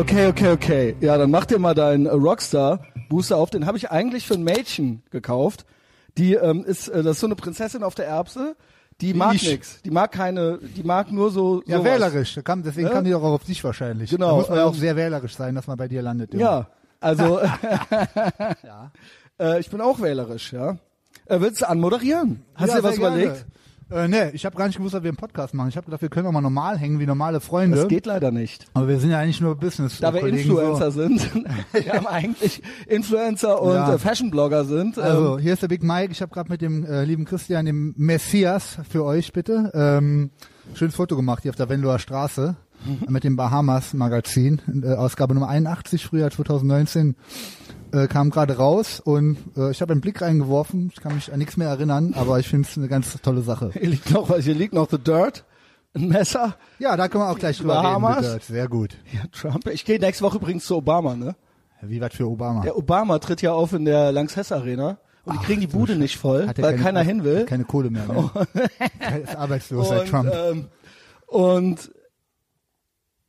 Okay, okay, okay. Ja, dann mach dir mal deinen äh, Rockstar Booster auf. Den habe ich eigentlich für ein Mädchen gekauft. Die ähm, ist, äh, das ist so eine Prinzessin auf der Erbse. Die mag ich. nix. Die mag keine, die mag nur so. Ja, sowas. wählerisch. Da Kam, deswegen Ja? kam die doch auch auf dich wahrscheinlich. Genau, Da muss man ja auch ähm, sehr wählerisch sein, dass man bei dir landet. Junge. Ja, also äh, ich bin auch wählerisch, ja. Äh, willst du anmoderieren? Hast ja, du dir was gerne. Äh, nee, ich habe gar nicht gewusst, dass wir einen Podcast machen. Ich habe gedacht, wir können auch mal normal hängen, wie normale Freunde. Das geht leider nicht. Aber wir sind ja eigentlich nur business Da wir Kollegen, Influencer So. sind, wir haben eigentlich Influencer und Ja. äh, Fashion-Blogger sind. ähm, Also, hier ist der Big Mike. Ich habe gerade mit dem äh, lieben Christian, dem Messias, für euch bitte, ähm, schönes Foto gemacht hier auf der Venloer Straße Mhm. mit dem Bahamas Magazin, äh, Ausgabe Nummer 81, Frühjahr 2019. Äh, kam gerade raus und äh, ich habe einen Blick reingeworfen. Ich kann mich an nichts mehr erinnern, aber ich finde es eine ganz tolle Sache. Hier liegt noch was, hier liegt noch The Dirt, ein Messer. Ja, da können wir auch gleich drüber Bahamas? reden. Bitte. Sehr gut. Ja, Trump. Ich gehe nächste Woche übrigens zu Obama, ne? Wie was für Obama. Der Obama tritt ja auf in der Lanxess Arena und die kriegen die Bude nicht voll, weil keine- keiner hin will. Keine Kohle mehr. Ne? Ist arbeitslos seit und, Trump. ähm, und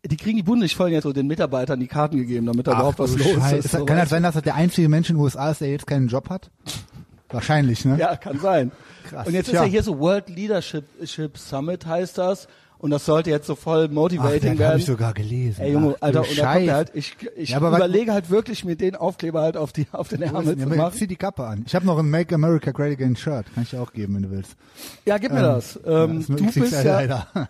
die kriegen die Bude nicht voll, und jetzt so den Mitarbeitern die Karten gegeben, damit da überhaupt was los Scheiße. ist. Kann das sein, dass das der einzige Mensch in den USA ist, der jetzt keinen Job hat? Wahrscheinlich, ne? Ja, kann sein. Krass. Und jetzt ist Tja. ja hier so World Leadership Ship Summit heißt das. Und das sollte jetzt so voll Ach, motivating das habe werden. ich sogar gelesen. Ey Junge, Ach, Alter, und da kommt halt, ich, ich Ja, überlege halt wirklich, mir den Aufkleber halt auf die, auf den Ärmel Ja, zu machen. Zieh die Kappe an. Ich habe noch ein Make America Great Again Shirt. Kann ich dir auch geben, wenn du willst. Ja, gib mir das. Ähm, ist nur du XXL bist ja, leider.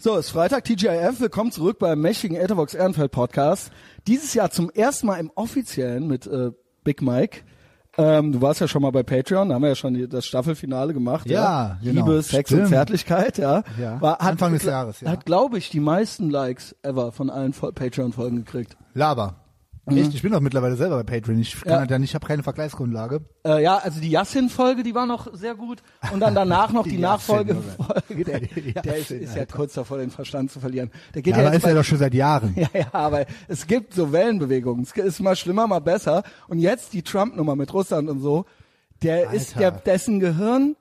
So, es ist Freitag, TGIF. Willkommen zurück beim mächtigen Etherbox Ehrenfeld Podcast. Dieses Jahr zum ersten Mal im offiziellen mit äh, Big Mike. Ähm, du warst ja schon mal bei Patreon, da haben wir ja schon die, das Staffelfinale gemacht. Ja, genau. Liebe, Sex und Stimmt. Zärtlichkeit, ja. Ja, War, Anfang des Jahres, ja. Hat, glaube ich, die meisten Likes ever von allen Fol- Patreon-Folgen gekriegt. Laber. Echt? Ich bin doch mittlerweile selber bei Patreon. Ich kann Ja. halt ja nicht, ich habe keine Vergleichsgrundlage. Äh, ja, also die Yassin-Folge, die war noch sehr gut. Und dann danach noch die, Die Nachfolge. Yassin, Folge, der, der ist, ist ja Alter. kurz davor, den Verstand zu verlieren. Der geht Ja, ja, aber ist ja bei, doch schon seit Jahren. Ja, ja, aber es gibt so Wellenbewegungen. Es ist mal schlimmer, mal besser. Und jetzt die Trump-Nummer mit Russland und so. Der ist der, Alter. dessen Gehirn,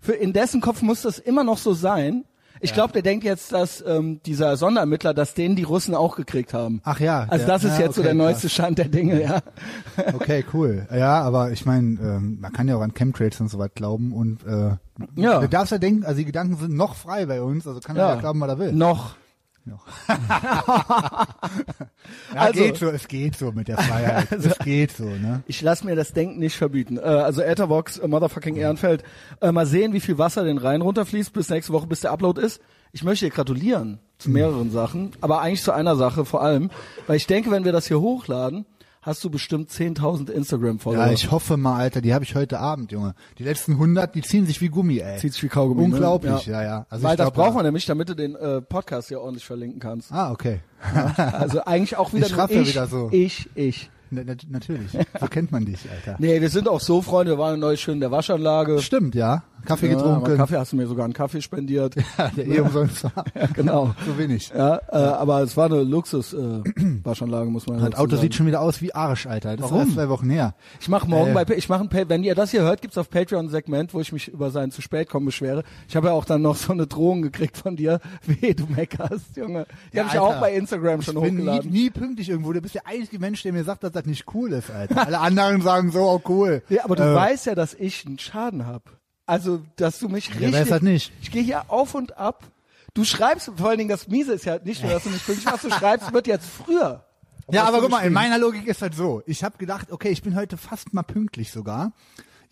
für in dessen Kopf muss das immer noch so sein. Ich glaube, der denkt jetzt, dass ähm, dieser Sonderermittler, dass den die Russen auch gekriegt haben. Ach ja, Also das ist ja, jetzt so okay, der neueste. Stand der Dinge, ja. Okay, cool. Ja, aber ich meine, ähm, man kann ja auch an Chemtrails und so was glauben und äh, Ja. du darfst ja denken, also die Gedanken sind noch frei bei uns, also kann er ja, glauben, was er will. Noch. Ja, Also- geht so, es geht so mit der Freiheit. es geht so, ne? Ich lasse mir das Denken nicht verbieten. Äh, also Etherbox, äh, Motherfucking Ehrenfeld. Äh, mal sehen, wie viel Wasser den Rhein runterfließt bis nächste Woche, bis der Upload ist. Ich möchte dir gratulieren zu Hm. mehreren Sachen, aber eigentlich zu einer Sache vor allem, weil ich denke, wenn wir das hier hochladen, hast du bestimmt 10.000 Instagram-Follower. Ja, ich hoffe mal, Alter, die habe ich heute Abend, Junge. Die letzten 100, die ziehen sich wie Gummi, ey. Zieht sich wie Kaugummi. Unglaublich, ne? ja, ja. Also Weil das glaub, braucht man nämlich, damit du den äh, Podcast hier ordentlich verlinken kannst. Ah, okay. Also eigentlich auch wieder Ich nur ich, wieder so. ich, ich. Na, na, natürlich. So kennt man dich, Alter. Nee, wir sind auch so Freunde, wir waren neu schön in der Waschanlage. Stimmt, ja. Kaffee Ja, getrunken. Kaffee hast du mir sogar einen Kaffee spendiert. der eh umsonst war. Ja, genau. So wenig. Ja, äh, aber es war eine Luxus äh, muss man Das dazu Auto sagen. sieht schon wieder aus wie Arsch, Alter. Das Warum? ist zwei Wochen her. Ich mache morgen Äh. bei ich mache ein wenn ihr das hier hört, gibt's auf Patreon ein Segment, wo ich mich über sein zu spät kommen beschwere. Ich habe ja auch dann noch so eine Drohung gekriegt von dir, wie du meckerst, Junge. Die Ja, habe ich ja auch bei Instagram schon Ich bin nie, hochgeladen. nie pünktlich irgendwo. Du bist der einzige Mensch, der mir sagt, dass das nicht cool ist, Alter. Alle anderen sagen so, oh cool. Ja, aber du Äh, weißt ja, dass ich einen Schaden hab. Also, dass du mich richtig. wer ist das nicht? Ich gehe hier auf und ab. Du schreibst, vor allen Dingen das Miese ist ja nicht nur, dass du nicht pünktlich was du schreibst, wird jetzt früher. Ja, aber guck mal, in meiner Logik ist halt so. Ich habe gedacht, okay, ich bin heute fast mal pünktlich sogar.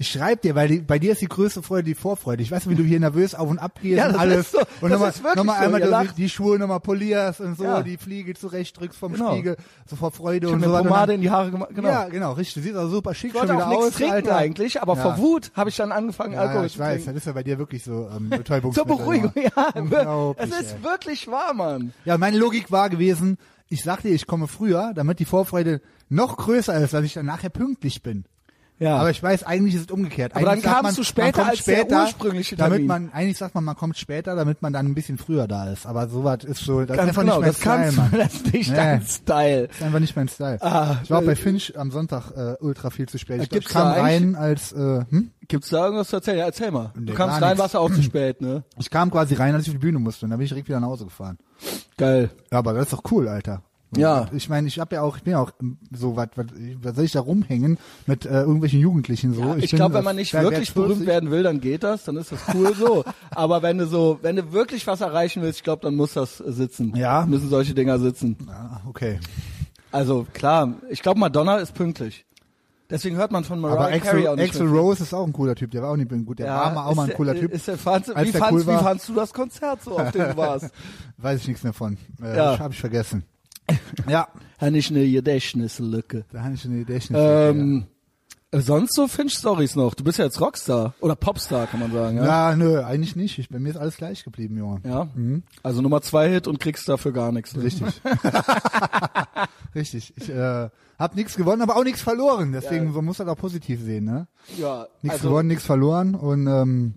Ich schreib dir, weil die, bei dir ist die größte Freude die Vorfreude. Ich weiß, wie du hier nervös auf und ab gehst Ja, und alles. so. und Das nochmal, nochmal so. einmal die, die Schuhe nochmal polierst und so, Ja. die Fliege zurecht drückst vom Genau. Spiegel, so vor Freude Ich und so. Pomade in die Haare gemacht. Genau. Ja, genau, richtig. Du siehst auch super schick Ich schon auch wieder nichts aus, trinken Alter. eigentlich, aber Ja. vor Wut habe ich dann angefangen, Ja, Alkohol ich zu weiß, trinken. das ist ja bei dir wirklich so ähm, Zur. Beruhigung, ja. Es ist ey. wirklich wahr, Mann. Ja, meine Logik war gewesen, ich sagte, ich komme früher, damit die Vorfreude noch größer ist, dass ich dann nachher pünktlich bin. Ja. Aber ich weiß, eigentlich ist es umgekehrt. Aber dann eigentlich sagt kamst man, du später als der später, ursprüngliche damit Termin. man, eigentlich sagt man, man kommt später, damit man dann ein bisschen früher da ist. Aber sowas ist so, das Ganz ist einfach genau, nicht mein das Style, kannst Mann. du, das ist nicht Nee. dein Style. Das ist einfach nicht mein Style. Ah, ich war auch äh, bei Finch am Sonntag äh, ultra viel zu spät. Äh, Ich glaub, ich kam rein als, äh, hm? Gibt's da irgendwas zu erzählen? Ja, erzähl mal. Du Nee, kamst gar rein, warst du auch zu spät, ne? Ich kam quasi rein, als ich auf die Bühne musste und dann bin ich direkt wieder nach Hause gefahren. Geil. Ja, aber das ist doch cool, Alter. Ja. Ich meine, ich habe ja auch, ich bin ja auch so, was, was, soll ich da rumhängen mit äh, irgendwelchen Jugendlichen so? Ja, ich bin, glaube, wenn äh, man nicht wirklich 40? berühmt werden will, dann geht das, dann ist das cool so. Aber wenn du so, wenn du wirklich was erreichen willst, ich glaube, dann muss das äh, sitzen. Ja. Müssen solche Dinger sitzen. Ja, okay. Also klar, ich glaube, Madonna ist pünktlich. Deswegen hört man von Mariah Aber Carey Axel, auch nicht Axel. Rose ist auch ein cooler Typ, der war auch nicht gut. Der war mal auch mal ein cooler Typ. Ist der, fandst, wie, der fandst, cool wie fandst du das Konzert so, auf dem du warst? Weiß ich nichts mehr von. Äh, Ja. Habe ich vergessen. Ja, Habe ich eine Gedächtnislücke. da habe ich eine Idee. Ähm, äh, sonst so Finch-Stories noch. Du bist ja jetzt Rockstar oder Popstar, kann man sagen. Ja. ja, nö, eigentlich nicht. Ich, bei mir ist alles gleich geblieben, Junge. ja? Also Nummer zwei Hit und kriegst dafür gar nichts. Ne? Richtig. Richtig. Ich äh, habe nichts gewonnen, aber auch nichts verloren. Deswegen Ja. man muss das auch positiv sehen. Ne? Ja, Nichts also, gewonnen, nichts verloren und ähm,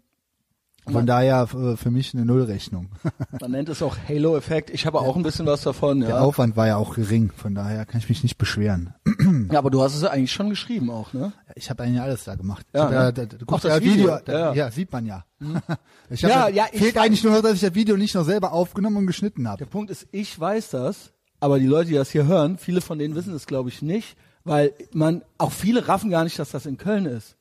von daher äh, für mich eine Nullrechnung. man nennt es auch Halo-Effekt. Ich habe auch ein bisschen was davon. Der Ja. Aufwand war ja auch gering, von daher kann ich mich nicht beschweren. ja, aber du hast es ja eigentlich schon geschrieben auch, ne? Ich habe eigentlich alles da gemacht. Ja, hab ne? ja, da, du guckst das ja Video, Video, da, ja. Mhm. ja. sieht man ja. ich hab Ja, ja, ich fehlt eigentlich nur noch, dass ich das Video nicht noch selber aufgenommen und geschnitten habe. Der Punkt ist, ich weiß das, aber die Leute, die das hier hören, viele von denen wissen es, glaube ich, nicht, weil man, auch viele raffen gar nicht, dass das in Köln ist.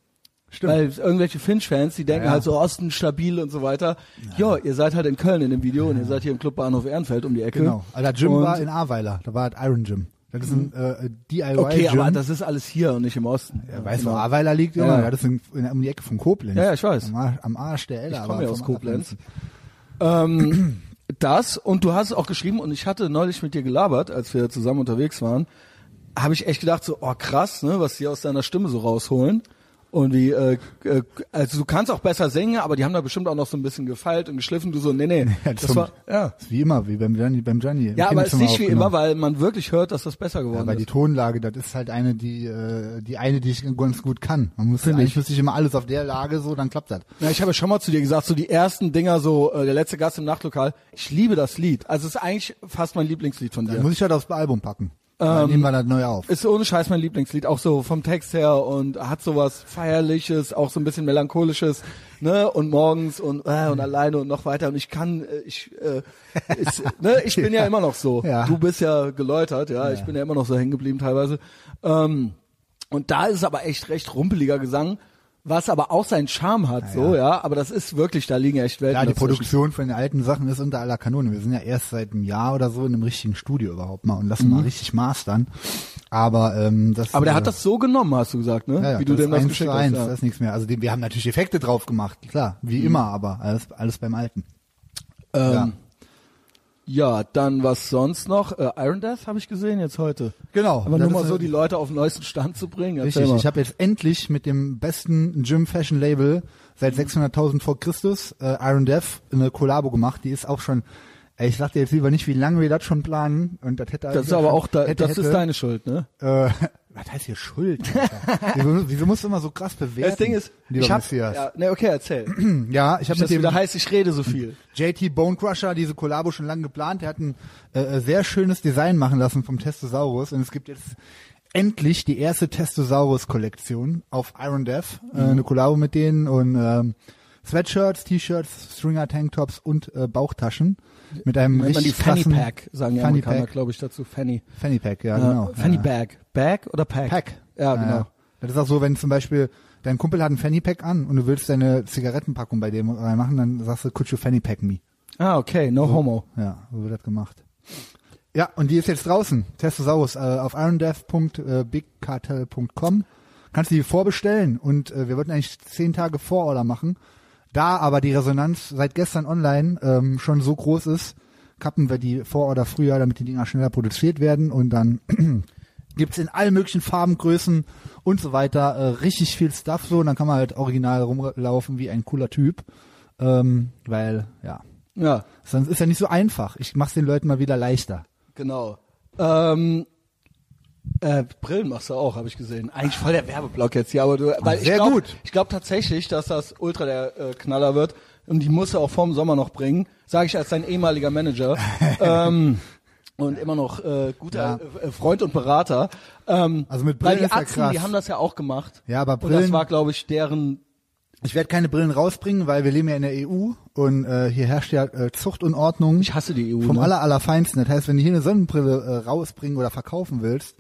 Stimmt. Weil irgendwelche Finch-Fans, die denken Ja, ja. halt so Osten stabil und so weiter. Ja, ihr seid halt in Köln in dem Video und ihr seid hier im Club Bahnhof Ehrenfeld um die Ecke. Genau. Also das Gym Und- war in Ahrweiler, da war das Iron Gym. Das ist ein äh, DIY Okay, aber das ist alles hier und nicht im Osten. ja, weißt du, genau. wo Ahrweiler liegt? Ja. Ja. Das ist in, in, um die Ecke von Koblenz. Ja, ja, ich weiß. Am Arsch, am Arsch der Elle. Ich komme ja aus Koblenz. Ähm, das und du hast es auch geschrieben und ich hatte neulich mit dir gelabert, als wir zusammen unterwegs waren, habe ich echt gedacht so, oh krass, ne, was die aus deiner Stimme so rausholen und wie, äh, äh, also du kannst auch besser singen, aber die haben da bestimmt auch noch so ein bisschen gefeilt und geschliffen. Du so, nee, nee, Ja, das war, ja, Das ist wie immer, wie beim Gianni. Beim Gianni ja, aber es ist nicht wie immer, weil man wirklich hört, dass das besser Ja, geworden weil die ist. Tonlage, das ist halt eine, die, äh, die eine, die ich ganz gut kann. Man muss eigentlich ich. müsste ich immer alles auf der Lage so, dann klappt das. Ja, ich habe ja schon mal zu dir gesagt, so die ersten Dinger, so äh, der letzte Gast im Nachtlokal. Ich liebe das Lied. Also es ist eigentlich fast mein Lieblingslied von dir. Dann muss ich halt aufs Album packen. Ähm, Dann nehmen wir das neu auf. Ist ohne Scheiß mein Lieblingslied, auch so vom Text her und hat sowas feierliches, auch so ein bisschen melancholisches, ne? Und morgens und äh, und alleine und noch weiter und ich kann äh, ich äh, ist, ne, ich bin ja immer noch so. Ja. Du bist ja geläutert, ja, ich bin ja immer noch so hängen geblieben teilweise. Ähm, und da ist es aber echt recht rumpeliger Gesang, was aber auch seinen Charme hat, so, ja, aber das ist wirklich, da liegen echt Welten Ja, die dazwischen. Produktion von den alten Sachen ist unter aller Kanone. Wir sind ja erst seit einem Jahr oder so in einem richtigen Studio überhaupt mal und lassen mal richtig mastern. Aber ähm, das Mhm. Aber der äh, hat das so genommen, hast du gesagt, ne? ja, ja, Wie du das dem das geschickt hast. eins, Ja. Mhm. das ist nichts mehr. Also die, wir haben natürlich Effekte drauf gemacht, klar, wie immer, aber alles, alles beim Alten. Ähm, ja. Dann was sonst noch? Äh, Iron Death habe ich gesehen jetzt heute. Genau. Aber nur mal so die Leute auf den neuesten Stand zu bringen. Erzähl Richtig, mal. ich habe jetzt endlich mit dem besten Gym Fashion Label seit 600.000 vor Christus, äh, Iron Death, eine Kollabo gemacht. Die ist auch schon, ey, ich sag dir jetzt lieber nicht, wie lange wir das schon planen. Und das hätte das ist aber auch da, hätte, das hätte, ist deine Schuld, ne? Äh, was heißt hier Schuld? Wieso, wieso musst du immer so krass bewerten? Das Ding ist, ich hab, Messias? ja, ne, okay, erzähl. Ja, ich habe das mit dem wieder heißt, ich rede so viel. JT Bone Crusher diese Kollabo schon lange geplant. Er hat ein äh, äh, sehr schönes Design machen lassen vom Testosaurus und es gibt jetzt endlich die erste Testosaurus-Kollektion auf Iron Death, äh, Mhm. eine Kollabo mit denen und ähm, Sweatshirts, T-Shirts, Stringer Tanktops und äh, Bauchtaschen mit einem Nennt man die richtig Fanny Pack, sagen die Fanny Amerikaner, Pack. glaube ich, dazu. Fanny. Fanny Pack, ja, Ja, genau. Fanny ja. Bag. Bag oder Pack? Pack. Ja, genau. Das ist auch so, wenn zum Beispiel dein Kumpel hat einen Fanny Pack an und du willst deine Zigarettenpackung bei dem reinmachen, dann sagst du, could you Fanny Pack me? Ah, okay, no homo. Ja, so wird das gemacht. Ja, und die ist jetzt draußen. Testosaurus äh, auf irondeath.bigcartel.com. Kannst du die vorbestellen und äh, wir wollten eigentlich zehn Tage Vororder machen. Da aber die Resonanz seit gestern online ähm, schon so groß ist, kappen wir die Vororder früher, damit die Dinger schneller produziert werden und dann gibt's in allen möglichen Farben, Größen und so weiter äh, richtig viel Stuff so und dann kann man halt original rumlaufen wie ein cooler Typ. Ähm, weil, ja, Ja, Sonst ist ja nicht so einfach. Ich mach's den Leuten mal wieder leichter. genau. Ähm, äh, Brillen machst du auch, habe ich gesehen. Eigentlich voll der Werbeblock jetzt hier, aber du, weil ich sehr glaub, gut. Ich glaube tatsächlich, dass das ultra der äh, Knaller wird und die muss er auch vorm Sommer noch bringen, sage ich als dein ehemaliger Manager ähm, und immer noch äh, guter äh, Freund und Berater. Ähm, Also mit weil Brillen die ist ja Atzen, krass. die haben das ja auch gemacht. Ja, aber Und das Brillen- war, glaube ich, deren Ich werde keine Brillen rausbringen, weil wir leben ja in der EU und äh, hier herrscht ja äh, Zucht und Ordnung. Ich hasse die EU. vom ne? aller allerfeinsten. Das heißt, wenn du hier eine Sonnenbrille äh, rausbringen oder verkaufen willst,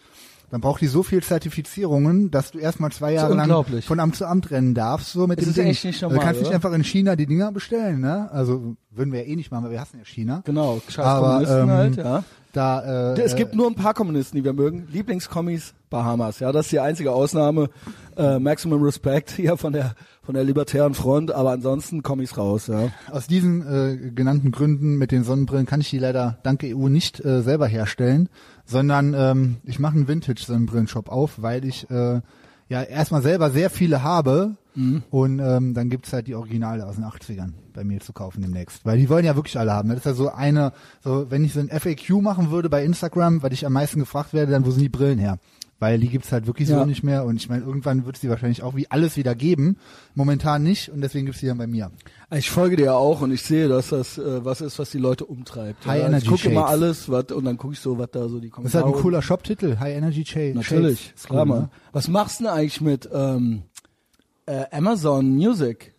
dann braucht die so viel Zertifizierungen, dass du erstmal zwei Jahre lang von Amt zu Amt rennen darfst. So mit Das dem ist Ding. echt nicht normal, du kannst nicht oder? einfach in China die Dinger bestellen, ne? Also würden wir ja eh nicht machen, weil wir hassen ja China. Genau, scheiß Aber, Kommunisten ähm, halt, ja. Da, äh, Es gibt nur ein paar Kommunisten, die wir mögen. Lieblingskommis Bahamas, ja, das ist die einzige Ausnahme. Äh, Maximum Respect hier von der von der libertären Front, aber ansonsten Kommis raus, ja. Aus diesen äh, genannten Gründen mit den Sonnenbrillen kann ich die leider dank EU nicht äh, selber herstellen, sondern ähm, ich mache einen Vintage-Sonnenbrillenshop auf, weil ich äh, ja erstmal selber sehr viele habe und ähm, dann gibt's halt die Originale aus den 80ern bei mir zu kaufen demnächst. Weil die wollen ja wirklich alle haben. Das ist ja so eine, so wenn ich so ein FAQ machen würde bei Instagram, weil ich am meisten gefragt werde, dann wo sind die Brillen her? Weil die gibt's halt wirklich Ja. so nicht mehr und ich meine, irgendwann wird es die wahrscheinlich auch wie alles wieder geben. Momentan nicht und deswegen gibt's die dann bei mir. Ich folge dir ja auch und ich sehe, dass das äh, was ist, was die Leute umtreibt. High ja. Energy ich gucke immer Shades. alles, was und dann gucke ich so, was da so die Das ist Kommentare. halt ein cooler Shop-Titel, High Energy Shade. Natürlich, Shades. ist klar, Cool, ne? Was machst du denn eigentlich mit ähm, äh, Amazon Music?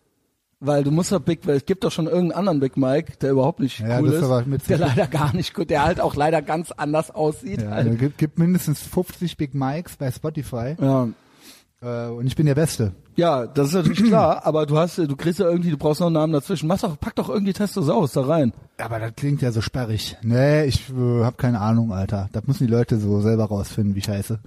Weil du musst doch Big, weil es gibt doch schon irgendeinen anderen Big Mike, der überhaupt nicht Ja, cool ist ist, aber mit der leider gar nicht gut, der halt auch leider ganz anders aussieht. Ja, halt. es gibt, gibt mindestens 50 Big Mikes bei Spotify ja. Äh, und ich bin der Beste. Ja, das ist natürlich klar, aber du hast, du kriegst ja irgendwie, du brauchst noch einen Namen dazwischen. Mach doch, pack doch irgendwie Testosaurus da rein. Aber das klingt ja so sperrig. Nee, ich äh, habe keine Ahnung, Alter. Das müssen die Leute so selber rausfinden, wie scheiße.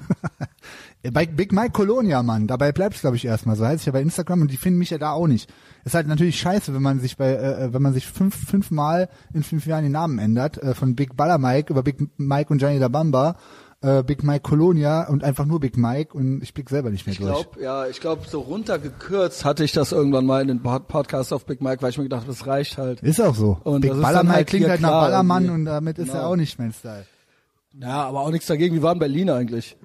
bei Big Mike Colonia, Mann, dabei bleibt's glaube ich erstmal. So heißt ich ja bei Instagram und die finden mich ja da auch nicht. Ist halt natürlich scheiße, wenn man sich bei, äh, wenn man sich fünf, fünfmal in fünf Jahren den Namen ändert, äh, von Big Baller Mike über Big Mike und Gianni da Bamba, äh, Big Mike Colonia und einfach nur Big Mike und ich blick selber nicht mehr Ich durch. glaube, ja, ich glaube, so runtergekürzt hatte ich das irgendwann mal in den Pod- Podcast auf Big Mike, weil ich mir gedacht habe, das reicht halt. Ist auch so. Und Big das ist Baller dann Mike halt klingt halt nach Ballermann irgendwie. und damit ist er Genau. auch nicht mein Style. Ja, aber auch nichts dagegen. Wie war in Berlin eigentlich?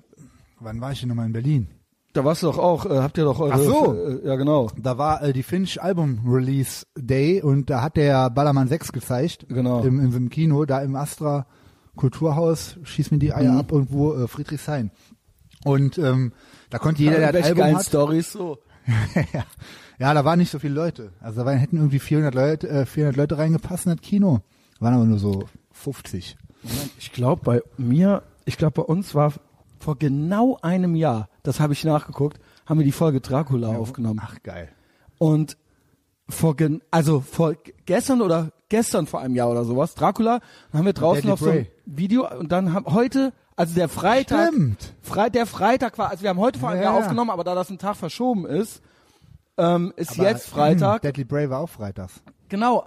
Wann war ich denn nochmal in Berlin? Da warst du doch auch, äh, habt ihr doch eure, Ach so. äh, ja genau, Da war äh, die Finch Album Release Day und da hat der Ballermann 6 gezeigt. Genau. Im, im, im Kino, da im Astra Kulturhaus, schieß mir die Eier Mhm. ab irgendwo äh, Friedrichshain. Und ähm, da konnte jeder, der das Album hat, Stories so. ja. ja, da waren nicht so viele Leute. Also da waren, hätten irgendwie 400 Leute, äh, 400 Leute reingepasst in das Kino. Waren aber nur so 50. Ich glaube bei mir, ich glaube bei uns war vor genau einem Jahr, das habe ich nachgeguckt, haben wir die Folge Dracula aufgenommen. Ach geil. Und vor gen also vor gestern oder gestern vor einem Jahr oder sowas, Dracula, dann haben wir draußen noch so ein. Video und dann haben heute, also der Freitag, Stimmt. Fre der Freitag war, also wir haben heute vor einem Ja, Jahr ja. aufgenommen, aber da das ein Tag verschoben ist, ähm, ist Aber, jetzt Freitag. Deadly Brave war auch freitags. Genau.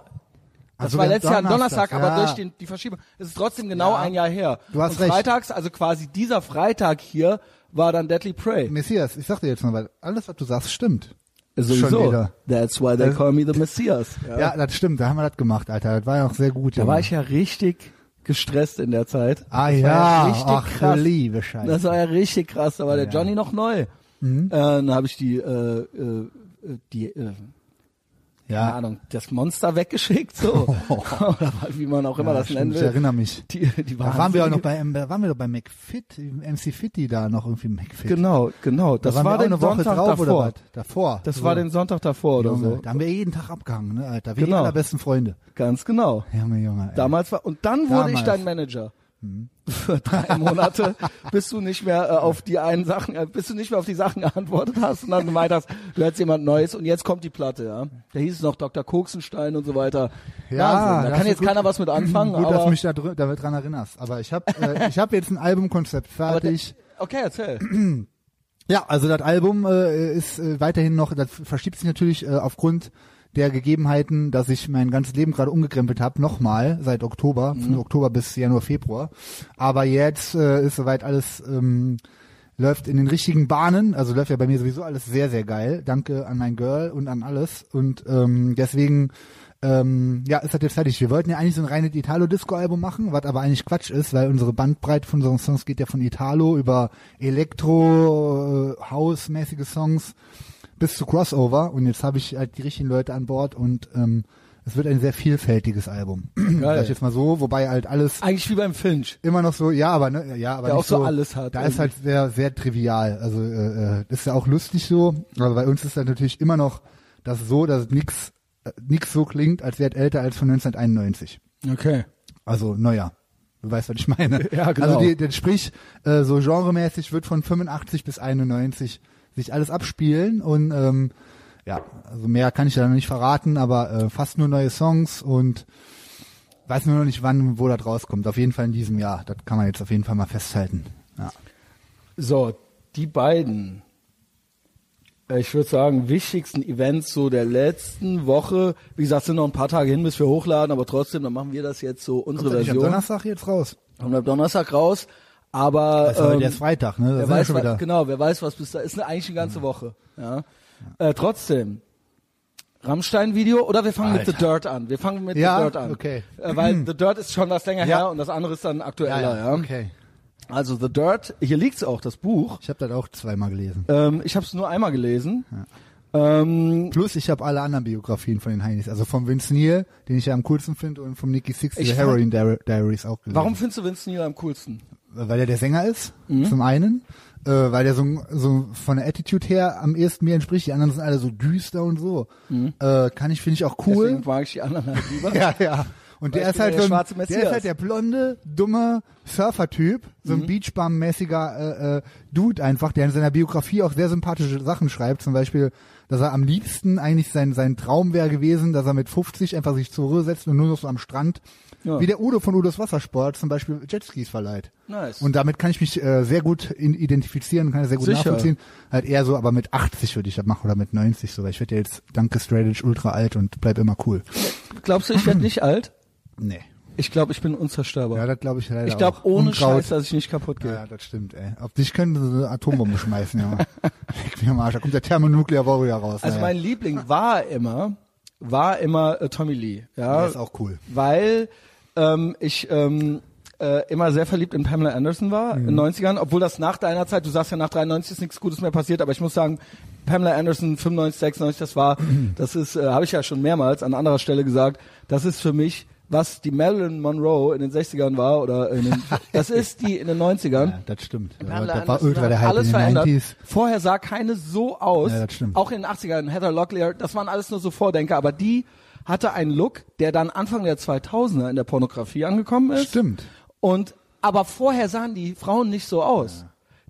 Das Also war letztes Jahr ein Donnerstag, Donnerstag, aber ja. durch den, die Verschiebung. Es ist trotzdem genau Ja. ein Jahr her. Du hast und recht. freitags, also quasi dieser Freitag hier, war dann Deadly Prey. Messias, ich sag dir jetzt mal, weil alles, was du sagst, stimmt. Sowieso. That's why they call me the Messias. Ja. Ja, das stimmt, da haben wir das gemacht, Alter. Das war ja auch sehr gut. Da Junge. war ich ja richtig gestresst in der Zeit. Ah Das war ja, richtig ach krass. liebe Scheiße. Das war ja richtig krass. Da war der Ja. Johnny noch neu. Mhm. Äh, dann habe ich die, äh, äh, die, äh, ja, Ahnung, das Monster weggeschickt, so. Oder wie man auch immer ja das stimmt, nennen ich will. erinnere mich. Die, die Da waren wir auch noch bei, da waren wir doch bei McFit, MC Fitty da noch irgendwie McFit. Genau, genau. da Das waren war wir den eine Woche Sonntag drauf davor. oder? Davor. Das So. war den Sonntag davor oder Junge, so. Da haben wir jeden Tag abgehangen, ne, Alter. Wie Genau. allerbesten Freunde. Ganz genau. Junge, Junge. Ey. Damals war und dann wurde ich Damals. dein Manager. Für drei Monate, bis du nicht mehr äh, auf die einen Sachen, äh, bis du nicht mehr auf die Sachen geantwortet hast und dann gemeint hast, du hättest jemand Neues und jetzt kommt die Platte, ja. Da hieß es noch Dr. Koksenstein und so weiter. Ja, Wahnsinn. Da kann jetzt gut. keiner was mit anfangen, Gut, dass aber, du mich da dr- damit dran erinnerst. Aber ich habe äh, ich hab jetzt ein Albumkonzept fertig. okay, erzähl. Ja, also das Album äh, ist äh, weiterhin noch, das verschiebt sich natürlich äh, aufgrund der Gegebenheiten, dass ich mein ganzes Leben gerade umgekrempelt habe, nochmal seit Oktober, von Oktober bis Januar, Februar. Aber jetzt äh, ist soweit alles ähm, läuft in den richtigen Bahnen, also läuft ja bei mir sowieso alles sehr, sehr geil. Danke an mein Girl und an alles. Und ähm, deswegen ähm, ja, ist das jetzt fertig. Wir wollten ja eigentlich so ein reines Italo-Disco-Album machen, was aber eigentlich Quatsch ist, weil unsere Bandbreite von unseren Songs geht ja von Italo über Elektro, äh, House-mäßige Songs bis zu Crossover. Und jetzt habe ich halt die richtigen Leute an Bord und ähm, es wird ein sehr vielfältiges Album. Sag ich jetzt mal so, wobei halt alles Eigentlich wie beim Finch. immer noch so, ja, aber ne, ja, aber Der auch so alles hat Da ist halt sehr, sehr trivial. Also äh, äh, das ist ja auch lustig so, aber bei uns ist das natürlich immer noch das so, dass nix, äh, nix so klingt, als wäre es älter als von 1991. Okay. Also neuer. Du weißt, was ich meine. Ja, genau. Also die, die, sprich, äh, so genremäßig wird von 85 bis 91 sich alles abspielen und ähm, ja, also mehr kann ich ja noch nicht verraten, aber äh, fast nur neue Songs und weiß nur noch nicht wann, wo das rauskommt. Auf jeden Fall in diesem Jahr. Das kann man jetzt auf jeden Fall mal festhalten. Ja. So, die beiden, äh, ich würde sagen, wichtigsten Events so der letzten Woche. Wie gesagt, sind noch ein paar Tage hin, bis wir hochladen, aber trotzdem, dann machen wir das jetzt so unsere Kommt nicht am Version. Donnerstag jetzt raus. Kommt am Donnerstag raus. Aber Das ist ähm, erst Freitag, ne? Das wer ja weiß, schon wieder. genau, wer weiß, was bis da ist. Eigentlich eine ganze Woche. Ja. Äh, trotzdem. Rammstein-Video oder wir fangen mit The Alter. Dirt an. Wir fangen mit Ja, The Dirt an. okay. Äh, weil The Dirt ist schon was länger Ja. her und das andere ist dann aktueller. Ja, okay. Also The Dirt, hier liegt's auch, das Buch. Ich habe das auch zweimal gelesen. Ähm, ich habe es nur einmal gelesen. Ähm, Plus ich habe alle anderen Biografien von den Heinis. Also vom Vince Neil, den ich ja am coolsten finde, und vom Nicky Six, fand- Heroin Diar- Diaries auch gelesen. warum findest du Vince Neil am coolsten? Weil er der Sänger ist, Mhm. zum einen. Äh, weil er so, so von der Attitude her am ehesten mir entspricht. Die anderen sind alle so düster und so. Äh, kann ich, finde ich auch cool. Mhm. Deswegen mag ich die anderen halt lieber. Ja, ja. Und Weil der ist halt der so ein, der ist halt der blonde, dumme Surfer-Typ, so Mhm. ein Beachbum-mäßiger äh, äh, Dude einfach, der in seiner Biografie auch sehr sympathische Sachen schreibt. Zum Beispiel, dass er am liebsten eigentlich sein sein Traum wäre gewesen, dass er mit 50 einfach sich zur Ruhe setzt und nur noch so am Strand, Ja. wie der Udo von Udos Wassersport zum Beispiel Jetskis verleiht. Nice. Und damit kann ich mich äh, sehr gut identifizieren, kann das sehr gut Sicher. nachvollziehen. Halt eher so, aber mit 80 würde ich das machen oder mit 90 so, weil ich werde ja jetzt danke Strategy ultra alt und bleib immer cool. Glaubst du, ich werde nicht alt? Nee. Ich glaube, ich bin unzerstörbar. Ja, das glaube ich leider ich glaube, ohne. Scheiß, dass ich nicht kaputt gehe. Ja, das stimmt, ey. Auf dich können sie eine Atombombe schmeißen, ja. Leck mir am Arsch, da kommt der Thermonuclear Warrior raus. Also naja. mein Liebling war immer, war immer äh, Tommy Lee. Ja, Der ist auch cool. weil ähm, ich ähm, äh, immer sehr verliebt in Pamela Anderson war in den 90ern, obwohl das nach deiner Zeit, du sagst ja nach 93 ist nichts Gutes mehr passiert, aber ich muss sagen, Pamela Anderson 95, 96, das war, das ist, äh, habe ich ja schon mehrmals an anderer Stelle gesagt, das ist für mich was die Marilyn Monroe in den 60ern war oder in den, das ist die in den 90ern. Ja, das stimmt. Ja, Pamela das war Anderson ultra der Hype alles in den verändert. 90s. Vorher sah keine so aus. Ja, das stimmt. Auch in den 80ern, Heather Locklear, das waren alles nur so Vordenker, aber die hatte einen Look, der dann Anfang der 2000er in der Pornografie angekommen ist. Stimmt. Und aber vorher sahen die Frauen nicht so aus.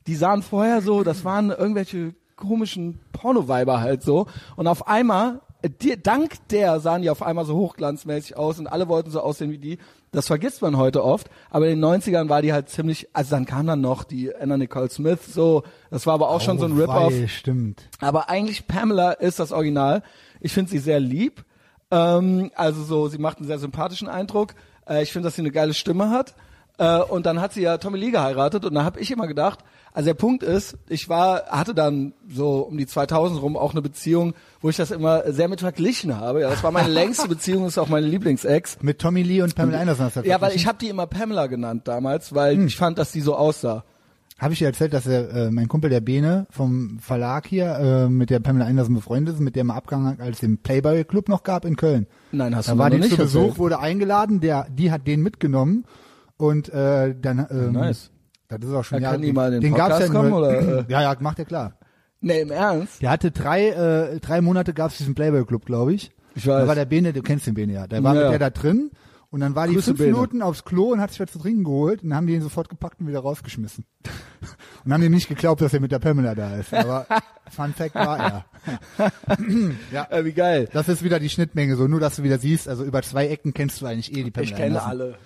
Die sahen vorher so, das waren irgendwelche komischen Pornoweiber halt so. Und auf einmal, äh, die, dank der sahen die auf einmal so hochglanzmäßig aus und alle wollten so aussehen wie die. Das vergisst man heute oft. Aber in den 90ern war die halt ziemlich, also dann kam dann noch die Anna Nicole Smith, so. Das war aber auch schon so ein Oh, Rip-Off. Stimmt. Aber eigentlich Pamela ist das Original. Ich finde sie sehr lieb. Ähm, also so, sie macht einen sehr sympathischen Eindruck. Äh, ich finde, dass sie eine geile Stimme hat. Äh, und dann hat sie ja Tommy Lee geheiratet und da habe ich immer gedacht, also der Punkt ist, ich war, hatte dann so um die 2000 rum auch eine Beziehung, wo ich das immer sehr mit verglichen habe. Ja, das war meine längste Beziehung, ist auch meine Lieblingsex. Mit Tommy Lee und Pamela Anderson hast du Ja, weil ich habe die immer Pamela genannt damals, weil ich fand, dass die so aussah. Habe ich dir erzählt, dass er, äh, mein Kumpel der Bene vom Verlag hier äh, mit der Pamela Anderson befreundet ist, mit der mal abgegangen hat, als es den Playboy Club noch gab in Köln. Nein, hast Da du war die noch zu nicht Besuch, erzählt. wurde eingeladen, der, die hat den mitgenommen und äh, dann ähm, Nice. Das ist auch schon ja, kann die mal in den den gab's Podcast ja nur, kommen, oder, äh? Ja, ja, macht er klar. Nee, im Ernst? Der hatte drei, äh, drei Monate gab's diesen Playboy Club, glaube ich. Ich weiß. Da war der Bene, du kennst den Bene ja. Der war Ja, mit ja. der da drin und dann war die Grüße, fünf Bene. Minuten aufs Klo und hat sich was zu trinken geholt und dann haben die ihn sofort gepackt und wieder rausgeschmissen. und haben ihm nicht geglaubt, dass er mit der Pamela da ist. Aber Fun Fact war er. ja. Äh, wie geil. Das ist wieder die Schnittmenge, so nur, dass du wieder siehst, also über zwei Ecken kennst du eigentlich eh die Pamela. Ich kenne alle.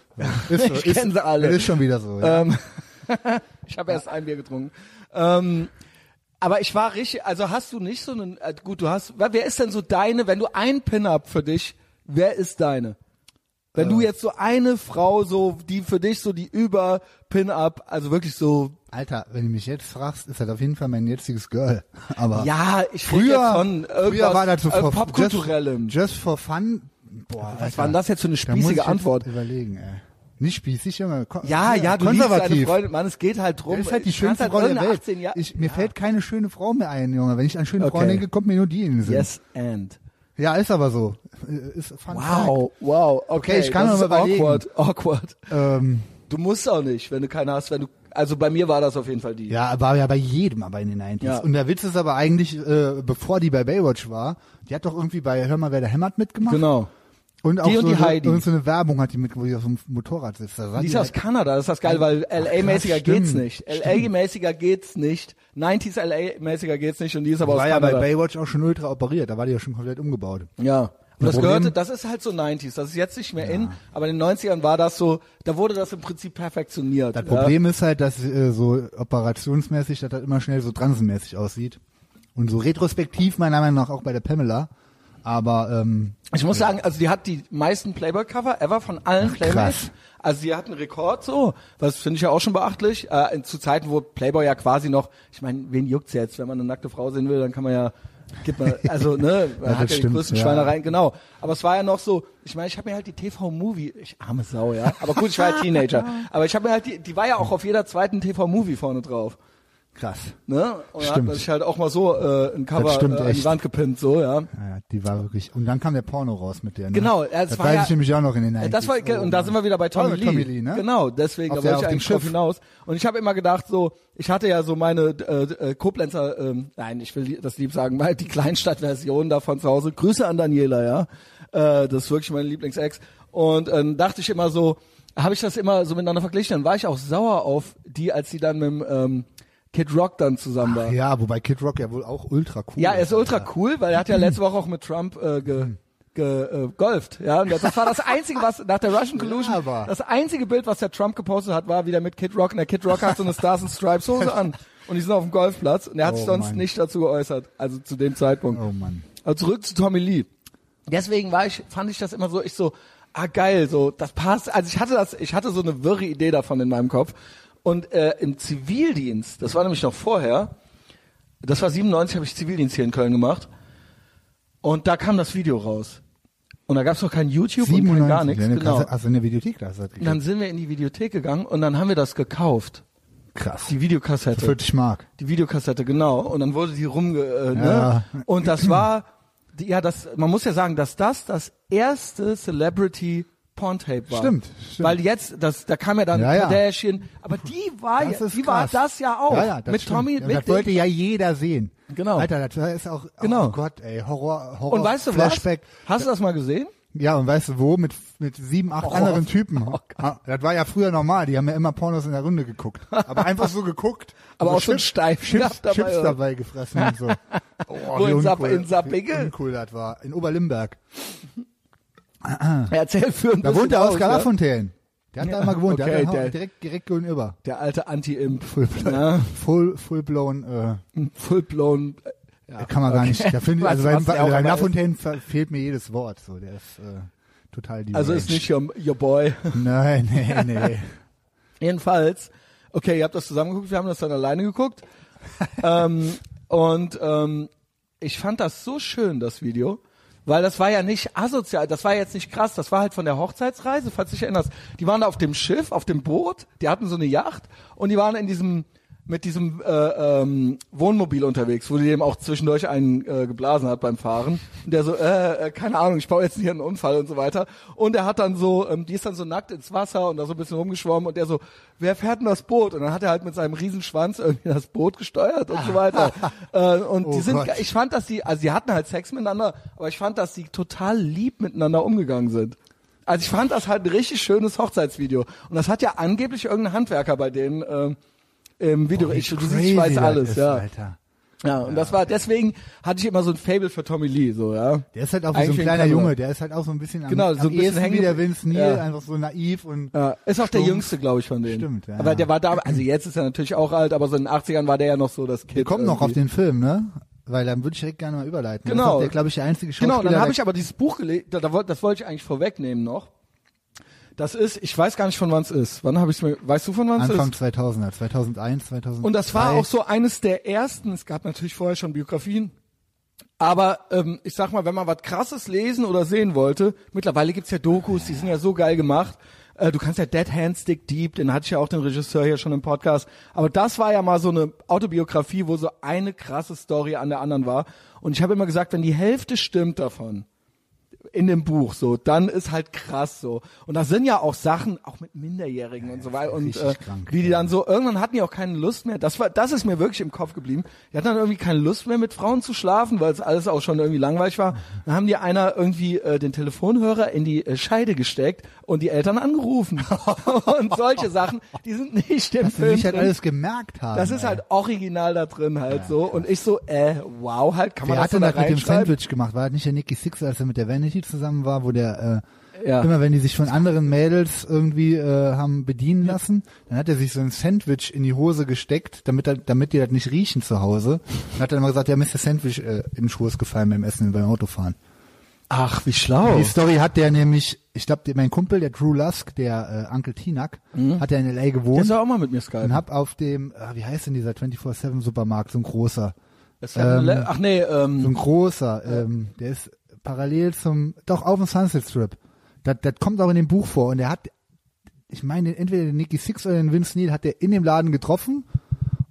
Ist so, Ich ist, kenn sie alle. Das ist schon wieder so. Ja. Ähm, ich habe erst ein Bier getrunken. Ähm, aber ich war richtig, also hast du nicht so einen, äh, gut, du hast, wer wer ist denn so deine, wenn du ein Pin-Up für dich, wer ist deine? Wenn Äh. du jetzt so eine Frau so, die für dich so die über Pin-Up, also wirklich so, Alter, wenn du mich jetzt fragst, ist das auf jeden Fall mein jetziges Girl. Aber ja, ich früher, von früher war das so äh, popkulturellem. Just, just for fun. Boah, Was war denn das jetzt für eine spießige Antwort? Überlegen, ey. Nicht spießig, Junge. Ja, ja, du liebst deine konservativ. Freundin, Mann, es geht halt drum. Das ist halt die schönste halt Frau der Welt. 18 Jahre- Ich, mir Ja. fällt keine schöne Frau mehr ein, Junge. Wenn ich an schöne Frauen Okay. denke, kommt mir nur die in den Sinn. Yes and. Ja, ist aber so. Ist Wow, wow, okay, ich kann das ist mal überlegen. awkward, awkward. Fact. Ähm, Du musst auch nicht, wenn du keine hast, wenn du, also bei mir war das auf jeden Fall die. Ja, war ja bei jedem aber in den 90s. Ja. Und der Witz ist aber eigentlich, äh, bevor die bei Baywatch war, die hat doch irgendwie bei Hör mal, wer da hämmert mitgemacht. Genau. Und auch Die und so, die eine, Heidi. irgend so eine Werbung hat die mit, wo die auf dem Motorrad sitzt. Die ist aus halt- Kanada, das ist das geil, weil LA-mäßiger geht's nicht. LA-mäßiger geht's nicht. 90s LA-mäßiger geht's nicht und die ist aber war aus ja bei Kanada. Baywatch auch schon ultra operiert. Da war die ja schon komplett umgebaut. Ja. Und das Problem- gehörte, das ist halt so 90s, das ist jetzt nicht mehr in, aber in den 90ern war das so, da wurde das im Prinzip perfektioniert. Das ja. Problem ist halt, dass äh, so operationsmäßig, dass das immer schnell so transenmäßig aussieht. Und so retrospektiv meiner Meinung nach auch bei der Pamela. Aber ähm, Ich muss sagen, also die hat die meisten Playboy-Cover ever von allen Playboys. Also sie hat einen Rekord so, was finde ich ja auch schon beachtlich. Äh, in, zu Zeiten, wo Playboy ja quasi noch, ich meine, wen juckt's jetzt, wenn man eine nackte Frau sehen will, dann kann man ja, gibt man, also ne, man das hat ja die stimmt, größten ja. Schweinereien, genau. Aber es war ja noch so, ich meine, ich habe mir halt die TV-Movie, ich arme Sau, ja. Aber gut, ich war ja Teenager. Aber ich habe mir halt die, die war ja auch auf jeder zweiten TV-Movie vorne drauf. Krass. Ne? Und da hat Stimmt. man sich halt auch mal so äh, ein Cover stimmt äh, an die. Wand gepinnt, so, ja. Ja, die war wirklich. Und dann kam der Porno raus mit der. Ne? Genau, ja, es das war weiß ja- ich nämlich auch noch in den 90s. Ja, Das war, Oh, und da sind wir wieder bei Tommy, Lee. Tommy Lee, ne? Genau, deswegen, Auf da wollte ich auf dem eigentlich Schiff. hinaus. Und ich habe immer gedacht, so, ich hatte ja so meine äh, äh, Koblenzer, ähm, nein, ich will das lieb sagen, weil die Kleinstadtversion davon zu Hause. Grüße an Daniela, ja. Äh, das ist wirklich meine Lieblingsex. Und äh, dachte ich immer so, habe ich das immer so miteinander verglichen. Dann war ich auch sauer auf die, als sie dann mit dem ähm, Kid Rock dann zusammen war. Ja, wobei Kid Rock ja wohl auch ultra cool Ja, er ist ultra cool, weil er hat ja letzte Woche auch mit Trump äh, ge, ge, äh, golft. Ja, und das war das einzige, was nach der Russian Collusion, aber- das einzige Bild, was der Trump gepostet hat, war wieder mit Kid Rock. Und der Kid Rock hat so eine Stars and Stripes Hose an und die sind auf dem Golfplatz und er hat sich Oh, sonst Mann. nicht dazu geäußert, also zu dem Zeitpunkt. Oh Mann. Aber zurück zu Tommy Lee. Deswegen war ich, fand ich das immer so, ich so, ah geil, so, das passt. Also ich hatte das, ich hatte so eine wirre Idee davon in meinem Kopf. Und äh, im Zivildienst, das war nämlich noch vorher, das war 97, habe ich Zivildienst hier in Köln gemacht. Und da kam das Video raus. Und da gab es noch kein YouTube und kein 97, gar nichts. Genau. Also in der Videothek da Und dann sind wir in die Videothek gegangen und dann haben wir das gekauft. krass. Die Videokassette. 40 Mark. Die Videokassette, genau. Und dann wurde die rumge... Äh, ne? Ja. Und das war... Ja, das, man muss ja sagen, dass das das erste Celebrity Porntape war. Stimmt, stimmt. Weil jetzt, das, da kam ja dann Ja, ja. Kardashian, aber die war Das ja, die war das ja auch. Ja, ja, das mit stimmt. Tommy, ja, mit Das wollte ja jeder sehen. Genau. Alter, das ist auch, oh Genau. Gott, ey, Horror, Horror, Und weißt du Flashback. was? Hast du das mal gesehen? Ja, und weißt du wo? Mit, mit sieben, acht Oh. anderen Typen. Oh Ah, das war ja früher normal. Die haben ja immer Pornos in der Runde geguckt. Aber einfach so geguckt. Aber so auch so ein Chips- Steif Chips, dabei, Chips dabei gefressen und so. Oh, Wo in uncool- in Sappinge? Wie uncool das war. In Oberlimberg. Erzähl für ein Da wohnt der Oskar ja? Lafontaine. Der hat da Ja, immer gewohnt. okay, der hat da der- direkt, direkt gegenüber. Der alte Anti-Imp. Full, Ja. full, full blown, äh, Full-blown. äh, Ja, kann man gar nicht. Da Was- also bei, was bei, bei Lafontaine fe- fehlt mir jedes Wort. So, der ist äh, total die Also ist nicht your, your boy. Nein, nee, nee. Jedenfalls, okay, ihr habt das zusammen geguckt, wir haben das dann alleine geguckt. ähm, und ähm, ich fand das so schön, das Video, weil das war ja nicht asozial, das war jetzt nicht krass, das war halt von der Hochzeitsreise, falls du dich erinnerst. Die waren da auf dem Schiff, auf dem Boot, die hatten so eine Yacht und die waren in diesem mit diesem äh, ähm, Wohnmobil unterwegs, wo die dem auch zwischendurch einen äh, geblasen hat beim Fahren. Und der so, äh, äh, keine Ahnung, ich baue jetzt hier einen Unfall und so weiter. Und er hat dann so, ähm, die ist dann so nackt ins Wasser und da so ein bisschen rumgeschwommen und der so, wer fährt denn das Boot? Und dann hat er halt mit seinem Riesenschwanz irgendwie das Boot gesteuert und so weiter. äh, und Oh die sind, Gott. ich fand, dass die, also die hatten halt Sex miteinander, aber ich fand, dass die total lieb miteinander umgegangen sind. Also ich fand das halt ein richtig schönes Hochzeitsvideo. Und das hat ja angeblich irgendein Handwerker bei denen ähm, Video. Wie ich, du siehst, ich weiß alles, ist, ja. Alter. Ja, und das war, deswegen hatte ich immer so ein Fable für Tommy Lee, so, ja. Der ist halt auch wie so ein ein kleiner. Junge, der ist halt auch so ein bisschen am, Genau, so am ein bisschen wie der Vince Neil, Ja. einfach so naiv und Ja, ist auch der stumpf. jüngste, glaube ich, von denen. Stimmt, ja. Aber der war da, also jetzt ist er natürlich auch alt, aber so in den 80ern war der ja noch so das Kind. Kommt noch auf irgendwie. den Film, ne? Weil dann würde ich direkt gerne mal überleiten. Genau. Das ist der, glaube ich, der einzige Schauspieler. Genau, dann habe der- ich aber dieses Buch gelesen, da, da, das wollte ich eigentlich vorwegnehmen noch. Das ist, ich weiß gar nicht von wann es ist. Wann habe ich mir, weißt du von wann es Anfang ist? 2000er, 2001, 2002. Und das war auch so eines der ersten, es gab natürlich vorher schon Biografien, aber ähm, ich sag mal, wenn man was krasses lesen oder sehen wollte, mittlerweile gibt's ja Dokus, die sind ja so geil gemacht. Äh, du kannst ja Dead Hands Dick Deep, den hatte ich ja auch den Regisseur hier schon im Podcast. Aber das war ja mal so eine Autobiografie, wo so eine krasse Story an der anderen war. Und ich habe immer gesagt, wenn die Hälfte stimmt davon, in dem Buch so, dann ist halt krass so. Und da sind ja auch Sachen, auch mit Minderjährigen und so weiter und äh, krank, wie die ja. dann so, irgendwann hatten die auch keine Lust mehr. Das war, das ist mir wirklich im Kopf geblieben. Die hatten dann irgendwie keine Lust mehr mit Frauen zu schlafen, weil es alles auch schon irgendwie langweilig war. Dann haben die einer irgendwie äh, den Telefonhörer in die äh, Scheide gesteckt und die Eltern angerufen. und solche Sachen, die sind nicht im Dass sie Film sich halt alles gemerkt haben. Das ist ey. halt original da drin halt so. Und ich so, äh, wow, halt, kann man Wer das hat denn da mit dem? Sandwich gemacht? War das nicht der Nicky Six, als er mit der Vanity zusammen war, wo der äh, Ja. immer wenn die sich von anderen Mädels irgendwie äh, haben bedienen lassen, dann hat er sich so ein Sandwich in die Hose gesteckt, damit er, damit die das nicht riechen zu Hause. Und hat dann immer gesagt, ja, mir ist der Sandwich äh, in den ist gefallen beim Essen, beim Autofahren. Ach, wie schlau. Die Story hat der nämlich, ich glaube, mein Kumpel, der Drew Lusk, der äh, Onkel Tinak, hat ja in L.A. Der gewohnt ist ja auch mal mit mir Skype. und hab auf dem, äh, wie heißt denn dieser 24-7 Supermarkt, so ein großer, Ähm, Ach nee, so ein ähm, großer, ähm, der ist parallel zum, doch auf dem Sunset Strip. Das, das kommt auch in dem Buch vor und der hat, ich meine, entweder den Nicky Six oder den Vince Neil hat der in dem Laden getroffen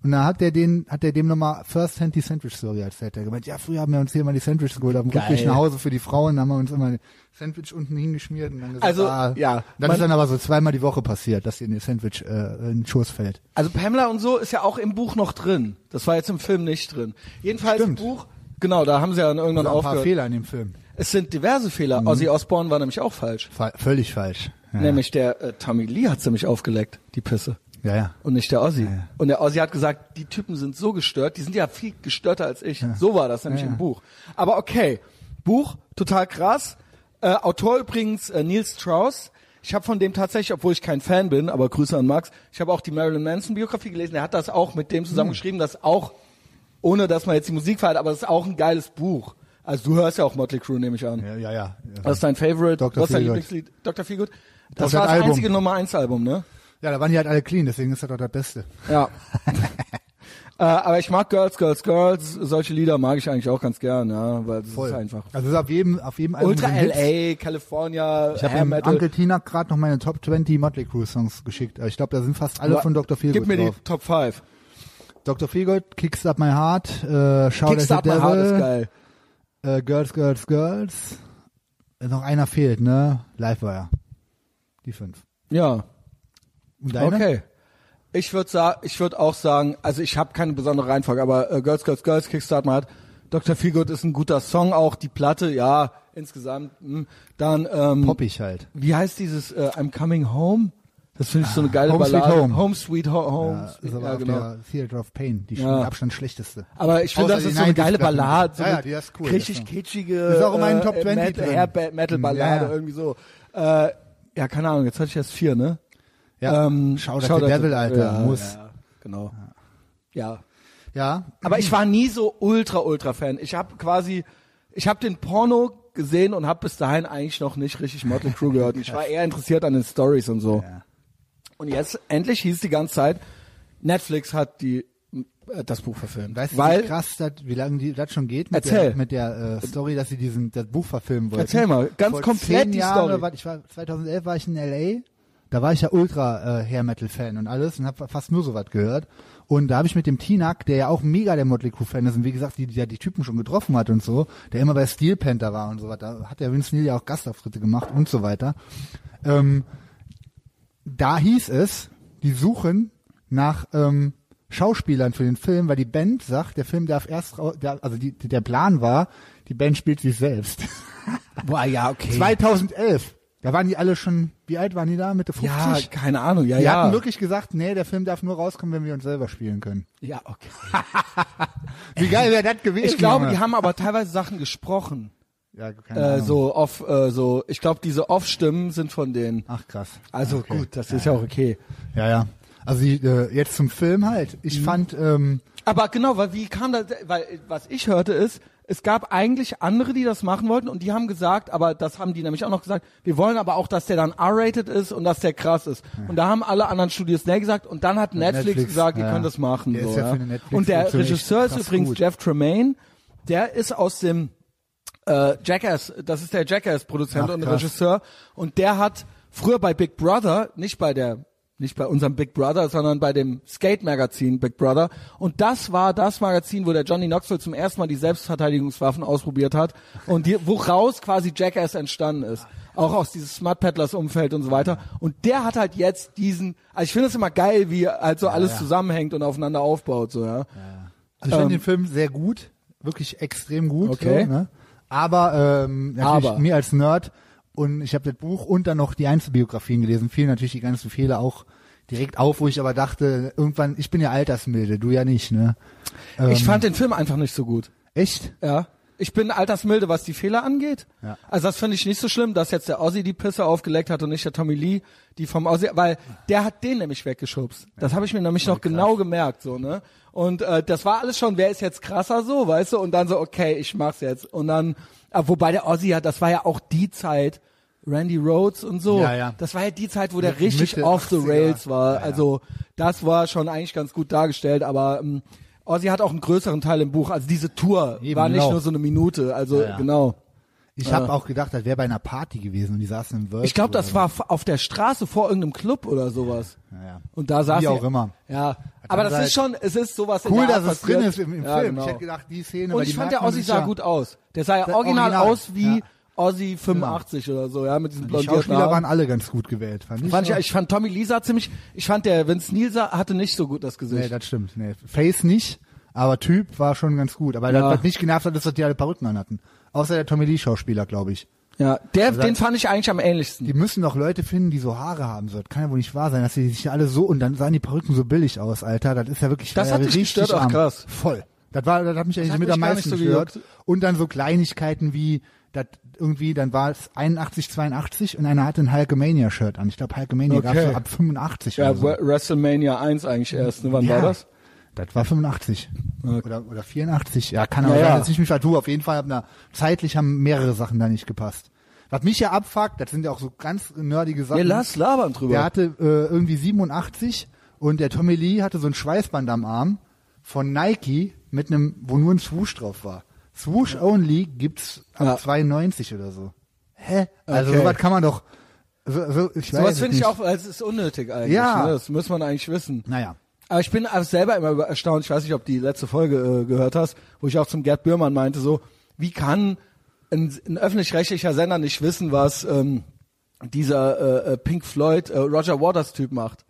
und dann hat der den, hat der dem nochmal First Hand die Sandwich Story erzählt. Er hat gemeint, ja, früher haben wir uns hier mal die Sandwiches geholt auf dem. Rückweg nach Hause für die Frauen, haben wir uns immer ein Sandwich unten hingeschmiert und dann gesagt, Also, ah, ja, Dann man- ist dann aber so zweimal die Woche passiert, dass ihr ein Sandwich äh, in den Schoß fällt. also Pamela und so ist ja auch im Buch noch drin. Das war jetzt im Film nicht drin. Jedenfalls Stimmt. im Buch, genau, da haben sie ja dann irgendwann ein paar aufgehört. Fehler in dem Film. Es sind diverse Fehler. Mhm. Ozzy Osbourne war nämlich auch falsch. Fa völlig falsch. Ja. Nämlich der äh, Tommy Lee hat nämlich aufgeleckt, die Pisse. Ja, ja. Und nicht der Ozzy. Ja. Und der Ozzy hat gesagt, die Typen sind so gestört, die sind ja viel gestörter als ich. So war das nämlich Ja, ja. im Buch. Aber okay, Buch, total krass. Äh, Autor übrigens äh, Neil Strauss. Ich habe von dem tatsächlich, obwohl ich kein Fan bin, aber Grüße an Max, ich habe auch die Marilyn Manson Biografie gelesen. Er hat das auch mit dem Hm. zusammengeschrieben, das auch, ohne dass man jetzt die Musik feiert, aber das ist auch ein geiles Buch. Also du hörst ja auch Motley Crue, nehme ich an. Ja, ja, ja. Was ist dein Favorite? Dr. Was ist dein. Lieblingslied? Dr. Feelgood? Das war das Album. einzige Nummer 1 Album, ne? Ja, da waren die halt alle clean, deswegen ist das doch das Beste. Ja. äh, aber ich mag Girls, Girls, Girls. Solche Lieder mag ich eigentlich auch ganz gern, ja, weil es ist einfach. Also es ist auf jedem, auf jedem Album Ultra sind Hits. LA, California, Ich habe dem. Onkel Tina gerade noch meine Top 20 Motley Crue Songs geschickt. Ich glaube, da sind fast alle Aber von Dr. Feelgood Gib mir drauf. die Top 5. Dr. Feelgood, Kickstart My Heart, äh, Shout Kickstart My Heart ist Devil, geil. äh, Girls, Girls, Girls. Äh, Noch einer fehlt, ne? Live Wire. Die fünf. Ja, Und deine? okay. Ich würde sagen, ich würde auch sagen, also ich habe keine besondere Reihenfolge, aber äh, Girls, Girls, Girls, Kickstart My Heart. Dr. Feelgood ist ein guter Song, auch die Platte, ja, insgesamt. Mh. Dann, ähm, Poppig halt. wie heißt dieses äh, I'm Coming Home? Das finde ich so eine geile Home Sweet Ballade. Home. Home Sweet Ho Home. Ja, ist ja, genau. der Theater of Pain, die Ja. mit Abstand schlechteste. Aber ich finde, das ist so eine 90s geile. Ballade, so Ja, ja, die ist cool, richtig kitschige Ist auch in meinen äh, Top 20 Metal, drin. Hair Metal Ballade, Ja, irgendwie so. Äh, ja, keine Ahnung, jetzt hatte ich erst vier, ne? Ja, ähm, Shout the at Devil, Alter, ja, muss. Ja, genau. Ja. Ja, Aber ich war nie so ultra, ultra Fan. Ich habe quasi, ich habe den Porno gesehen und habe bis dahin eigentlich noch nicht richtig Motley Crue gehört. Ich war eher interessiert an den Stories und so. Ja. Und jetzt endlich hieß die ganze Zeit, Netflix hat die äh, das Buch verfilmt. Weißt du, wie krass das, wie lange die, das schon geht mit Erzähl. der, mit der äh, Story, dass sie diesen das Buch verfilmen wollten? Erzähl mal, ganz Vor komplett die Jahre, Story. War, ich war 2011 war ich in LA. Da war ich ja ultra äh, Hair Metal Fan und alles und habe fast nur sowas gehört. Und da habe ich mit dem Tinak, der ja auch mega der Motley Crue Fan ist und wie gesagt, die, die ja die Typen schon getroffen hat und so, der immer bei Steel Panther war und so weiter, hat der Vince Neil ja auch Gastauftritte gemacht und so weiter. Ähm, da hieß es, die suchen nach ähm, Schauspielern für den Film, weil die Band sagt, der Film darf erst, der, also die, der Plan war, die Band spielt sich selbst. Boah, ja, okay. 2011. Da waren die alle schon, wie alt waren die da? Mitte 50? ja, keine Ahnung, ja, die ja. hatten wirklich gesagt, nee, der Film darf nur rauskommen, wenn wir uns selber spielen können. ja, okay. Wie geil wäre das gewesen? Ich glaube, die haben aber teilweise Sachen gesprochen. Ja, keine Äh, so off, äh, so, ich glaube, diese Off-Stimmen sind von denen. Ach krass. Also Okay. gut, das ist ja auch okay. Ja, ja. Also die, äh, jetzt zum Film halt. Mhm. Ich fand, ähm, Aber genau, weil wie kam das, weil was ich hörte ist, es gab eigentlich andere, die das machen wollten und die haben gesagt, aber das haben die nämlich auch noch gesagt, wir wollen aber auch, dass der dann R-rated ist und dass der krass ist. Und da haben alle anderen Studios nee gesagt und dann hat Netflix, Netflix, gesagt, ihr ja. könnt das machen. Der so, ja ja. und der Regisseur ist übrigens gut. Jeff Tremaine, der ist aus dem äh, Jackass, das ist der Jackass-Produzent und krass. Regisseur und der hat früher bei Big Brother, nicht bei der nicht bei unserem Big Brother, sondern bei dem Skate-Magazin Big Brother. Und das war das Magazin, wo der Johnny Knoxville zum ersten Mal die Selbstverteidigungswaffen ausprobiert hat und die, woraus quasi Jackass entstanden ist. Auch aus dieses Smart Peddlers Umfeld und so weiter. Und der hat halt jetzt diesen, also ich finde es immer geil, wie halt so alles ja. zusammenhängt und aufeinander aufbaut, so, ja. Also ich Ähm, den Film sehr gut, wirklich extrem gut. Okay. So, ne? Aber ähm, natürlich Aber. mir als Nerd und ich habe das Buch und dann noch die Einzelbiografien gelesen, fielen natürlich die ganzen Fehler auch direkt auf, wo ich aber dachte, irgendwann, ich bin ja altersmilde, du ja nicht, ne? Ich Ähm, fand den Film einfach nicht so gut. echt? Ja. Ich bin altersmilde, was die Fehler angeht. Ja. Also das finde ich nicht so schlimm, dass jetzt der Ozzy die Pisse aufgeleckt hat und nicht der Tommy Lee, die vom Ozzy, weil der hat den nämlich weggeschubst. Das habe ich mir nämlich noch genau gemerkt, so ne. Und äh, das war alles schon, wer ist jetzt krasser so, weißt du? Und dann so, okay, ich mach's jetzt. Und dann, äh, wobei der Ozzy hat, das war ja auch die Zeit, Randy Rhodes und so. Ja, ja. Das war ja die Zeit, wo der Mitte richtig off the 80er. rails war. Ja. Also das war schon eigentlich ganz gut dargestellt, aber ähm, Ozzy hat auch einen größeren Teil im Buch. Also diese Tour Eben, war nicht genau. nur so eine Minute. Also genau. Ich habe auch gedacht, das wäre bei einer Party gewesen und die saßen im World. Ich glaube, das war auf der Straße vor irgendeinem Club oder sowas. Naja. Und da saß Wie auch immer. Ja, aber das ist schon, es ist sowas in Cool, dass es drin ist im, im ja, Film. Genau. Ich hätte gedacht, die Szene. Und ich die fand, der sich sah ja- gut aus. Der sah ja original, Original, aus wie ja. Ozzy 85 oder so, ja, mit diesen Die blondierten Schauspieler Haaren. waren alle ganz gut gewählt, fand ich. Fand ich, ich fand Tommy Lee sah ziemlich, ich fand der Vince Neil hatte nicht so gut das Gesicht. Nee, das stimmt. Nee. Face nicht, aber Typ war schon ganz gut. Aber Ja. das, was nicht genervt hat, ist, dass die alle Perücken an hatten. Außer der Tommy Lee Schauspieler, glaube ich. ja, der, Also- den fand ich eigentlich am ähnlichsten. Die müssen doch Leute finden, die so Haare haben. So, das kann ja wohl nicht wahr sein, dass die sich alle so und dann sahen die Perücken so billig aus, Alter. Das ist ja wirklich Das ja, hat dich gestört? Arm. krass. Voll. Das war, das hat mich eigentlich hat mit mich am meisten so gestört. gejuckt. Und dann so Kleinigkeiten wie, das irgendwie, dann war es 81, 82 und einer hatte ein Hulkamania-Shirt an. Ich glaube, Hulkamania Okay. so ab 85 ja, oder so. Wre- WrestleMania 1 eigentlich erst, ne? Wann Ja. war das? Das war 85. Oder, oder 84. Ja, kann Ja, aber ja. sein, jetzt nicht mich du. Auf jeden Fall haben da, zeitlich haben mehrere Sachen da nicht gepasst. Was mich ja abfuckt, das sind ja auch so ganz nerdige Sachen. Ja, lass labern drüber. Der hatte äh, irgendwie 87 und der Tommy Lee hatte so ein Schweißband am Arm von Nike mit einem, wo nur ein Swoosh drauf war. Swoosh Only gibt's ab Ja. 92 oder so. Hä? Also Okay. sowas kann man doch. So, so, ich weiß Sowas es finde ich auch, es ist unnötig eigentlich. Ja. Ne? Das muss man eigentlich wissen. Naja. Aber ich bin auch selber immer erstaunt, ich weiß nicht, ob du die letzte Folge äh, gehört hast, wo ich auch zum Gerd Bührmann meinte, so, wie kann ein, ein öffentlich-rechtlicher Sender nicht wissen, was ähm, dieser äh, äh, Pink Floyd äh, Roger Waters Typ macht?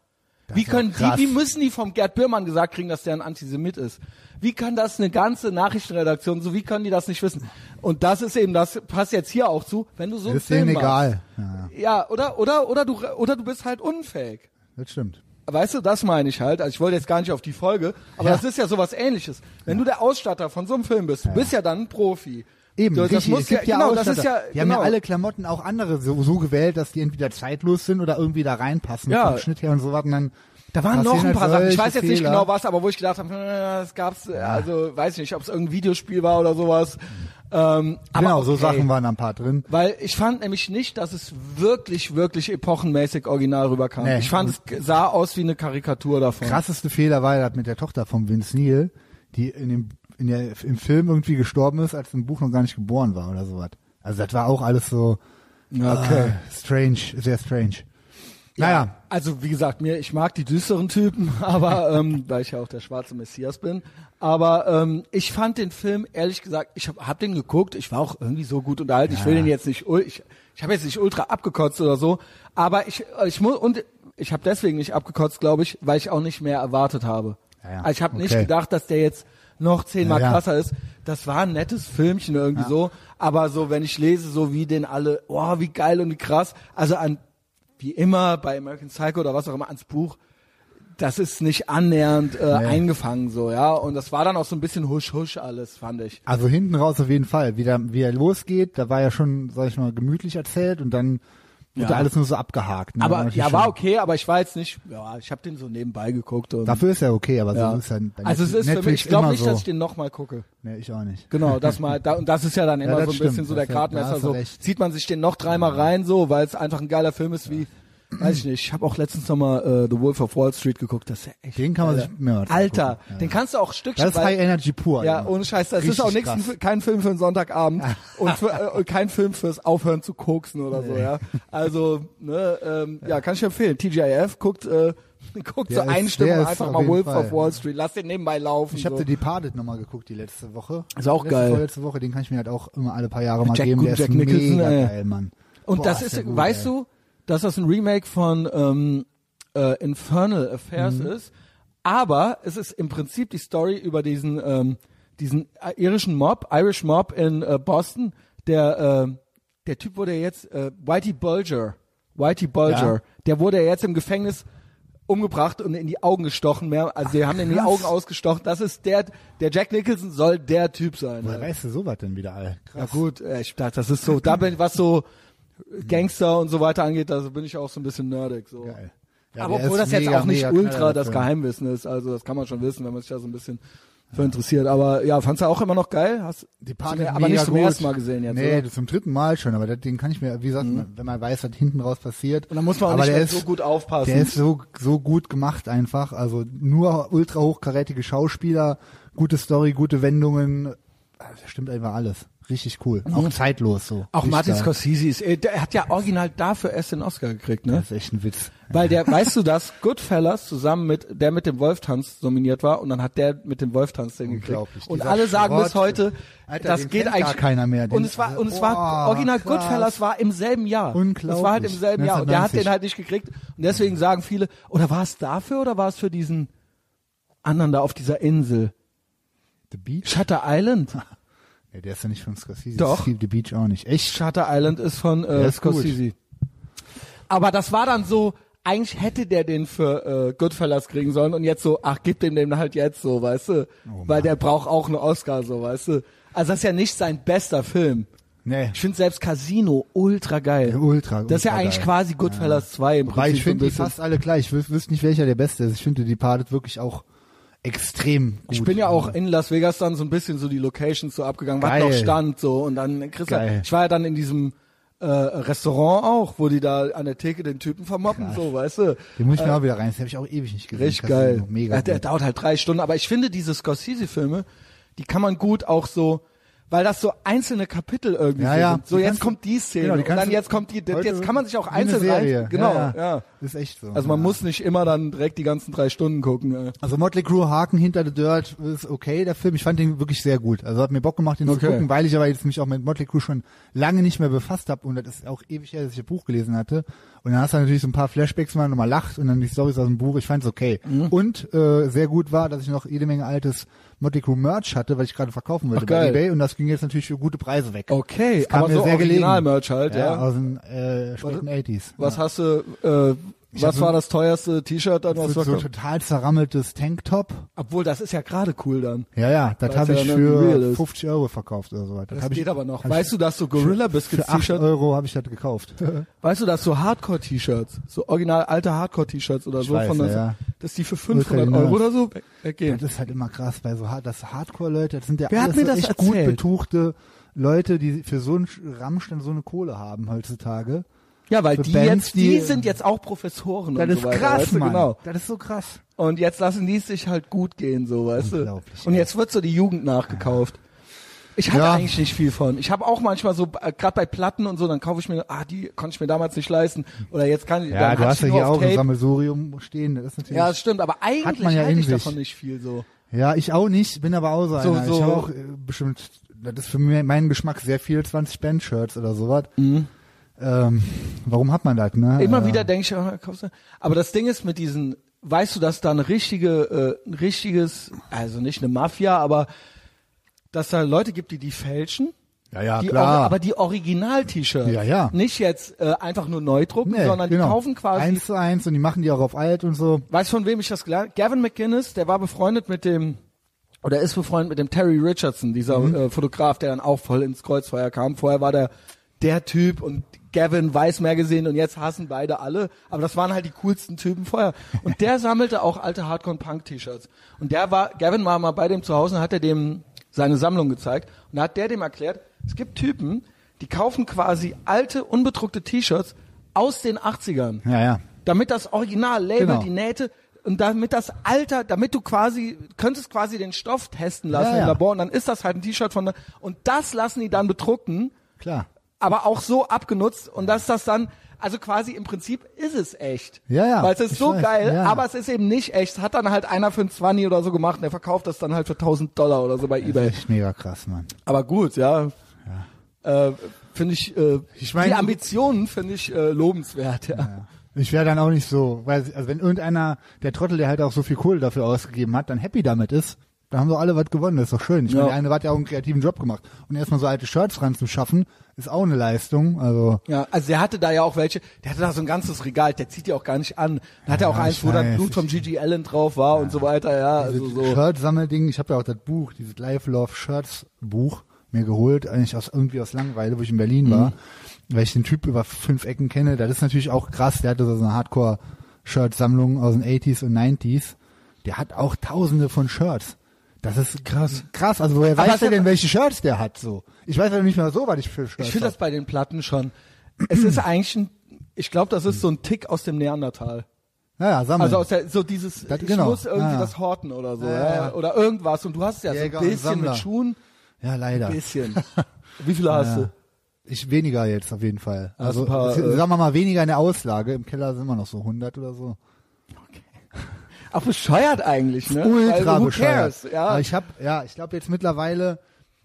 Wie ist auch können die, wie müssen die vom Gerd Bührmann gesagt kriegen, dass der ein Antisemit ist? Wie kann das eine ganze Nachrichtenredaktion, so wie können die das nicht wissen? Und das ist eben, das passt jetzt hier auch zu, wenn du so einen Ist denen Film egal. Ja. Ja, oder, oder, oder du, oder du bist halt unfähig. das stimmt. Weißt du, das meine ich halt. Also ich wollte jetzt gar nicht auf die Folge, aber Ja. das ist ja sowas ähnliches. Wenn du der Ausstatter von so einem Film bist, du bist ja dann ein Profi. Eben, das richtig. muss es gibt ja, genau, das ist ja, Die haben genau. ja alle Klamotten auch andere so, so gewählt, dass die entweder zeitlos sind oder irgendwie da reinpassen Ja. vom Schnitt her und so was. Und dann Da waren noch ein paar halt Sachen. Ich weiß jetzt nicht Fehler. genau was, aber wo ich gedacht habe, es gab's, äh, also weiß ich nicht, ob es irgendein Videospiel war oder sowas. Ähm, Genau, so okay. Sachen waren da ein paar drin. Weil ich fand nämlich nicht, dass es wirklich, wirklich epochenmäßig original rüberkam. Nee. Ich fand, es sah aus wie eine Karikatur davon. Krasseste Fehler war das mit der Tochter von Vince Neil, die in dem in der im Film irgendwie gestorben ist, als im Buch noch gar nicht geboren war oder sowas. Also das war auch alles so Ja, okay. ah, strange, sehr strange. Naja, Also wie gesagt, mir, ich mag die düsteren Typen, aber ähm, weil ich ja auch der schwarze Messias bin. Aber ähm, ich fand den Film ehrlich gesagt, ich habe hab den geguckt, ich war auch irgendwie so gut unterhalten. Ich will den jetzt nicht, ich, ich habe jetzt nicht ultra abgekotzt oder so, aber ich, ich muss und ich habe deswegen nicht abgekotzt, glaube ich, weil ich auch nicht mehr erwartet habe. Ja, ja. Also ich habe nicht Okay. gedacht, dass der jetzt noch zehnmal Ja, ja. krasser ist. Das war ein nettes Filmchen irgendwie so, aber so wenn ich lese, so wie den alle, oh wie geil und wie krass, also an wie immer bei American Psycho oder was auch immer ans Buch, das ist nicht annähernd äh, Nee. eingefangen so, ja. Und das war dann auch so ein bisschen husch husch alles, fand ich. also hinten raus auf jeden Fall. Wie, der, wie er losgeht, da war ja schon, sag ich mal, gemütlich erzählt und dann wurde Ja. alles nur so abgehakt. Ne? Aber ja, war okay, aber ich war jetzt nicht, ja, ich habe den so nebenbei geguckt und Dafür ist er okay, aber ja. so ist er bei Also es ist für mich, ich glaube nicht, so. dass ich den nochmal gucke. Nee, ich auch nicht. Genau, das mal, da, und das ist ja dann immer das so ein stimmt, bisschen so der ja- du so recht. zieht man sich den noch dreimal rein, so, weil es einfach ein geiler Film ist, wie weiß ich nicht. Ich habe auch letztens nochmal äh, The Wolf of Wall Street geguckt. Das ist ja echt. Den kann man Alter. sich mehrmals Alter, angucken. Ja. den kannst du auch Stückchen. Das ist High Energy pur. ja, ohne Scheiß, das ist auch krass. kein Film für einen Sonntagabend und, für, äh, kein Film fürs Aufhören zu koksen oder so, ja. Also, ne, ähm, ja, kann ich empfehlen. TGIF guckt, äh, guckt Der so eine Stimme einfach mal Wolf Fall. of Wall Street. Lass den nebenbei laufen. Ich habe so. The Departed nochmal geguckt die letzte Woche. Ist auch letzte, geil. Vorletzte Woche, den kann ich mir halt auch immer alle paar Jahre mal Jack- geben. Der guten ist Jack Nicholson, mega ey. geil, Mann. Und Boah, das ist ist, gut, weißt ey. du, dass das ein Remake von ähm, äh, Infernal Affairs Mhm. ist, aber es ist im Prinzip die Story über diesen ähm, diesen äh, irischen Mob, Irish Mob in äh, Boston, der äh, der Typ wurde jetzt äh, Whitey Bulger, Whitey Bulger, Ja. der wurde ja jetzt im Gefängnis umgebracht und in die Augen gestochen. Mehr, also die haben in die krass. Augen ausgestochen. Das ist der, der Jack Nicholson soll der Typ sein. Woher weißt du sowas denn wieder, all? Ja gut, äh, ich dachte, das ist so, da bin was so Gangster und so weiter angeht, da bin ich auch so ein bisschen nerdig. So. Geil. Ja, Aber obwohl das jetzt mega, auch nicht ultra das Film. Geheimwissen ist, also das kann man schon wissen, wenn man sich da so ein bisschen für interessiert. Aber ja, fandst du auch immer noch geil? Hast Die Party aber nicht zum gut. ersten Mal gesehen jetzt. Nee, oder? das zum dritten Mal schon, aber das- den kann ich mir, wie gesagt, wenn man weiß, was hinten raus passiert. Und dann muss man auch aber nicht ist, so gut aufpassen. Der ist so, so gut gemacht einfach. Also nur ultra hochkarätige Schauspieler, gute Story, gute Wendungen. Also, stimmt einfach alles. Richtig cool. Auch zeitlos so. Mhm. auch Richtig Martin. Scorsese ist, äh, der hat ja original dafür erst den Oscar gekriegt, ne? Das ist echt ein Witz. Weil der, weißt du das, Goodfellas zusammen mit, der mit dem Wolftanz nominiert war und dann hat der mit dem Wolftanz den gekriegt. Und alle sagen bis Schrott. heute, Alter, das geht eigentlich. gar keiner mehr. Den- und es war, und es war, Boah, original krass. Goodfellas war im selben Jahr. Unglaublich. Es war halt im selben Jahr. Und der hat 1990. den halt nicht gekriegt. Und deswegen sagen viele, oder war es dafür oder war es für diesen anderen da auf dieser Insel? The Beach? Shutter Island? Nee, der ist ja nicht von Scorsese. Doch. Steve The Beach auch nicht. Echt? Shutter Island ist von äh, ist gut. Scorsese. Aber das war dann so, eigentlich hätte der den für äh, Goodfellas kriegen sollen und jetzt so, ach, gib dem den halt jetzt so, weißt du? Oh Weil der braucht auch einen Oscar, so, weißt du? Also das ist ja nicht sein bester Film. Nee. Ich finde selbst Casino ultra geil. Ultra, Das ist ja ultra eigentlich geil. quasi Goodfellas 2 im Prinzip. Weil ich so finde die bisschen. fast alle gleich. Ich wüs wüsste nicht, welcher der beste ist. Ich finde die Departed wirklich auch extrem gut. Ich bin ja auch in Las Vegas dann so ein bisschen so die Locations so abgegangen, was Geil. noch stand so und dann Geil. ich war ja dann in diesem äh, Restaurant auch, wo die da an der Theke den Typen vermoppen, so, weißt du. Den muss ich mir auch wieder rein. Das habe ich auch ewig nicht gesehen. Richtig geil. Mega ja, der gut. dauert halt drei Stunden, aber ich finde diese Scorsese-Filme, die kann man gut auch so, weil das so einzelne Kapitel irgendwie Ja, ja. sind. So Die jetzt kommt die Szene genau, die und dann jetzt kommt die, jetzt kann man sich auch einzeln Serie. rein, genau, Ja, ja. Ist echt so. Also man muss nicht immer dann direkt die ganzen drei Stunden gucken. Also Motley Crue Haken hinter the Dirt ist okay, der Film. Ich fand den wirklich sehr gut. Also hat mir Bock gemacht, den zu Okay. gucken, weil ich aber jetzt mich auch mit Motley Crue schon lange nicht mehr befasst habe und das ist auch ewig her, dass ich das Buch gelesen hatte. Und dann hast du natürlich so ein paar Flashbacks, wo man nochmal lacht und dann die Storys aus dem Buch. Ich fand's okay. Mhm. Und äh, sehr gut war, dass ich noch jede Menge altes Motley Crue Merch hatte, weil ich gerade verkaufen wollte Ach, bei geil. eBay und das ging jetzt natürlich für gute Preise weg. Okay, Das kam aber mir so sehr gelegen. Original-Merch halt, ja. aus den äh, späten 80s. Was ja. hast du, äh, Ich was war das teuerste T-Shirt dann, was so, verkauft? total zerrammeltes Tanktop. Obwohl, das ist ja gerade cool dann. Ja, ja, das habe ja ich für ist. 50 Euro verkauft oder so. Das, Das hab geht ich, aber noch. Weißt du, dass so Gorilla für Biscuits 8 T-Shirt, Euro habe ich das gekauft. weißt du, dass so Hardcore-T-Shirts, so original alte Hardcore-T-Shirts oder so weiß, von das, ja. dass die für 500 Ultra Euro oder so weg- weggehen. Das ist halt immer krass bei so hart, das Hardcore-Leute, das sind ja Wer hat alles mir so das echt gut erzählt? betuchte Leute, die für so einen Ramsch dann so eine Kohle haben heutzutage. Ja, weil die Bands, jetzt, die, die- sind jetzt auch Professoren Das und ist so weiter. krass, weißt du, Mann. genau. Das ist so krass. Und jetzt lassen die es sich halt gut gehen, so, weißt du. Unglaublich, Und jetzt wird so die Jugend nachgekauft. Ich hatte Ja. eigentlich nicht viel von. Ich habe auch manchmal so, äh, gerade bei Platten und so, dann kaufe ich mir, ah, die konnte ich mir damals nicht leisten. Oder jetzt kann ich, Ja, dann du hast ja hier auch ein Tape. Sammelsurium stehen. Das ist natürlich. Ja, das stimmt, aber eigentlich ja halte ich sich. davon nicht viel so. Ja, ich auch nicht, bin aber auch so So- einer. so- ich habe auch äh, bestimmt, das ist für meinen Geschmack sehr viel 20 Band-Shirts oder sowas. Ähm, warum hat man das, ne? Immer äh, wieder denke ich, du. aber das Ding ist mit diesen, weißt du, dass da eine richtige, äh, ein richtiges, also nicht eine Mafia, aber dass da Leute gibt, die die fälschen. Ja, ja, die klar. Aber die Original-T-Shirts. Ja, ja. Nicht jetzt äh, einfach nur neu drucken, Nee, sondern genau. die kaufen quasi. Eins zu eins und die machen die auch auf alt und so. Weißt du, von wem ich das gelernt Gavin McGinnis, der war befreundet mit dem, oder ist befreundet mit dem Terry Richardson, dieser Mhm. äh, Fotograf, der dann auch voll ins Kreuzfeuer kam. Vorher war der der Typ und Gavin weiß mehr gesehen und jetzt hassen beide alle. Aber das waren halt die coolsten Typen vorher. Und der sammelte auch alte Hardcore-Punk-T-Shirts. Und der war, Gavin war mal bei dem zu Hause und hat er dem seine Sammlung gezeigt. Und da hat der dem erklärt, es gibt Typen, die kaufen quasi alte, unbedruckte T-Shirts aus den 80ern. Ja, ja. Damit das Original-Label, Genau. die Nähte und damit das Alter, damit du quasi, könntest quasi den Stoff testen lassen Ja, im. Labor und dann ist das halt ein T-Shirt von, und das lassen die dann bedrucken, Klar. Aber auch so abgenutzt und dass das dann, also quasi im Prinzip ist es echt. Ja, ja, Weil es ist so weiß, geil, ja. aber es ist eben nicht echt. Es hat dann halt einer für ein 20 oder so gemacht und der verkauft das dann halt für 1000 Dollar oder so bei Ebay. Echt mega krass, Mann. Aber gut, ja. Äh, finde ich, äh, Ich mein- die Ambitionen finde ich äh, lobenswert, ja. Ich wäre dann auch nicht so, weil also wenn irgendeiner, der Trottel, der halt auch so viel Kohle dafür ausgegeben hat, dann happy damit ist, dann haben doch alle was gewonnen, das ist doch schön. Ich Ja. meine, der eine hat ja auch einen kreativen Job gemacht. Und erstmal so alte Shirts ranzuschaffen, ist auch eine Leistung. Also Ja, also der hatte da ja auch welche, der hatte da so ein ganzes Regal, der zieht die auch gar nicht an. Da hat er auch Ja, eins, ich wo dann Blut vom Gigi Allen drauf war und so weiter, ja, also dieses so. Shirt-Sammelding, ich habe ja auch das Buch, dieses Live Love Shirts Buch mir geholt, eigentlich aus irgendwie aus Langeweile, wo ich in Berlin Mhm. war, weil ich den Typ über fünf Ecken kenne. Das ist natürlich auch krass, der hatte so eine Hardcore-Shirt-Sammlung aus den 80s und 90s. Der hat auch tausende von Shirts. Das ist krass. Krass, also woher weiß er denn, welche Shirts der hat so? Ich weiß ja nicht mehr so, was ich für Shirts Ich finde das bei den Platten schon. Es ist eigentlich ein, ich glaube, das ist so ein Tick aus dem Neandertal. Ja, sammeln. Also aus der, so dieses, Das- ich genau. muss irgendwie Ja, das horten oder so, Ja, oder irgendwas. Und du hast ja Jäger so ein bisschen mit Schuhen, ja, leider. ein bisschen. Wie viele hast du? Ich weniger jetzt auf jeden Fall. Also ein paar, äh, sagen wir mal weniger in der Auslage. Im Keller sind wir noch so 100 oder so. Auch bescheuert eigentlich, ne? Ultra Weil, bescheuert. cares? Ja. Aber ich habe, ja, ich glaube jetzt mittlerweile,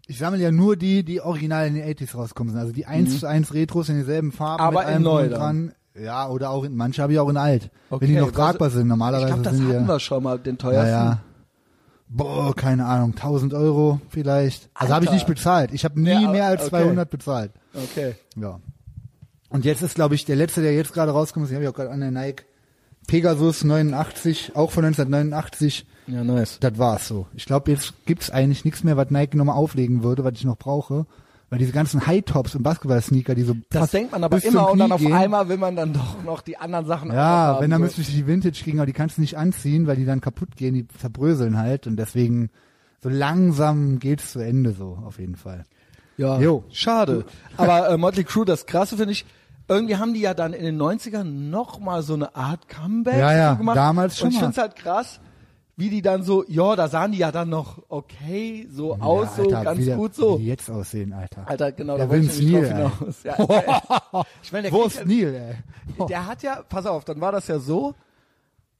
ich sammle ja nur die, die original in den 80s rauskommen sind. Also die 1 zu 1 Retros in denselben Farben Mhm. Aber mit in allem neu und dann. dran. Ja, oder auch in, manche habe ich auch in alt. Okay, wenn die noch was- tragbar sind. Normalerweise ich glaube, das sind hatten ja, wir schon mal, den ja, teuersten. ja. Boah, keine Ahnung, 1000 Euro vielleicht. Also habe ich nicht bezahlt. Ich habe nie Ja, mehr als okay. 200 bezahlt. Okay. Ja. Und jetzt ist, glaube ich, der letzte, der jetzt gerade rauskommt, den habe ich auch gerade an der Nike. Pegasus 89, auch von 1989. Ja, nice. Das war's so. Ich glaube, jetzt gibt's eigentlich nichts mehr, was Nike nochmal auflegen würde, was ich noch brauche. Weil diese ganzen High-Tops und Basketball-Sneaker, die so Das denkt man aber immer und dann auf gehen. einmal will man dann doch noch die anderen Sachen Ja, wenn, dann müsste ich die Vintage kriegen, aber die kannst du nicht anziehen, weil die dann kaputt gehen, die zerbröseln halt. Und deswegen, so langsam geht's zu Ende so, auf jeden Fall. Ja, Jo. schade. Aber äh, Motley Crue, das Krasse finde ich, irgendwie haben die ja dann in den 90ern noch mal so eine Art Comeback Ja, ja, so gemacht. damals schon Und ich finde es halt krass, wie die dann so, ja, da sahen die ja dann noch okay so aus, ja, so Alter, ganz wie der, gut so. Wie die jetzt aussehen, Alter. Alter, genau, Der da wollte ich Neil, drauf hinaus. Ja, ich meine, der Wo ist Neil, ey? der hat ja, pass auf, dann war das ja so,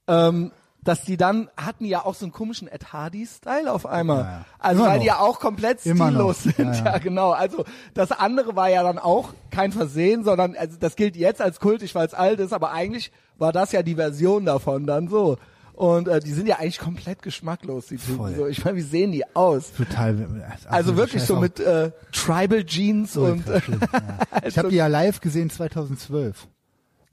ähm, dass die dann hatten ja auch so einen komischen Ed Hardy-Style auf einmal. Ja. Also Immer weil noch. die ja auch komplett stillos sind. Ja, Ja, ja. genau. Also das andere war ja dann auch kein Versehen, sondern also das gilt jetzt als kultig, weil es alt ist, aber eigentlich war das ja die Version davon dann so. Und äh, die sind ja eigentlich komplett geschmacklos, die Typen. Voll. So, ich meine, wie sehen die aus? Total. Also wirklich Scheiß so mit äh, Tribal Jeans und ultra schlimm, ja. Ich habe die ja live gesehen 2012,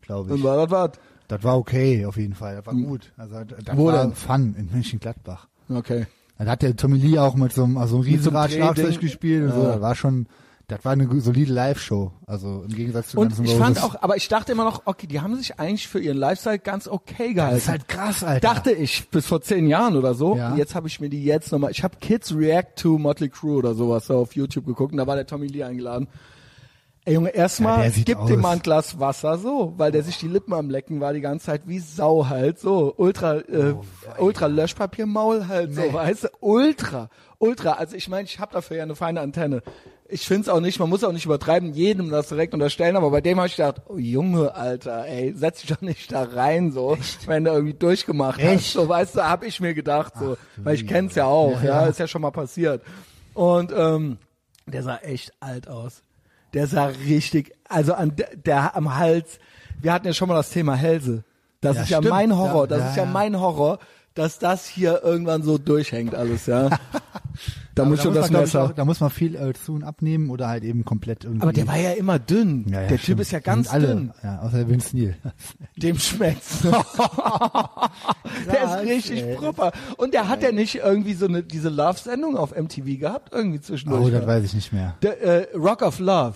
glaube und ich. war das was? Das war okay, auf jeden Fall. Das war gut. Also das Wo war denn? Fun in Mönchengladbach. Okay. Dann hat der Tommy Lee auch mit so einem, also einem so Riesenrad Schlagzeug gespielt und so. Ja. Das war schon, das war eine solide Live-Show. Also im Gegensatz zu Und ich fand auch, aber ich dachte immer noch, okay, die haben sich eigentlich für ihren Lifestyle ganz okay das gehalten. ist halt krass, Alter. dachte ich bis vor zehn Jahren oder so. Ja. Jetzt habe ich mir die jetzt nochmal. Ich habe Kids React to Motley Crue oder sowas so auf YouTube geguckt und da war der Tommy Lee eingeladen. Ey Junge, Ja, erstmal der sieht gib aus. dem mal ein Glas Wasser so, weil der sich die Lippen am lecken war die ganze Zeit wie Sau halt so ultra äh, ultra Löschpapiermaul halt so, Oh, Nee. weißt du, ultra ultra. Also ich meine, ich habe dafür ja eine feine Antenne. Ich find's auch nicht, man muss auch nicht übertreiben, jedem das direkt unterstellen, aber bei dem habe ich gedacht, oh Junge, Alter, ey, setz dich doch nicht da rein so, wenn du irgendwie durchgemacht hast. Echt? So, weißt du, hab ich mir gedacht so, weil ich kenn's ja auch, ja, Ja, ja. ist ja schon mal passiert. Und ähm, der sah echt alt aus. Der sah richtig, also an der, am Hals. Wir hatten ja schon mal das Thema Hälse. Das Ja, ist ja stimmt. mein Horror. Das ja, ist ja, ja. mein Horror, dass das hier irgendwann so durchhängt alles, ja. da muss schon muss das man, Messer. Auch, da muss man viel äh, zu und abnehmen oder halt eben komplett irgendwie. Aber der war ja immer dünn. Ja, ja, der stimmt. Typ ist ja ganz alle, dünn. Ja, außer Vince Neil. Dem schmeckt's. der ist richtig ey. proper. Und der hat ja nicht irgendwie so eine diese Love-Sendung auf MTV gehabt, irgendwie zwischendurch. Oh, das weiß ich nicht mehr. der, äh, Rock of Love.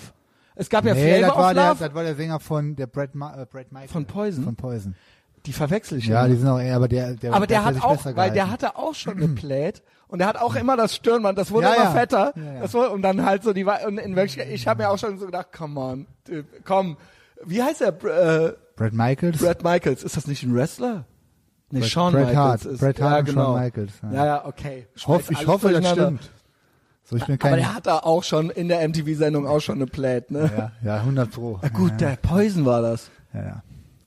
Es gab ja nee, Flavor das war, of der, Love. das war der Sänger von der Brad, Ma äh, Brad Michael. Von Poison? Von Poison. Die verwechsel ich Ja, immer. die sind auch eher, aber der, der aber der der hat auch, weil der hatte auch schon eine Plate und der hat auch immer das Stirnband, das wurde Ja, immer ja. fetter. Ja. Das wurde, und dann halt so die und in Wirklichkeit, ich habe mir auch schon so gedacht, come on, komm, Wie heißt er? Äh, Brad Michaels. Brad Michaels. Ist das nicht ein Wrestler? Nee, Brad- Shawn Bret Michaels Hart. ist. Bret Hart ja, und genau. Shawn Michaels, ja. Ja, okay. ich hoffe, ich hoffe das stimmt. So, ich bin Aber kein, der hat da auch schon in der MTV-Sendung auch schon eine Plate, ne? ja, ja, 100 pro. Ja, gut, der Poison war das. Ja, ja.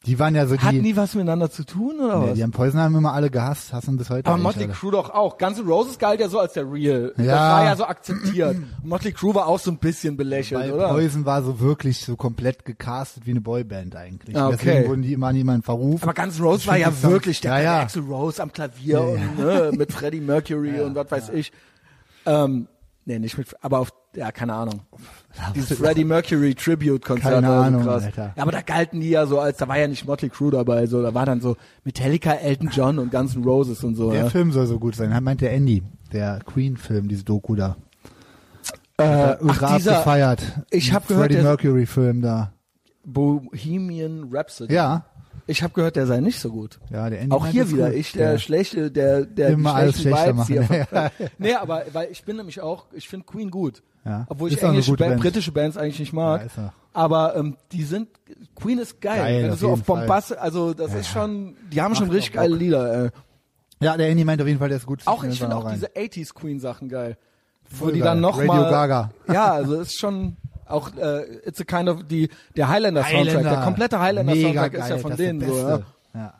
Die waren ja so Hatten die, die was miteinander zu tun oder nee, was? die haben Poison haben immer alle gehasst, hassen bis heute. Aber Motley. Crue doch auch. Guns N' Roses galt ja so als der Real. Das Ja. war ja so akzeptiert. Und Motley Crue war auch so ein bisschen belächelt, Weil oder? Poison war so wirklich so komplett gecastet wie eine Boyband eigentlich. Ah, okay. Deswegen wurden die immer an jemanden verrufen. Aber Guns N' Roses war ja die wirklich der ja, ja. Axl Rose am Klavier Ja, und ne, mit Freddie Mercury und was weiß ich. Ähm, nee, nicht mit, aber auf, ja, keine Ahnung. Dieses Freddie Mercury Tribute Konzert Keine Ahnung, krass. Alter. Ja, aber da galten die ja so als, da war ja nicht Motley Crue dabei, so, da war dann so Metallica, Elton John und Guns N' Roses und so. Der ja. Film soll so gut sein, meint der Andy, der Queen-Film, diese Doku da. Äh, ach, dieser abgefeiert. ich hab gehört, Freddie der- Mercury-Film da. Bohemian Rhapsody. Ja, Ich habe gehört, der sei nicht so gut. ja, der Andy Auch hier wieder, gut. ich, der Ja. schlechte, der, der Immer die alles schlechter Vibes hier. machen. verfolgt. nee, aber, weil ich bin nämlich auch, ich finde Queen gut. Ja. Obwohl Ist ich englische gute Band, britische Bands eigentlich nicht mag. Ja, er. aber ähm, die sind, Queen ist geil. Geil, Wenn du so auf. Bombast, also das ist schon, die haben schon Macht richtig auch Bock. geile Lieder. Ey. Ja, der Andy meint auf jeden Fall, der ist gut. Auch ich finde auch rein. diese 80s Queen Sachen geil. Wo die geil. dann noch Radio mal, Gaga. Ja, also ist schon auch äh, it's a kind of die der Highlander Soundtrack, der komplette Highlander Mega Soundtrack ist geil, ja von ist denen so, ja. Ja.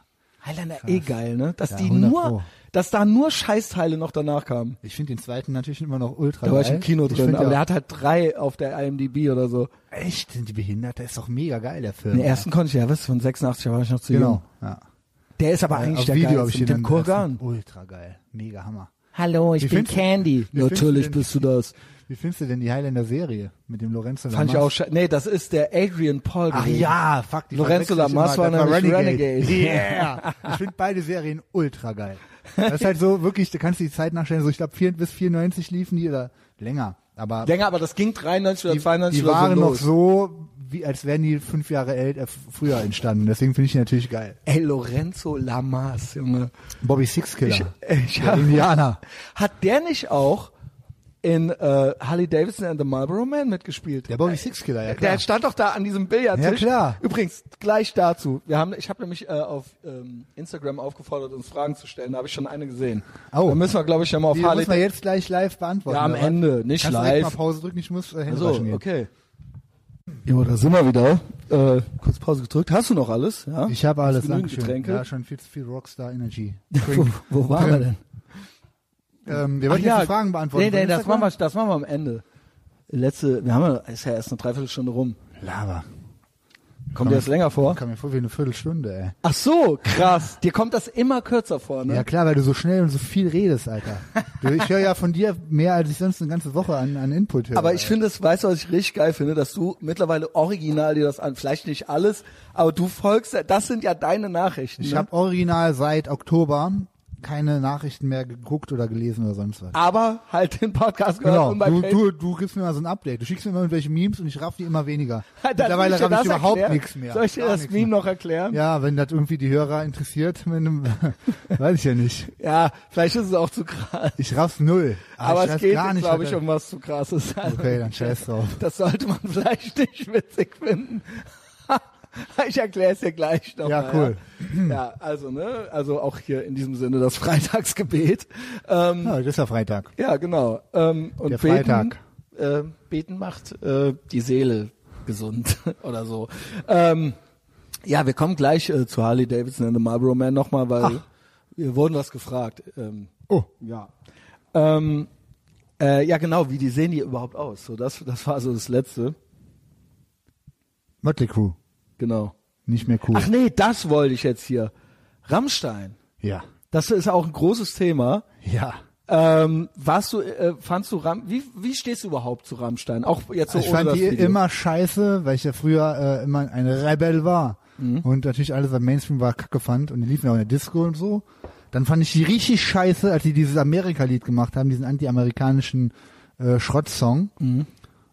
Highlander eh geil, ne? Dass Ja, die 100 nur, Pro. dass da nur Scheißteile noch danach kamen. Ich finde den zweiten natürlich immer noch ultra Da war geil. ich im Kino Ich drin, aber der hat halt drei auf der IMDb oder so. echt, sind die behindert? Der ist doch mega geil, der Film. Den ersten konnte ich ja, was von 86, da war ich noch zu Genau. jung. Ja. Der ist aber Ja, eigentlich auf der Video geilste habe ich mit dem Kurgan. Ultra geil. Mega Hammer. Hallo, ich Wie bin Candy. Natürlich bist du das. Wie findest du denn die Highlander-Serie mit dem Lorenzo Fand ich Lamas? auch scheiße. Nee, das ist der Adrian Paul. Ach gewesen. ja, fuck. Die Lorenzo ich Lamas war nämlich Renegade. Yeah. Ich finde beide Serien ultra geil. Das ist halt so wirklich, du kannst die Zeit nachstellen, so ich glaube bis 94 liefen die oder länger. Aber Länger, aber das ging 93 oder die, 92 die oder waren so noch los. so, wie als wären die fünf Jahre älter, f- früher entstanden. Deswegen finde ich die natürlich geil. Ey, Lorenzo Lamas, Junge. Bobby Sixkiller, Ich der hab, Indianer. hat der nicht auch in äh, Harley Davidson and the Marlboro Man mitgespielt? Der Bobby Sixkiller, ja klar. Der stand doch da an diesem Billardtisch. Ja, klar. Übrigens, gleich dazu. Wir haben, ich habe nämlich äh, auf ähm, Instagram aufgefordert, uns Fragen zu stellen. Da habe ich schon eine gesehen. Oh. Da müssen wir, glaube ich, ja mal auf Die Harley muss man jetzt gleich live beantworten. Ja, am oder? Ende, nicht Kannst live. mal Pause drücken, ich muss äh, Hände So, gehen. okay. Jo, da sind wir wieder. Äh, kurz Pause gedrückt. Hast du noch alles? Ja? Ich habe alles, Dankeschön. Getränke? Ja, schon viel zu viel Rockstar Energy. wo, wo waren wir denn? Ähm, wir wollten jetzt die Fragen beantworten. Nee, nee, das machen, wir, das machen wir am Ende. Letzte, wir haben ja, ist ja erst eine Dreiviertelstunde rum. Lava. Kommt dir das länger vor? Kam mir vor wie eine Viertelstunde, ey. Ach so, krass. Dir kommt das immer kürzer vor, ne? Ja klar, weil du so schnell und so viel redest, Alter. Ich höre ja von dir mehr, als ich sonst eine ganze Woche an, an Input höre. Aber ich finde es, weißt du, was ich richtig geil finde, dass du mittlerweile original dir das an, vielleicht nicht alles, aber du folgst, das sind ja deine Nachrichten. Ich ne? habe original seit Oktober keine Nachrichten mehr geguckt oder gelesen oder sonst was. aber halt den Podcast gehört Genau, und bei du, du, du gibst mir mal so ein Update. Du schickst mir immer irgendwelche Memes und ich raff die immer weniger. Mittlerweile raff ich überhaupt nichts mehr. Soll ich dir Gar das Meme mehr. noch erklären? Ja, wenn das irgendwie die Hörer interessiert, mit einem, weiß ich ja nicht. Ja, vielleicht ist es auch zu krass. Ich raff's null. Aber ich es geht, glaube ich, um was zu krasses. Also, Okay, dann scheiß drauf. Das sollte man vielleicht nicht witzig finden. Ich erkläre es dir gleich noch. Ja, cool. Ja. ja, also, ne, also auch hier in diesem Sinne das Freitagsgebet. Ähm, Ja, das ist ja Freitag. ja, genau. Ähm, und Der beten, Freitag. Äh, beten macht äh, die Seele gesund oder so. Ähm, ja, wir kommen gleich äh, zu Harley Davidson and the Marlboro Man nochmal, weil Ach. wir wurden was gefragt. Ähm, Oh. ja. Ähm, äh, ja, genau, wie die sehen die überhaupt aus? So, das, das war so das Letzte. Motley Crew. Genau. Nicht mehr cool. Ach nee, das wollte ich jetzt hier. Rammstein. Ja. Das ist auch ein großes Thema. Ja. Ähm, warst du, äh, fandst du Ram, wie, wie stehst du überhaupt zu Rammstein? Auch jetzt so ich ohne fand die Video. immer scheiße, weil ich ja früher äh, immer ein Rebel war. Mhm. Und natürlich alles, was Mainstream war, kacke fand. Und die liefen ja auch in der Disco und so. Dann fand ich die richtig scheiße, als die dieses Amerika-Lied gemacht haben, diesen anti-amerikanischen äh, Schrottsong. Mhm.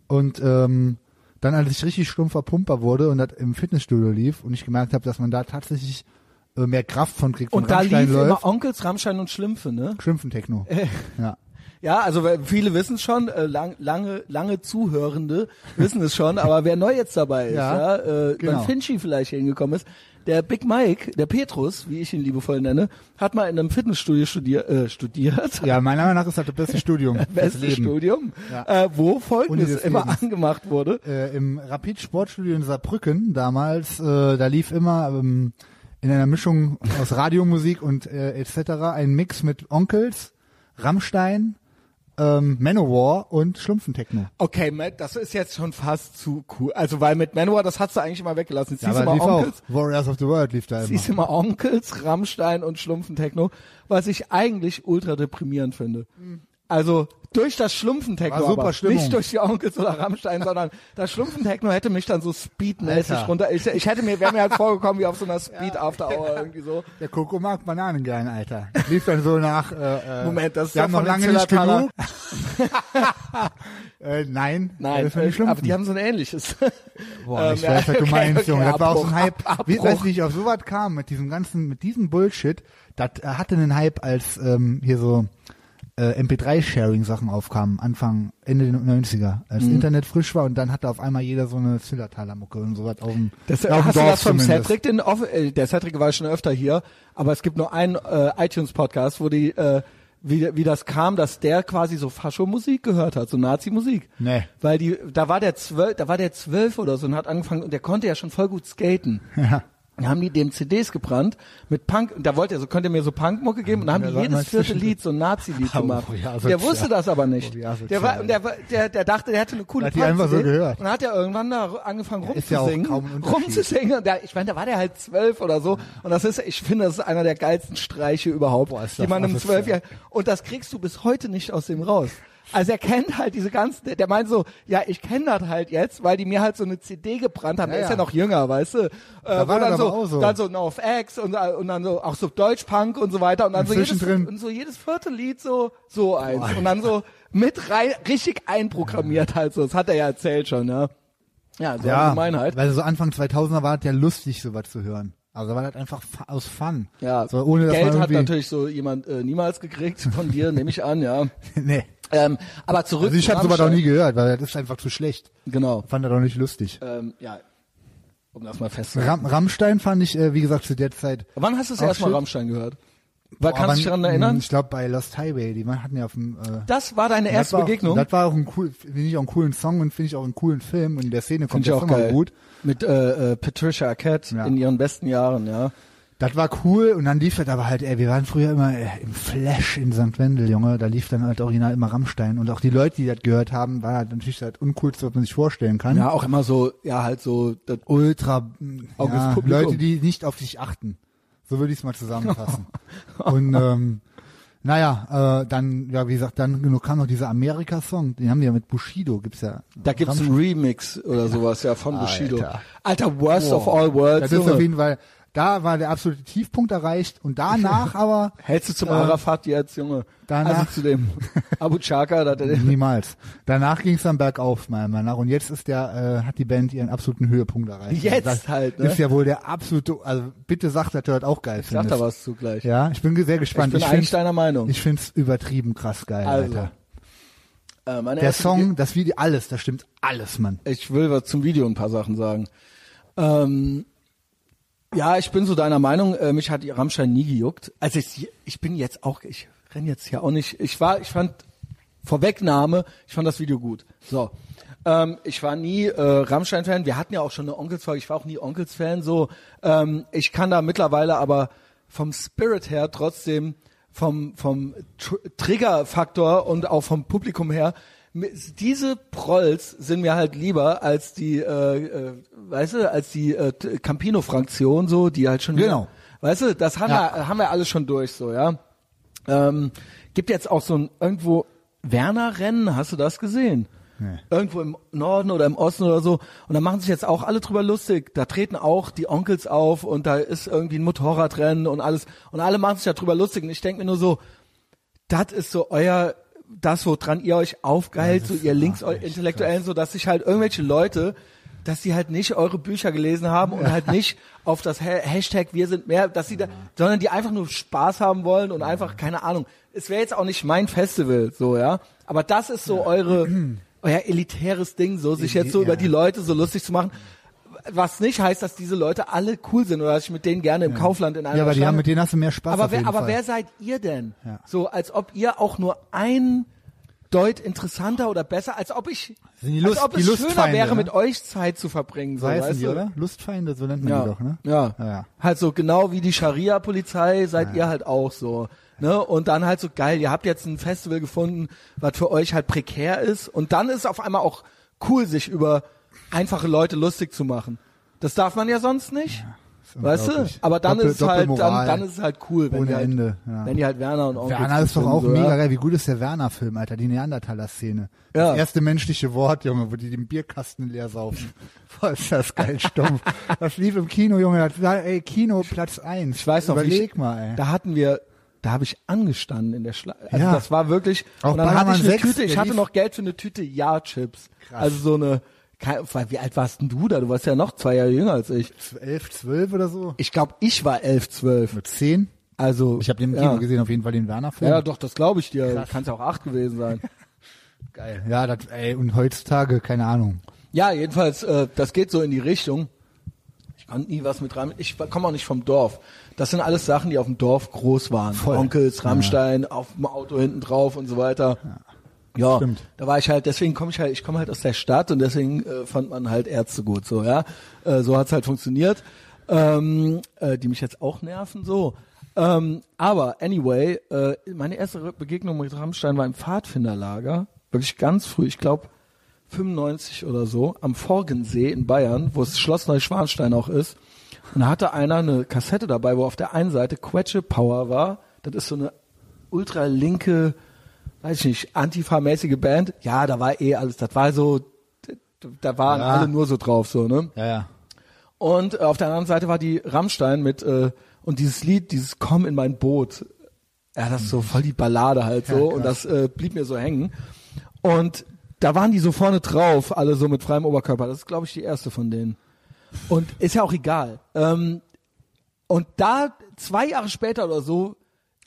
Und ähm, dann, als ich richtig stumpfer Pumper wurde und das im Fitnessstudio lief und ich gemerkt habe, dass man da tatsächlich äh, mehr Kraft von kriegt, Und da Rammstein lief läuft. immer Onkels, Rammstein und Schlümpfe, ne? Schimpfen Techno. ja. Ja, also viele wissen es schon, äh, lang, lange, lange Zuhörende wissen es schon, aber wer neu jetzt dabei ist, ja, Ja, äh, genau. wenn Finchi vielleicht hingekommen ist, der Big Mike, der Petrus, wie ich ihn liebevoll nenne, hat mal in einem Fitnessstudio studier, äh, studiert. Ja, meiner Meinung nach ist das das beste Studium. Bestes Leben. Studium, Ja. äh, wo folgendes des immer Lebens. angemacht wurde. Äh, Im Rapid Sportstudio in Saarbrücken damals, äh, da lief immer ähm, in einer Mischung aus Radiomusik und äh, etc. ein Mix mit Onkels, Rammstein, ähm, Manowar und Schlumpfentechno. Okay, Matt, das ist jetzt schon fast zu cool. Also, weil mit Manowar, das hast du eigentlich immer weggelassen. Jetzt Ja, siehst du mal lief auch. Onkels, Warriors of the World lief da immer. siehst du mal Onkels, Rammstein und Schlumpfentechno, was ich eigentlich ultra deprimierend finde. Also, durch das Schlumpfentechno, aber Stimmung. nicht durch die Onkels oder Rammstein, sondern das Schlumpfentechno hätte mich dann so speedmäßig runter, ich, ich hätte mir, wäre mir halt vorgekommen wie auf so einer Speed After Hour irgendwie so. Der Coco mag Bananen gern, Alter. Lief dann so nach. Äh, äh, Moment, das ist wir haben noch lange nicht genug. äh, nein, Nein, das die äh, aber die haben so ein ähnliches. Boah, ich Ähm, weiß, was du okay, meinst, okay, Junge. Das war auch so ein Abbruch, Hype. Ab- Wie, Abbruch. weißt du, wie ich auf sowas kam mit diesem ganzen, mit diesem Bullshit? Das äh, hatte einen Hype, als ähm, hier so äh, MP3-Sharing-Sachen aufkamen, Anfang, Ende der 90er, als Mhm. Internet frisch war und dann hatte auf einmal jeder so eine Zillertaler-Mucke und sowas auf dem, Das, auf dem hast du Dorf das vom zumindest. Cedric? Den, Off- äh, der Cedric war schon öfter hier, aber es gibt nur einen äh, iTunes-Podcast, wo die, äh, wie, wie das kam, dass der quasi so Fascho-Musik gehört hat, so Nazi-Musik. Nee. Weil die, da war der zwölf, da war der zwölf oder so und hat angefangen und der konnte ja schon voll gut skaten. Ja. Dann haben die dem CDs gebrannt mit Punk, und da wollte er so, konnte er mir so Punkmucke geben und dann haben Ja, die jedes vierte. Lied so ein Nazi-Lied Oh, gemacht. Der wusste das aber nicht. Oh. Der war, und der, der, der dachte, der hätte eine coole Hat die einfach so gehört. Und dann hat er irgendwann da angefangen ja rumzusingen. Und der, ich meine, da war der halt zwölf oder so. Und das ist, ich finde, das ist einer der geilsten Streiche überhaupt, Boah, die man im asozial. zwölf Jahr, und das kriegst du bis heute nicht aus dem raus. Also er kennt halt diese ganzen, der- meint so, ja, ich kenne das halt jetzt, weil die mir halt so eine CD gebrannt haben. Ja, der ist ja. noch jünger, weißt du? Äh, Da war dann so, so. dann so NoFX und, und dann so auch so Deutschpunk und so weiter und dann Und so jedes, und so jedes vierte Lied so so eins und dann so mit rein richtig einprogrammiert halt so. Das hat er ja erzählt schon, ja. Ja, so Ja, Allgemeinheit. weil so Anfang 2000er war es ja lustig, sowas zu hören. Also war das einfach fa- aus Fun. Ja, so, ohne Geld hat natürlich so jemand äh, niemals gekriegt von dir, nehme ich an, ja. nee. Ähm, aber zurück Also ich habe sowas auch Rammstein. nie gehört, weil das ist einfach zu schlecht. Genau. Fand das auch nicht lustig. Ähm, ja, um das mal festzuhalten. Ram Rammstein fand ich, äh, wie gesagt, zu der Zeit. Wann hast du das Auch erste Mal shit. Rammstein gehört? Weil, kannst du dich daran erinnern? Ich glaube bei Lost Highway, die man hatten ja auf dem. Äh, Das war deine erste war auch, Begegnung? Das war auch ein cool, finde ich auch einen coolen Song und finde ich auch einen coolen Film und in der Szene kommt der auch Song auch gut. Mit äh, äh, Patricia Arquette Ja. in ihren besten Jahren, ja. Das war cool und dann lief das aber halt, ey, wir waren früher immer äh, im Flash in St. Wendel, Junge, da lief dann halt original immer Rammstein und auch die Leute, die das gehört haben, war halt natürlich das Uncoolste, was man sich vorstellen kann. Ja, auch immer so, ja, halt so, das, Ultra, ja. Leute, die nicht auf sich achten. So würde ich es mal zusammenfassen. und ähm, naja, äh, dann, ja, wie gesagt, dann kam noch dieser Amerika-Song, den haben die ja mit Bushido, gibt's ja. da gibt's einen Remix oder sowas, ja, von Bushido. Alter. Alter, Worst of Boah. All Worlds. Das ist auf jeden Fall, da war der absolute Tiefpunkt erreicht und danach aber Hältst du zum Äh, Arafat jetzt, Junge? danach- Also zu dem Abu Chaka, da der, niemals. Danach ging es dann bergauf, meiner Meinung nach. Und jetzt ist der, äh, hat die Band ihren absoluten Höhepunkt erreicht. Jetzt das halt, ne? Ist ja wohl der absolute, also bitte sagt, dass du das auch geil sag findest. da was zu gleich. Ja, ich bin ge- sehr ich gespannt. bin Ich, eigentlich deiner Meinung. ich find's übertrieben krass geil, Also, Alter. Äh, Der Song, das Video, alles, da stimmt alles, Mann. Ich will was zum Video ein paar Sachen sagen. Ähm, ja, ich bin so deiner Meinung. Äh, mich hat Rammstein nie gejuckt. Also ich, ich bin jetzt auch, ich renn jetzt hier auch nicht. Ich war, ich fand Vorwegnahme, ich fand das Video gut. So. Ähm, ich war nie äh, Rammstein-Fan. Wir hatten ja auch schon eine Onkels-Folge. Ich war auch nie Onkels-Fan. So, ähm, ich kann da mittlerweile aber vom Spirit her trotzdem vom vom Tr Trigger-Faktor und auch vom Publikum her diese Prolls sind mir halt lieber als die, äh, äh, weißt du, als die äh, Campino-Fraktion so, die halt schon, Genau. weißt du, das haben Ja. wir, haben wir alles schon durch, so, ja. Ähm, gibt jetzt auch so ein irgendwo Werner-Rennen, hast du das gesehen? Nee. Irgendwo im Norden oder im Osten oder so. Und da machen sich jetzt auch alle drüber lustig. Da treten auch die Onkels auf und da ist irgendwie ein Motorradrennen und alles. Und alle machen sich darüber lustig. Und ich denke mir nur so, das ist so euer, das, woran ihr euch aufgeilt, Ja, so ihr ist links echt Intellektuellen, so dass sich halt irgendwelche Leute dass sie halt nicht eure Bücher gelesen haben und halt nicht auf das Ha- Hashtag wir sind mehr, dass sie da, sondern die einfach nur Spaß haben wollen und einfach, keine Ahnung. Es wäre jetzt auch nicht mein Festival, so, ja. Aber das ist so eure, euer elitäres Ding, so, sich jetzt so über die Leute so lustig zu machen. Was nicht heißt, dass diese Leute alle cool sind oder dass ich mit denen gerne im Kaufland in einer Ja, aber die haben, mit denen hast du mehr Spaß aber wer, aber Fall. wer seid ihr denn? Ja. So, als ob ihr auch nur ein Deut interessanter oder besser, als ob ich, die als Lust- ob es schöner wäre, ne? mit euch Zeit zu verbringen. So, so heißen weißt die, du? oder? Lustfeinde, so nennt man Ja. die doch, ne? ja. Ja, ja. Halt so genau wie die Scharia-Polizei seid ihr halt auch so. Ne? Und dann halt so geil, ihr habt jetzt ein Festival gefunden, was für euch halt prekär ist. Und dann ist es auf einmal auch cool, sich über einfache Leute lustig zu machen. Das darf man ja sonst nicht. weißt du? Aber dann Doppel- ist es halt, dann, dann ist es halt cool, wenn die halt, Ende, ja. wenn die halt Werner und Onkel Werner ist doch auch mega ja? geil. Wie gut ist der Werner-Film, Alter? Die Neandertaler-Szene. Ja. Das erste menschliche Wort, Junge, wo die den Bierkasten leer saufen. Boah, ist das geil stumpf. Das lief im Kino, Junge. Ey, Kino Platz eins. Ich weiß noch, Überleg ich, mal, ey. da hatten wir, da habe ich angestanden in der Schlange. Also Ja. das war wirklich, Auch und dann hatte Ballermann ich eine 6, Tüte, ich hatte noch Geld für eine Tüte Ja-Chips. Also so eine, wie alt warst denn du da? Du warst ja noch zwei Jahre jünger als ich. elf, zwölf oder so? Ich glaube, ich war elf, zwölf. Mit zehn? Also Ich habe den im ja. Kino gesehen, auf jeden Fall den Werner-Film. Ja, doch, das glaube ich dir. Kann ja auch acht gewesen sein. Geil. Ja, das, ey, und heutzutage, keine Ahnung. ja, jedenfalls, äh, das geht so in die Richtung. Ich konnte nie was mit rein. Ich komme auch nicht vom Dorf. Das sind alles Sachen, die auf dem Dorf groß waren. Voll. Onkels, Rammstein, auf dem Auto hinten drauf und so weiter. Ja, Stimmt. da war ich halt, deswegen komme ich halt, ich komme halt aus der Stadt und deswegen äh, fand man halt Ärzte gut, so, ja. Äh, so hat's halt funktioniert. Ähm, äh, die mich jetzt auch nerven, so. Ähm, aber anyway, äh, meine erste Begegnung mit Rammstein war im Pfadfinderlager, wirklich ganz früh, ich glaube 95 oder so, am Forgensee in Bayern, wo das Schloss Neuschwanstein auch ist. Und da hatte einer eine Kassette dabei, wo auf der einen Seite Quetsche Power war. Das ist so eine ultralinke, weiß ich nicht, Antifa-mäßige Band. Ja, da war eh alles, das war so, da waren Ja. alle nur so drauf, so, ne? Ja, ja. Und äh, auf der anderen Seite war die Rammstein mit äh, und dieses Lied, dieses Komm in mein Boot. Ja, das ist so voll die Ballade halt so und das äh, blieb mir so hängen. Und da waren die so vorne drauf, alle so mit freiem Oberkörper. Das ist, glaube ich, die erste von denen. Und ist ja auch egal. Ähm, und da zwei Jahre später oder so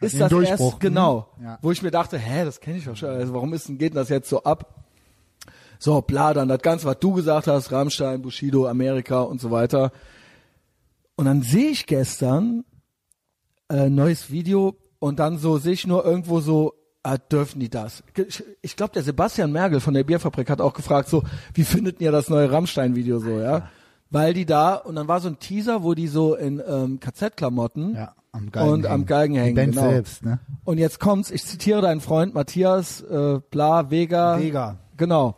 ist den das Durchbruch, erst genau, mhm. Ja. wo ich mir dachte, hä, das kenne ich doch schon. Also warum ist denn geht denn das jetzt so ab? So, bla, dann das Ganze, was du gesagt hast, Rammstein, Bushido, Amerika und so weiter. Und dann sehe ich gestern äh, neues Video und dann so sehe ich nur irgendwo so, ah, dürfen die das? Ich, ich glaube, der Sebastian Mergel von der Bierfabrik hat auch gefragt, so, wie findet ihr das neue Rammstein-Video so, ja? Weil die da, und dann war so ein Teaser, wo die so in ähm, KZ-Klamotten Ja, am Galgen und am hängen. Galgen Die hängen. Band genau. selbst, ne? Und jetzt kommt's, ich zitiere deinen Freund Matthias, äh, bla, Vega. Vega. Genau.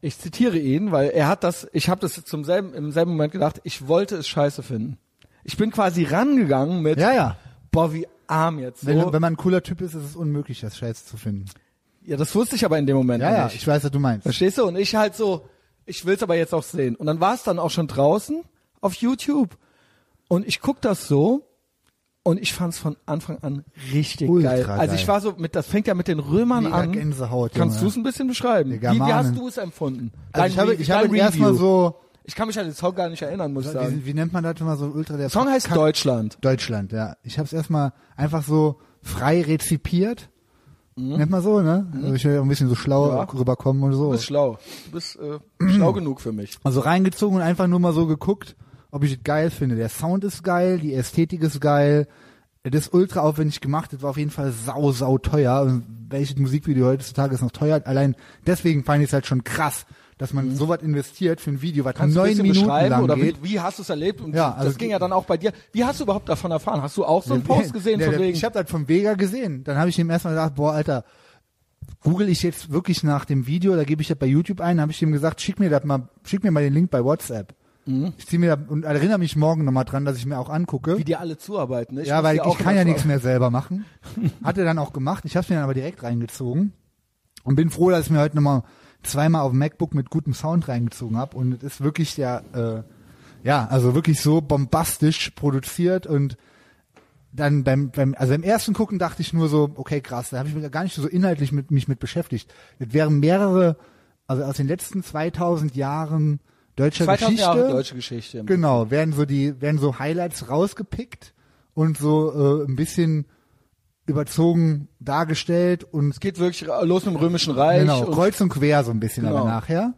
Ich zitiere ihn, weil er hat das, ich habe das zum selben, im selben Moment gedacht, ich wollte es scheiße finden. Ich bin quasi rangegangen mit, Ja, ja. boah, wie arm jetzt. So. Wenn, wenn man ein cooler Typ ist, ist es unmöglich, das Scheiße zu finden. ja, das wusste ich aber in dem Moment Ja, noch ja, nicht. ich weiß, was du meinst. Verstehst du? Und ich halt so, ich will's aber jetzt auch sehen. Und dann war es dann auch schon draußen auf YouTube. Und ich guck das so und ich fand's von Anfang an richtig Ultra geil. Also ich war so mit, das fängt ja mit den Römern Mega an. Gänsehaut, Kannst du es ein bisschen beschreiben? Wie, wie hast du es empfunden? Also Dein ich habe, ich habe erstmal so, Ich kann mich an den Song gar nicht erinnern, muss ich sagen. wie, wie nennt man das immer so ultra der Der Song heißt Kack- Deutschland. Deutschland, ja. Ich habe es erstmal einfach so frei rezipiert. Nennt man so, ne? Also ich will ja ein bisschen so schlau Mhm. Ja. rüberkommen und so. Du bist schlau. Du bist äh, schlau genug für mich. Also reingezogen und einfach nur mal so geguckt, ob ich es geil finde. Der Sound ist geil, die Ästhetik ist geil. Das ist ultra aufwendig gemacht. Das war auf jeden Fall sau, sau teuer. Und welches Musikvideo heutzutage ist noch teuer? Allein deswegen fand ich es halt schon krass, dass man sowas investiert für ein Video, was Mhm. Kannst neun Minuten lang oder wie, geht. wie hast du es erlebt? Und Ja, das also ging ja dann auch bei dir. Wie hast du überhaupt davon erfahren? Hast du auch so einen Der- Post gesehen der, von wegen? Ich habe das vom Vega gesehen. Dann habe ich ihm erstmal gedacht, boah, Alter, google ich jetzt wirklich nach dem Video, da gebe ich das bei YouTube ein, habe ich ihm gesagt, schick mir das mal, schick mir mal den Link bei WhatsApp. Ich zieh mir das und erinnere mich morgen nochmal dran, dass ich mir auch angucke. wie die alle zuarbeiten. Ne? ja, muss weil ich kann ja nichts mehr selber machen. Hat er dann auch gemacht. Ich habe mir dann aber direkt reingezogen und bin froh, dass ich mir heute nochmal zweimal auf dem MacBook mit gutem Sound reingezogen habe. Und es ist wirklich der, äh, ja, also wirklich so bombastisch produziert und dann beim, beim, also beim ersten Gucken dachte ich nur so, okay, krass, da habe ich mich gar nicht so inhaltlich mit mich mit beschäftigt. Das wären mehrere, also aus den letzten 2000 Jahren deutscher 2000 Geschichte. Jahre deutsche Geschichte. Genau, werden so die, werden so Highlights rausgepickt und so äh, ein bisschen überzogen dargestellt und Es geht wirklich los dem Römischen Reich. genau, und kreuz und quer so ein bisschen Genau. aber nachher.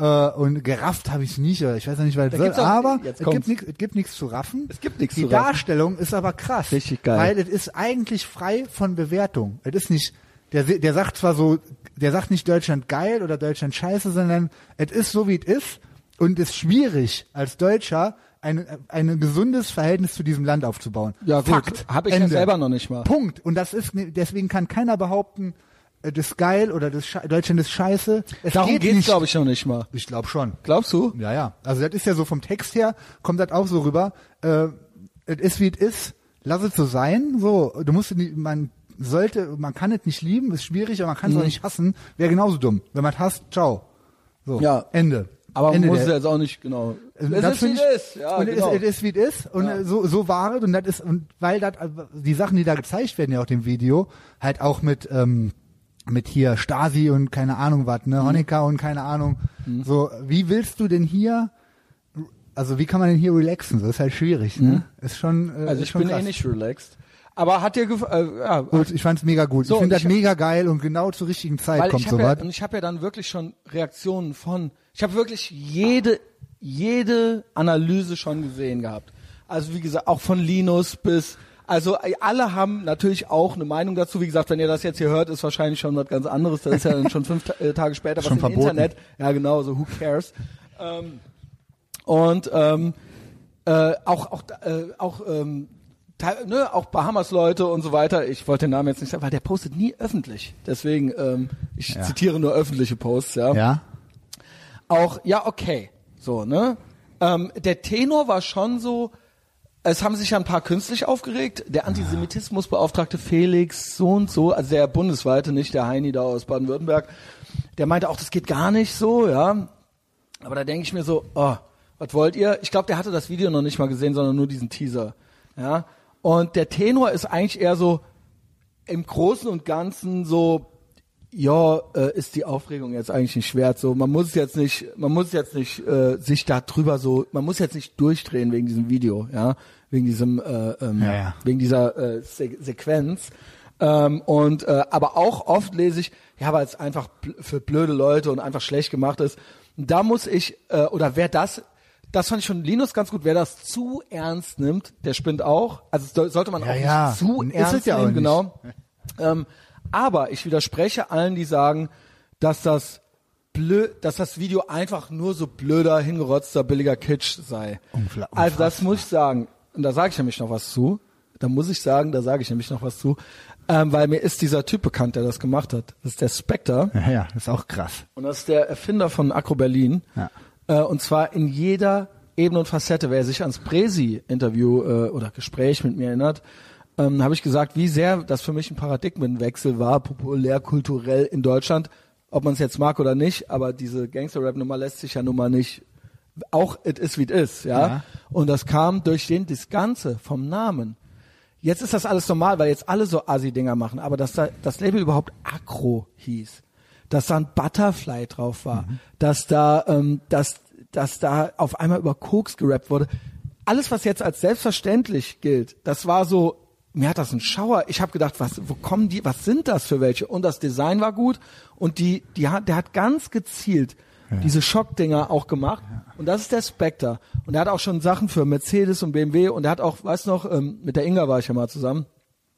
Äh, und gerafft habe ich nicht, oder ich weiß noch nicht, was Da es soll, auch- aber jetzt es gibt, nix, es gibt nichts zu raffen. Es gibt nichts Die zu raffen. Darstellung ist aber krass. Richtig geil. Weil es ist eigentlich frei von Bewertung. Es ist nicht, der, der sagt zwar so, der sagt nicht Deutschland geil oder Deutschland scheiße, sondern es ist so, wie es ist und es ist schwierig als Deutscher ein, ein gesundes Verhältnis zu diesem Land aufzubauen. Ja gut, Fakt. habe ich ja Ende. selber noch nicht mal. Punkt. Und das ist, deswegen kann keiner behaupten, äh, das ist geil oder das Sche Deutschland ist scheiße. Es Darum geht geht's, glaube ich, noch nicht mal. Ich glaube schon. Glaubst du? Ja, ja. Also das ist ja so vom Text her, kommt das auch so rüber. Äh, es ist wie es ist, lass es so sein. So, du musst nicht, man sollte, man kann es nicht lieben, ist schwierig, aber man kann es Mhm. auch nicht hassen. Wäre genauso dumm. Wenn man es hasst, ciao. So, Ja. Ende. Aber man Ende muss der- es jetzt auch nicht genau. Also Es ist, wie es ist. Ja, und genau. es, ist wie es ist und Ja. so so war es und das ist und weil das die Sachen die da gezeigt werden ja auch dem Video halt auch mit ähm, mit hier Stasi und keine Ahnung was Mhm. ne Honecker und keine Ahnung so wie willst du denn hier also wie kann man denn hier relaxen so ist halt schwierig ne ist schon äh, Mhm. also ich schon bin krass. eh nicht relaxed. Aber hat dir gefallen? Äh, ja, gut ich fand's mega gut So, ich finde das mega geil und genau zur richtigen Zeit kommt sowas ja, und ich habe ja dann wirklich schon Reaktionen von, ich habe wirklich jede jede Analyse schon gesehen gehabt. Also wie gesagt, auch von Linus bis also äh, alle haben natürlich auch eine Meinung dazu. Wie gesagt, wenn ihr das jetzt hier hört, ist wahrscheinlich schon was ganz anderes. Das ist ja dann schon fünf äh, Tage später, was Schon im verboten. Internet. Ja, genau, so who cares. Ähm, und ähm, äh, auch auch äh, auch ähm, ne, auch Bahamas Leute und so weiter. Ich wollte den Namen jetzt nicht sagen, weil der postet nie öffentlich. Deswegen ähm, ich Ja. zitiere nur öffentliche Posts, ja. ja Auch ja, okay. So, ne? Ähm, der Tenor war schon so es haben sich ja ein paar künstlich aufgeregt. Der Antisemitismusbeauftragte Felix so und so, also der bundesweite, nicht der Heini da aus Baden-Württemberg, der meinte auch, das geht gar nicht so, ja. Aber da denke ich mir so, oh, was wollt ihr? Ich glaube, der hatte das Video noch nicht mal gesehen, sondern nur diesen Teaser. Ja. Und der Tenor ist eigentlich eher so im Großen und Ganzen so, ja, äh, ist die Aufregung jetzt eigentlich nicht wert. So, man muss jetzt nicht, man muss jetzt nicht äh, sich da drüber so, man muss jetzt nicht durchdrehen wegen diesem Video, ja, wegen diesem, äh, ähm, Ja, ja. wegen dieser äh, Se Sequenz. Ähm, und äh, aber auch oft lese ich, ja, weil es einfach für blöde Leute und einfach schlecht gemacht ist. Und da muss ich, äh, oder wer das, das fand ich von Linus ganz gut, wer das zu ernst nimmt, der spinnt auch. Also sollte man Ja, auch ja. nicht zu Ist ernst es ja auch nehmen, genau. Ähm, aber ich widerspreche allen, die sagen, dass das blöd, dass das Video einfach nur so blöder, hingerotzter, billiger Kitsch sei. Unfla- Also das muss ich sagen. Und da sage ich nämlich noch was zu. Da muss ich sagen, da sage ich nämlich noch was zu. Ähm, weil mir ist dieser Typ bekannt, der das gemacht hat. Das ist der Spectre. ja ja ist auch krass Und das ist der Erfinder von Acro Berlin. Ja. Äh, und zwar in jeder Ebene und Facette. Wer sich ans Presi-Interview äh, oder Gespräch mit mir erinnert, ähm, habe ich gesagt, wie sehr das für mich ein Paradigmenwechsel war, populär, kulturell in Deutschland. Ob man es jetzt mag oder nicht, aber diese Gangster-Rap-Nummer lässt sich ja nun mal nicht, auch it is wie it is, ja? Ja. Und das kam durch den, das Ganze vom Namen. Jetzt ist das alles normal, weil jetzt alle so Assi-Dinger machen, aber dass da das Label überhaupt Acro hieß, dass da ein Butterfly drauf war, dass da, ähm, dass, dass da auf einmal über Koks gerappt wurde. Alles, was jetzt als selbstverständlich gilt, das war so, mir hat das einen Schauer. Ich habe gedacht, was, wo kommen die, was sind das für welche? Und das Design war gut und die, die hat, der hat ganz gezielt diese Schockdinger auch gemacht. Und das ist der Spectre. Und er hat auch schon Sachen für Mercedes und BMW und er hat auch, weißt du noch, ähm, mit der Inga war ich ja mal zusammen.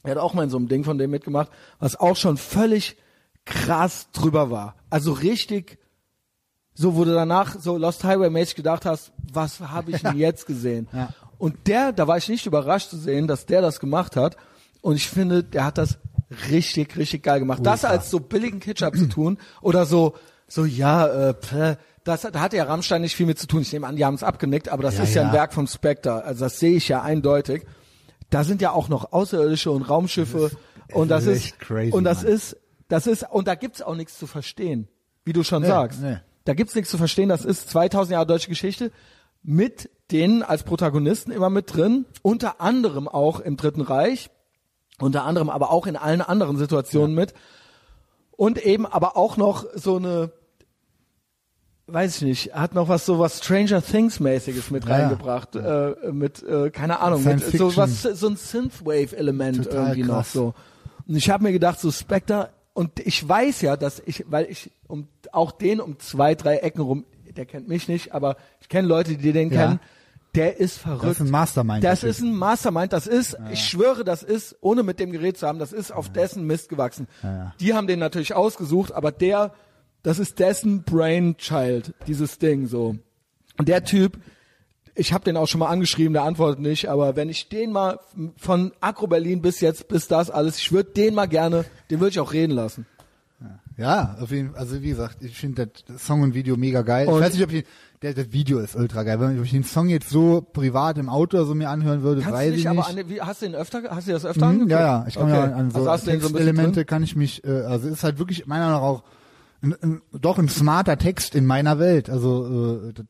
Er hat auch mal in so einem Ding von dem mitgemacht, was auch schon völlig krass drüber war. Also richtig, so wo du danach so Lost Highway mäßig gedacht hast, was habe ich denn jetzt gesehen? Ja. Und der, da war ich nicht überrascht zu sehen, dass der das gemacht hat. Und ich finde, der hat das richtig, richtig geil gemacht. Das als so billigen Kitsch abzutun oder so, so ja, äh, pff, das, da hat ja Rammstein nicht viel mit zu tun. Ich nehme an, die haben es abgenickt, aber das Ja, ist ja, ja. ein Werk vom Spectre. Also das sehe ich ja eindeutig. Da sind ja auch noch Außerirdische und Raumschiffe und das ist crazy, und das Mann. ist das ist und da gibt's auch nichts zu verstehen, wie du schon Nee, sagst. nee. Da gibt's nichts zu verstehen. Das ist 2000 Jahre deutsche Geschichte mit denen als Protagonisten immer mit drin, unter anderem auch im Dritten Reich, unter anderem aber auch in allen anderen Situationen mit und eben aber auch noch so eine weiß ich nicht, hat noch was so was Stranger Things mäßiges mit Ja, ja. reingebracht, Äh, mit äh, keine Ahnung, mit so was so ein Synthwave Element Total irgendwie noch krass. so. Und ich habe mir gedacht, so Spectre und ich weiß ja, dass ich, weil ich um auch den um zwei, drei Ecken rum, der kennt mich nicht, aber ich kenne Leute, die den Ja. kennen. Der ist verrückt. Das ist ein Mastermind. Das ist ein Mastermind, das ist, ich schwöre, das ist, ohne mit dem Gerät zu haben, das ist auf dessen Mist gewachsen. ja. Die haben den natürlich ausgesucht, aber der, das ist dessen Brainchild, dieses Ding so. Und der Typ, ich habe den auch schon mal angeschrieben, der antwortet nicht, aber wenn ich den mal von Agro Berlin bis jetzt, bis das alles, ich würde den mal gerne, den würde ich auch reden lassen. Ja, auf jeden Fall. Also wie gesagt, ich finde das Song und Video mega geil. Und- ich weiß nicht, ob ich der, das Video ist ultra geil. Wenn ich den Song jetzt so privat im Auto oder so mir anhören würde, Kannst weiß du nicht, ich aber nicht. an, wie, hast du den öfter, hast du das öfter Mhm, angeguckt? ja, ja, ich kann okay. ja an so also so bisschen Textelemente drin? kann ich mich, äh, also ist halt wirklich meiner Meinung nach auch ein, ein, doch ein smarter Text in meiner Welt. Also äh, das,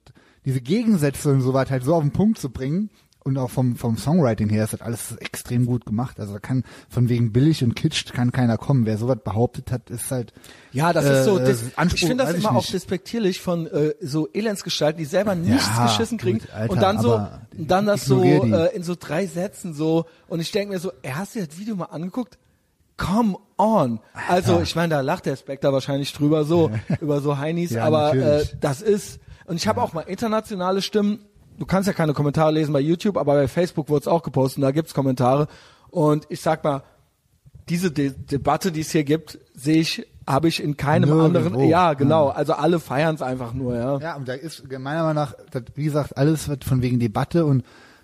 diese Gegensätze und so weiter halt so auf den Punkt zu bringen und auch vom vom Songwriting her ist das alles extrem gut gemacht. Also da kann von wegen billig und kitsch kann keiner kommen. Wer sowas behauptet hat, ist halt Ja, das Äh, ist so. äh, dis- Anspruch, ich finde das immer auch despektierlich von äh, so Elendsgestalten, die selber nichts Ja, geschissen kriegen gut, Alter, und dann so, dann das so die. äh, in so drei Sätzen so. Und ich denke mir so, er hast dir das Video mal angeguckt? Come on. Also ich meine, da lacht der Spectre wahrscheinlich drüber so über so Heinis, Ja, aber äh, das ist. Und ich habe auch mal internationale Stimmen. Du kannst ja keine Kommentare lesen bei YouTube, aber bei Facebook wurde es auch gepostet und da gibt's Kommentare. Und ich sag mal, diese De Debatte, die es hier gibt, sehe ich, habe ich in keinem Nirgendwo. anderen. Ja, genau. Also alle feiern es einfach nur, ja. Ja, und da ist meiner Meinung nach, das, wie gesagt, alles wird von wegen Debatte und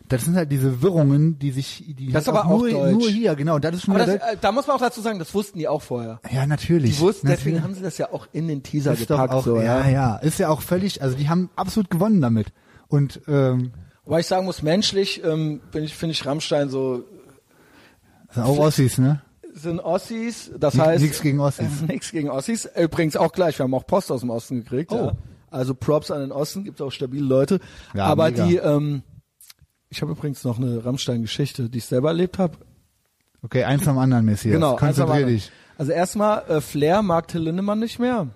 das sind halt diese Wirrungen, die sich, die Das ist halt aber auch nur, nur hier, genau. Das ist Aber wieder das, äh, da muss man auch dazu sagen, das wussten die auch vorher. ja, natürlich. Die wussten, natürlich. deswegen haben sie das ja auch in den Teaser ist gepackt. auch, so, ja, ja. ja, ist ja auch völlig, also die haben absolut gewonnen damit. Und ähm, Wobei ich sagen muss, menschlich ähm, bin ich, finde ich Rammstein so sind auch Ossis, ne? sind Ossis, das Ni- heißt nix gegen Ossis. Nix gegen Ossis. Übrigens auch gleich, wir haben auch Post aus dem Osten gekriegt. Oh. Ja. Also Props an den Osten, gibt auch stabile Leute. Ja, Aber mega. die, ähm, ich habe übrigens noch eine Rammstein-Geschichte, die ich selber erlebt habe. Okay, eins am anderen, Messias. Genau, eins am Konzentrier anderen. dich. Also erstmal, äh, Flair mag Till Lindemann nicht mehr.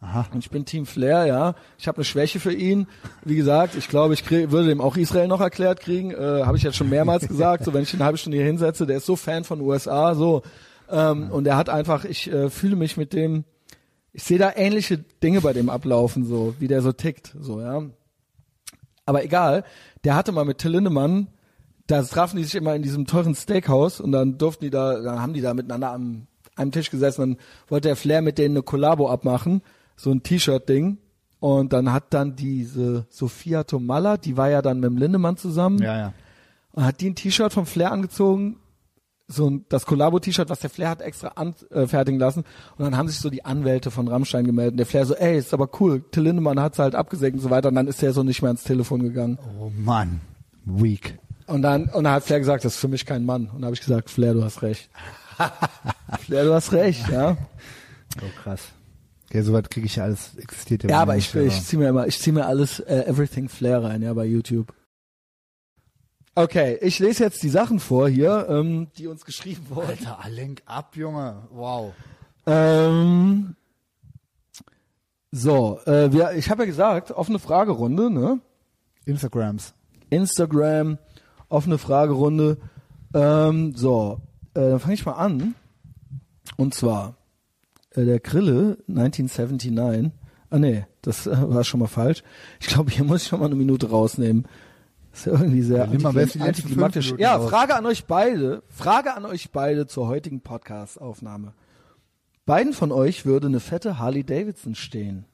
Aha. Und ich bin Team Flair, ja. Ich habe eine Schwäche für ihn. Wie gesagt, ich glaube, ich krieg, würde dem auch Israel noch erklärt kriegen. Äh, habe ich jetzt schon mehrmals gesagt. So, wenn ich ihn eine halbe Stunde hier hinsetze, der ist so Fan von USA, so. Ähm, und er hat einfach, ich äh, fühle mich mit dem, ich sehe da ähnliche Dinge bei dem ablaufen, so wie der so tickt, so ja. Aber egal, der hatte mal mit Till Lindemann, da trafen die sich immer in diesem teuren Steakhouse und dann durften die da, dann haben die da miteinander am einem Tisch gesessen, dann wollte der Flair mit denen eine Kollabo abmachen, so ein T-Shirt-Ding. Und dann hat dann diese Sophia Tomalla, die war ja dann mit dem Lindemann zusammen, Ja, ja. und hat die ein T-Shirt vom Flair angezogen, so ein, das Kollabo-T-Shirt, was der Flair hat extra anfertigen äh, lassen. Und dann haben sich so die Anwälte von Rammstein gemeldet. Und der Flair so, ey, ist aber cool. Till Lindemann hat's halt abgesägt und so weiter. Und dann ist der so nicht mehr ans Telefon gegangen. Oh Mann. Weak. Und dann, und dann hat Flair gesagt, das ist für mich kein Mann. Und dann habe ich gesagt, Flair, du hast recht. Flair, du hast recht, ja. Oh krass. Okay, soweit kriege ich ja alles existiert Ja, aber nicht, ich, ich zieh mir immer, ich zieh mir alles äh, Everything Flair rein, ja, bei YouTube. Okay, ich lese jetzt die Sachen vor hier, ähm, die uns geschrieben wurden. Alter, lenk ab, Junge. Wow. Ähm, so, äh, wir, ich habe ja gesagt, offene Fragerunde, ne? Instagrams. Instagram, offene Fragerunde. Ähm, so, äh, dann fange ich mal an. Und zwar, äh, der Grille 1979. Ah nee, das äh, war schon mal falsch. Ich glaube, hier muss ich schon mal eine Minute rausnehmen. Das ist ja irgendwie sehr Ja, antiklimatisch. Ja. Frage an euch beide. Frage an euch beide zur heutigen Podcast-Aufnahme. Beiden von euch würde eine fette Harley Davidson stehen.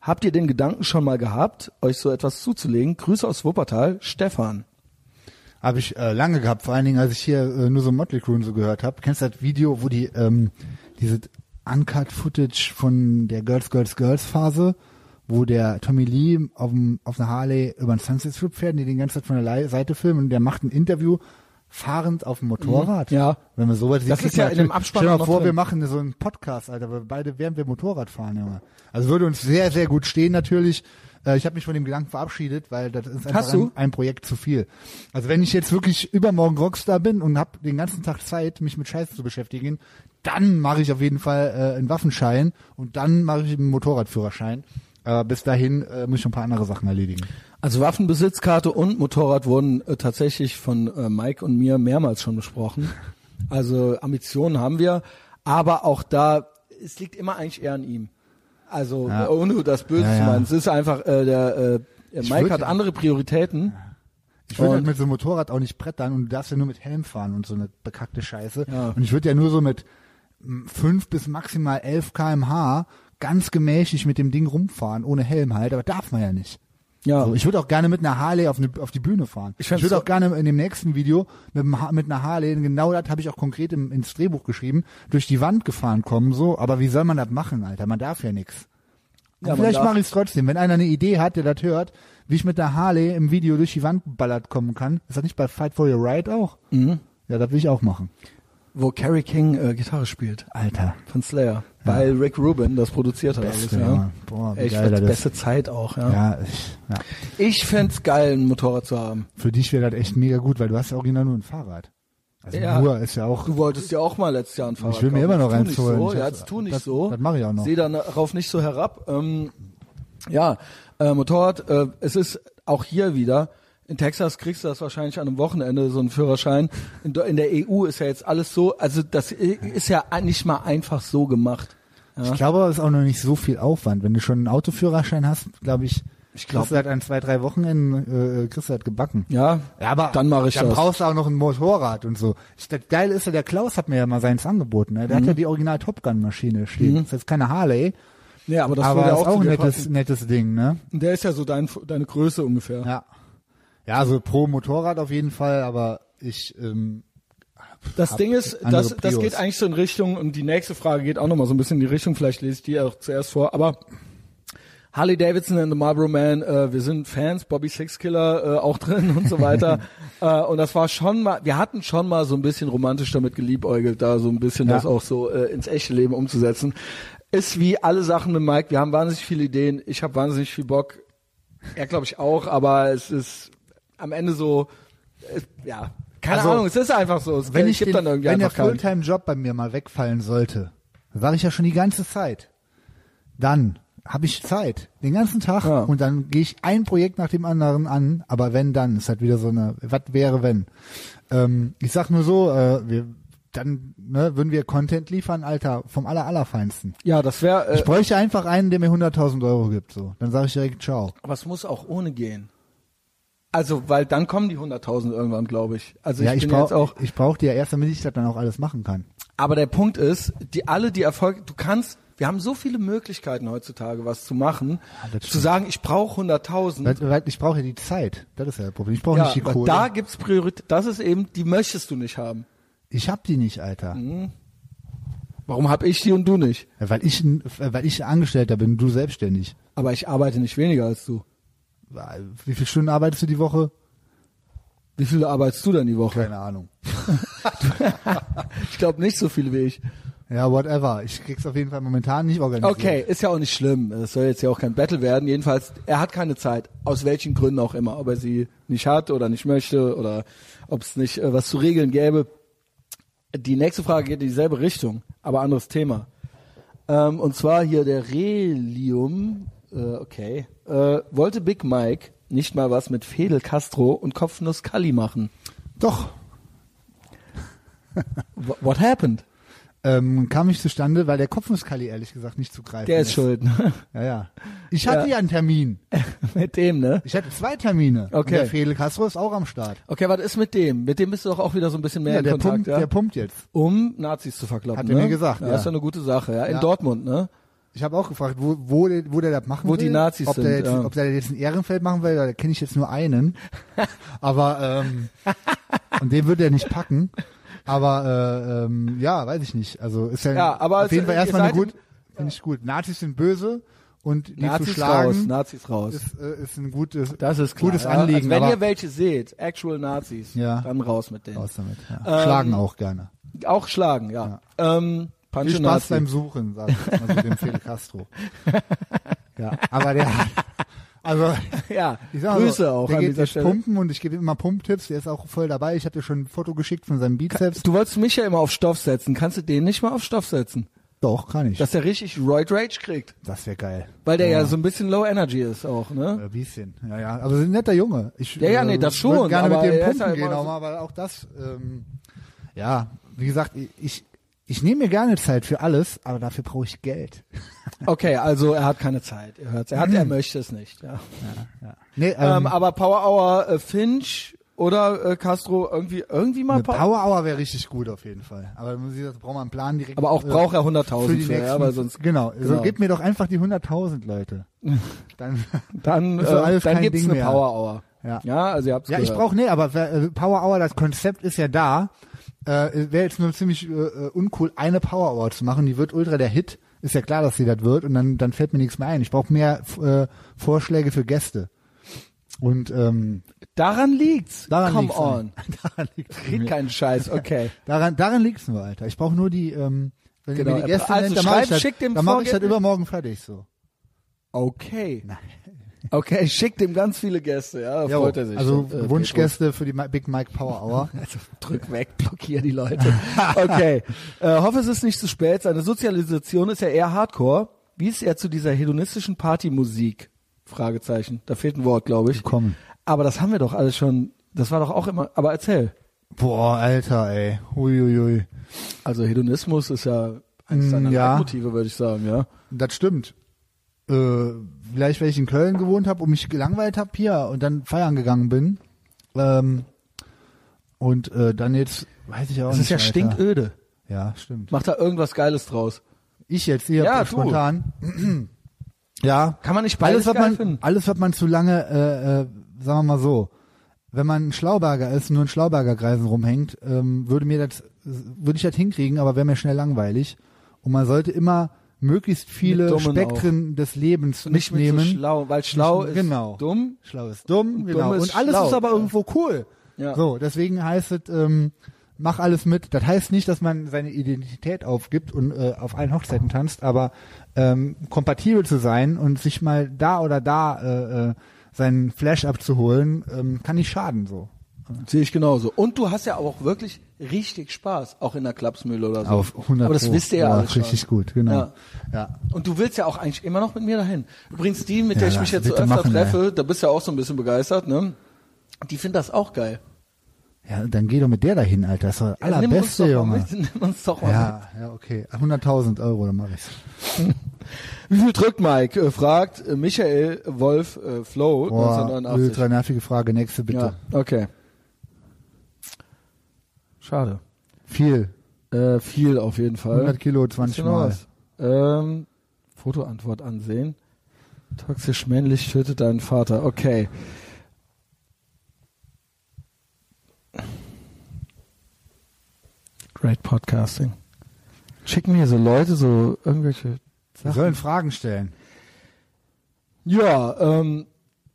Habt ihr den Gedanken schon mal gehabt, euch so etwas zuzulegen? Grüße aus Wuppertal, Stefan. Habe ich äh, lange gehabt, vor allen Dingen, als ich hier äh, nur so Motley Crue so gehört habe. Kennst du das Video, wo die ähm, diese Uncut Footage von der Girls Girls Girls Phase, wo der Tommy Lee auf, dem, auf einer Harley über den Sunset Strip fährt die den ganze Zeit von der Seite filmen und der macht ein Interview fahrend auf dem Motorrad. Mhm, ja. Wenn wir sowas Das ist ja in dem Abspann Stell dir mal vor, drin. wir machen so einen Podcast, Alter, weil beide während wir Motorrad fahren, Junge. Also würde uns sehr, sehr gut stehen natürlich. Äh, Ich habe mich von dem Gedanken verabschiedet, weil das ist einfach ein, ein Projekt zu viel. Also wenn ich jetzt wirklich übermorgen Rockstar bin und habe den ganzen Tag Zeit, mich mit Scheiße zu beschäftigen, dann mache ich auf jeden Fall äh, einen Waffenschein und dann mache ich einen Motorradführerschein. Aber bis dahin äh, muss ich schon ein paar andere Sachen erledigen. Also Waffenbesitzkarte und Motorrad wurden äh, tatsächlich von äh, Mike und mir mehrmals schon besprochen. Also Ambitionen haben wir, aber auch da, es liegt immer eigentlich eher an ihm. Also Ja. ohne das Böse Ja, zu ja. meinen. Es ist einfach, äh, der äh, Ich Mike hat andere Prioritäten. Ich würde halt mit so einem Motorrad auch nicht brettern und du darfst ja nur mit Helm fahren und so eine bekackte Scheiße. Ja. Und ich würde ja nur so mit mm, 5 bis maximal 11 kmh ganz gemächlich mit dem Ding rumfahren, ohne Helm halt, aber darf man ja nicht. Ja, So, ich würde auch gerne mit einer Harley auf, eine, auf die Bühne fahren. Ich Ich, würde auch gerne in dem nächsten Video mit, mit einer Harley, genau das habe ich auch konkret im, ins Drehbuch geschrieben, durch die Wand gefahren kommen, so, aber wie soll man das machen, Alter? Man darf ja nix. Ja, Vielleicht mache ich es trotzdem. Wenn einer eine Idee hat, der das hört, wie ich mit der Harley im Video durch die Wand ballert kommen kann. Ist das nicht bei Fight for Your Right auch? Mhm. Ja, das will ich auch machen. Wo Carrie King äh, Gitarre spielt. Alter. Von Slayer. Weil Rick Rubin das produziert hat Beste, alles, ja. ja. Boah, wie Echt, geil das ist. beste Zeit auch, ja. Ja, ich, ja. Ich fänd's geil, ein Motorrad zu haben. Für dich wäre das echt mega gut, weil du hast ja original nur ein Fahrrad. Also Ja. nur ist ja auch. Du wolltest ja auch mal letztes Jahr ein Fahrrad Ich will mir kaufen. immer noch eins nicht holen. So. Ich Ja, jetzt tu nicht das- so. das mach ich auch noch. Seh darauf nicht so herab. Ähm, ja, äh, Motorrad, äh, es ist auch hier wieder, in Texas kriegst du das wahrscheinlich an einem Wochenende, so einen Führerschein. In, der- in der EU ist ja jetzt alles so, also das ist ja nicht mal einfach so gemacht. Ja. Ich glaube, es ist auch noch nicht so viel Aufwand. Wenn du schon einen Autoführerschein hast, glaube ich, Ich glaub- kriegst du halt an zwei, drei Wochenenden äh, du halt gebacken. Ja, Ja, aber dann mache ich dann das. brauchst du auch noch ein Motorrad und so. Ich, das Geile ist ja, der Klaus hat mir ja mal seins angeboten. Ne? Der Mhm. hat ja die Original Top Gun Maschine stehen. Das ist jetzt keine Harley, Ja, aber das aber ist auch, auch ein nettes, passen. nettes Ding, ne? Der ist ja so dein, deine Größe ungefähr. Ja. Ja, also pro Motorrad auf jeden Fall, aber ich, ähm, Das Ding ist, das, das geht eigentlich so in Richtung, und die nächste Frage geht auch nochmal so ein bisschen in die Richtung, vielleicht lese ich die auch zuerst vor, aber Harley Davidson and the Marlboro Man, äh, wir sind Fans, Bobby Sixkiller äh, auch drin und so weiter. äh, und das war schon mal, wir hatten schon mal so ein bisschen romantisch damit geliebäugelt, da so ein bisschen Ja. das auch so äh, ins echte Leben umzusetzen. Ist wie alle Sachen mit Mike, wir haben wahnsinnig viele Ideen, ich habe wahnsinnig viel Bock, er glaube ich auch, aber es ist am Ende so, äh, ja, keine Also, Ahnung, es ist einfach so. Es wenn ich gibt den, dann irgendwie wenn der. Fulltime-Job bei mir mal wegfallen sollte, sage ich ja schon die ganze Zeit, dann habe ich Zeit, den ganzen Tag Ja. und dann gehe ich ein Projekt nach dem anderen an, aber wenn dann, ist halt wieder so eine, was wäre wenn. Ähm, ich sag nur so, äh, wir, dann ne, würden wir Content liefern, Alter, vom aller allerfeinsten. Ja, das wäre, äh, Ich bräuchte einfach einen, der mir 100.000 Euro gibt, so. Dann sage ich direkt Ciao. aber es muss auch ohne gehen. Also, weil dann kommen die 100.000 irgendwann, glaube ich. Also ja, ich, ich bin jetzt brauche auch. ich brauch die ja erst, damit ich das dann auch alles machen kann. Aber der Punkt ist, die alle die Erfolge, du kannst, wir haben so viele Möglichkeiten heutzutage, was zu machen, das zu sagen, ich brauche 100.000. Weil, weil ich brauche ja die Zeit. Das ist ja das Problem. Ich brauche Ja, nicht die Kohle. da gibt's Priorität. Das ist eben, die möchtest du nicht haben. ich hab die nicht, Alter. Mhm. Warum hab ich die und du nicht? Ja, Weil ich, ein- weil ich ein Angestellter bin, du selbstständig. Aber ich arbeite nicht weniger als du. Wie viele Stunden arbeitest du die Woche? Wie viele arbeitest du denn die Woche? Keine Ahnung. Ich glaube nicht so viele wie ich. Ja, whatever. Ich krieg's auf jeden Fall momentan nicht organisiert. Okay, ist ja auch nicht schlimm. Es soll jetzt ja auch kein Battle werden. Jedenfalls, er hat keine Zeit. Aus welchen Gründen auch immer. Ob er sie nicht hat oder nicht möchte oder ob es nicht äh, was zu regeln gäbe. Die nächste Frage geht in dieselbe Richtung, aber anderes Thema. Ähm, und zwar hier der Relium, äh, okay, äh, wollte Big Mike nicht mal was mit Fidel Castro und Kopfnuss Kali machen. Doch. Wh- What happened? Ähm, kam nicht zustande, weil der Kopfnusskalli ehrlich gesagt nicht zu greifen Der ist schuld. ne? Ja, ja. Ich hatte Ja. ja, einen Termin. mit dem, ne? Ich hatte zwei Termine. Okay. Und der Fidel Castro ist auch am Start. Okay, was ist mit dem? Mit dem bist du doch auch wieder so ein bisschen mehr Ja, in der Kontakt, pumpt, ja? der pumpt jetzt. um Nazis zu verkloppen. Hat ne? er mir gesagt, ja. ja. ist ja eine gute Sache, ja. In. Dortmund, ne? Ich habe auch gefragt, wo, wo, der, wo der das machen Wo will. die Nazis ob sind, Der jetzt, ja. Ob der jetzt in Ehrenfeld machen will, da kenne ich jetzt nur einen. Aber ähm, und den würde er nicht packen. Aber äh, ähm, ja, weiß ich nicht. Also ist ja, Ja, aber auf jeden Fall ihr erstmal eine gut, finde ich gut. Nazis sind böse und die Nazis zu schlagen raus, Nazis raus. ist, äh, ist ein gutes, das ist klar, gutes ja. Anliegen. Also wenn ihr welche seht, actual Nazis, Ja. dann raus mit denen. raus damit. Ja. Ähm, Schlagen auch gerne. Auch schlagen, ja. Ähm, Viel Pancho Spaß Nazi. beim Suchen, sag ich mal so dem Fidel Castro. ja, aber der, also ja, Ich sag Grüße so, auch der an geht dieser Stelle. pumpen und ich gebe ihm immer Pumptipps, der ist auch voll dabei. Ich habe dir schon ein Foto geschickt von seinem Bizeps. Du wolltest mich ja immer auf Stoff setzen. Kannst du den nicht mal auf Stoff setzen? Doch, kann ich. Dass der richtig Roid Rage kriegt. Das wäre geil. Weil der ja. so ein bisschen Low Energy ist auch, ne? Ein bisschen, ja, ja. Aber ein netter Junge. Ich, Ja, ja, nee, das äh, schon, gerne mit dem pumpen halt gehen auch so- mal, weil auch das, ähm, ja, wie gesagt, ich, ich nehme mir gerne Zeit für alles, aber dafür brauche ich Geld. Okay, also er hat keine Zeit. Er hört's. Er hat, er möchte es nicht. Ja. Ja. Nee, Ähm, ähm, aber Power Hour äh, Finch oder äh, Castro irgendwie irgendwie mal Power. Power Hour wäre richtig gut auf jeden Fall. Aber wie gesagt, braucht man einen Plan direkt. Aber auch äh, braucht er für 100.000 die für, nächsten, ja, weil sonst genau, genau. so gib mir doch einfach die 100.000 Leute. Dann, dann äh, alles dann gibt's Ding eine mehr. Power Hour. ja. Ja, also ihr habt's Ja, ich gehört. brauche nee, aber äh, Power Hour, das Konzept ist ja da. Äh, Wäre jetzt nur ziemlich äh, äh, uncool, eine Power Hour zu machen. Die wird ultra der Hit. Ist ja klar, dass sie das wird. Und dann, dann fällt mir nichts mehr ein. Ich brauche mehr äh, Vorschläge für Gäste. Und ähm, Daran liegt's. daran Come liegt's on. daran liegt's Red keinen Scheiß, okay. Daran, daran liegt's nur, Alter. Ich brauche nur die, ähm, wenn Genau, die Gäste also nennt, dann mache ich das, dann mach ich das übermorgen fertig so. Okay. Okay, schick dem ganz viele Gäste, ja, Jo, freut er sich. also äh, Wunschgäste für die Big Mike Power Hour. Petrus. Drück weg, blockier die Leute. Okay. äh, hoffe, es ist nicht zu spät. Seine Sozialisation ist ja eher Hardcore. Wie ist er zu dieser hedonistischen Partymusik? Fragezeichen. Da fehlt ein Wort, glaube ich. Gekommen. Aber das haben wir doch alles schon. Das war doch auch immer. Aber erzähl. Boah, Alter, ey. Huiuiui. Also Hedonismus ist ja eines Mm, seiner ja. Leitmotive, würde ich sagen, ja. Das stimmt. Äh, vielleicht, weil ich in Köln gewohnt habe und mich gelangweilt habe hier und dann feiern gegangen bin. Ähm, und äh, dann jetzt, weiß ich auch Das nicht. ist ja Alter. stinköde. Ja, stimmt. Mach da irgendwas Geiles draus. Ich jetzt hier Ja, spontan. ja. Kann man nicht Alles, beides was geil man, finden? alles, was man zu lange, äh, äh, sagen wir mal so, wenn man ein Schlauberger ist, nur in Schlaubergerkreisen rumhängt, ähm, würde mir das, würde ich das hinkriegen, aber wäre mir schnell langweilig. Und man sollte immer möglichst viele Spektren des Lebens Nicht mit mitnehmen. so schlau, weil schlau Nicht- ist genau. dumm. Schlau ist dumm, Und genau. ist und alles schlau. ist aber irgendwo cool. Ja. So, deswegen heißt es, ähm, mach alles mit. Das heißt nicht, dass man seine Identität aufgibt und äh, auf allen Hochzeiten tanzt, aber ähm, kompatibel zu sein und sich mal da oder da äh, äh, seinen Flash abzuholen, ähm, kann nicht schaden so. Sehe ich genauso. Und du hast ja auch wirklich richtig Spaß, auch in der Klapsmühle oder so. Auf 100 Aber das wisst ihr ja Boah, alles Richtig schon. gut, genau. Ja. Ja. Und du willst ja auch eigentlich immer noch mit mir dahin. Übrigens, die, mit Ja, der ich mich jetzt so öfter machen, treffe, da bist du ja auch so ein bisschen begeistert, ne? Die finden das auch geil. ja, dann geh doch mit der dahin, Alter. Das ist doch Ja, nimm uns allerbeste, doch Junge. mit, nimm uns doch mal Ja, ja, okay. 100.000 Euro, dann mach ich's. mit. Wie viel drückt Mike? Äh, fragt äh, Michael Wolf äh, Flow Boah, 1989. ultra nervige Frage. Nächste bitte. Ja, okay. Schade. Viel. Äh, viel auf jeden Fall. 100 Kilo, Hast 20 du noch Mal. Ähm, Fotoantwort ansehen. Toxisch männlich tötet deinen Vater. Okay. Great Podcasting. Schicken mir so Leute so irgendwelche Wir Sachen. sollen Fragen stellen. Ja, ähm,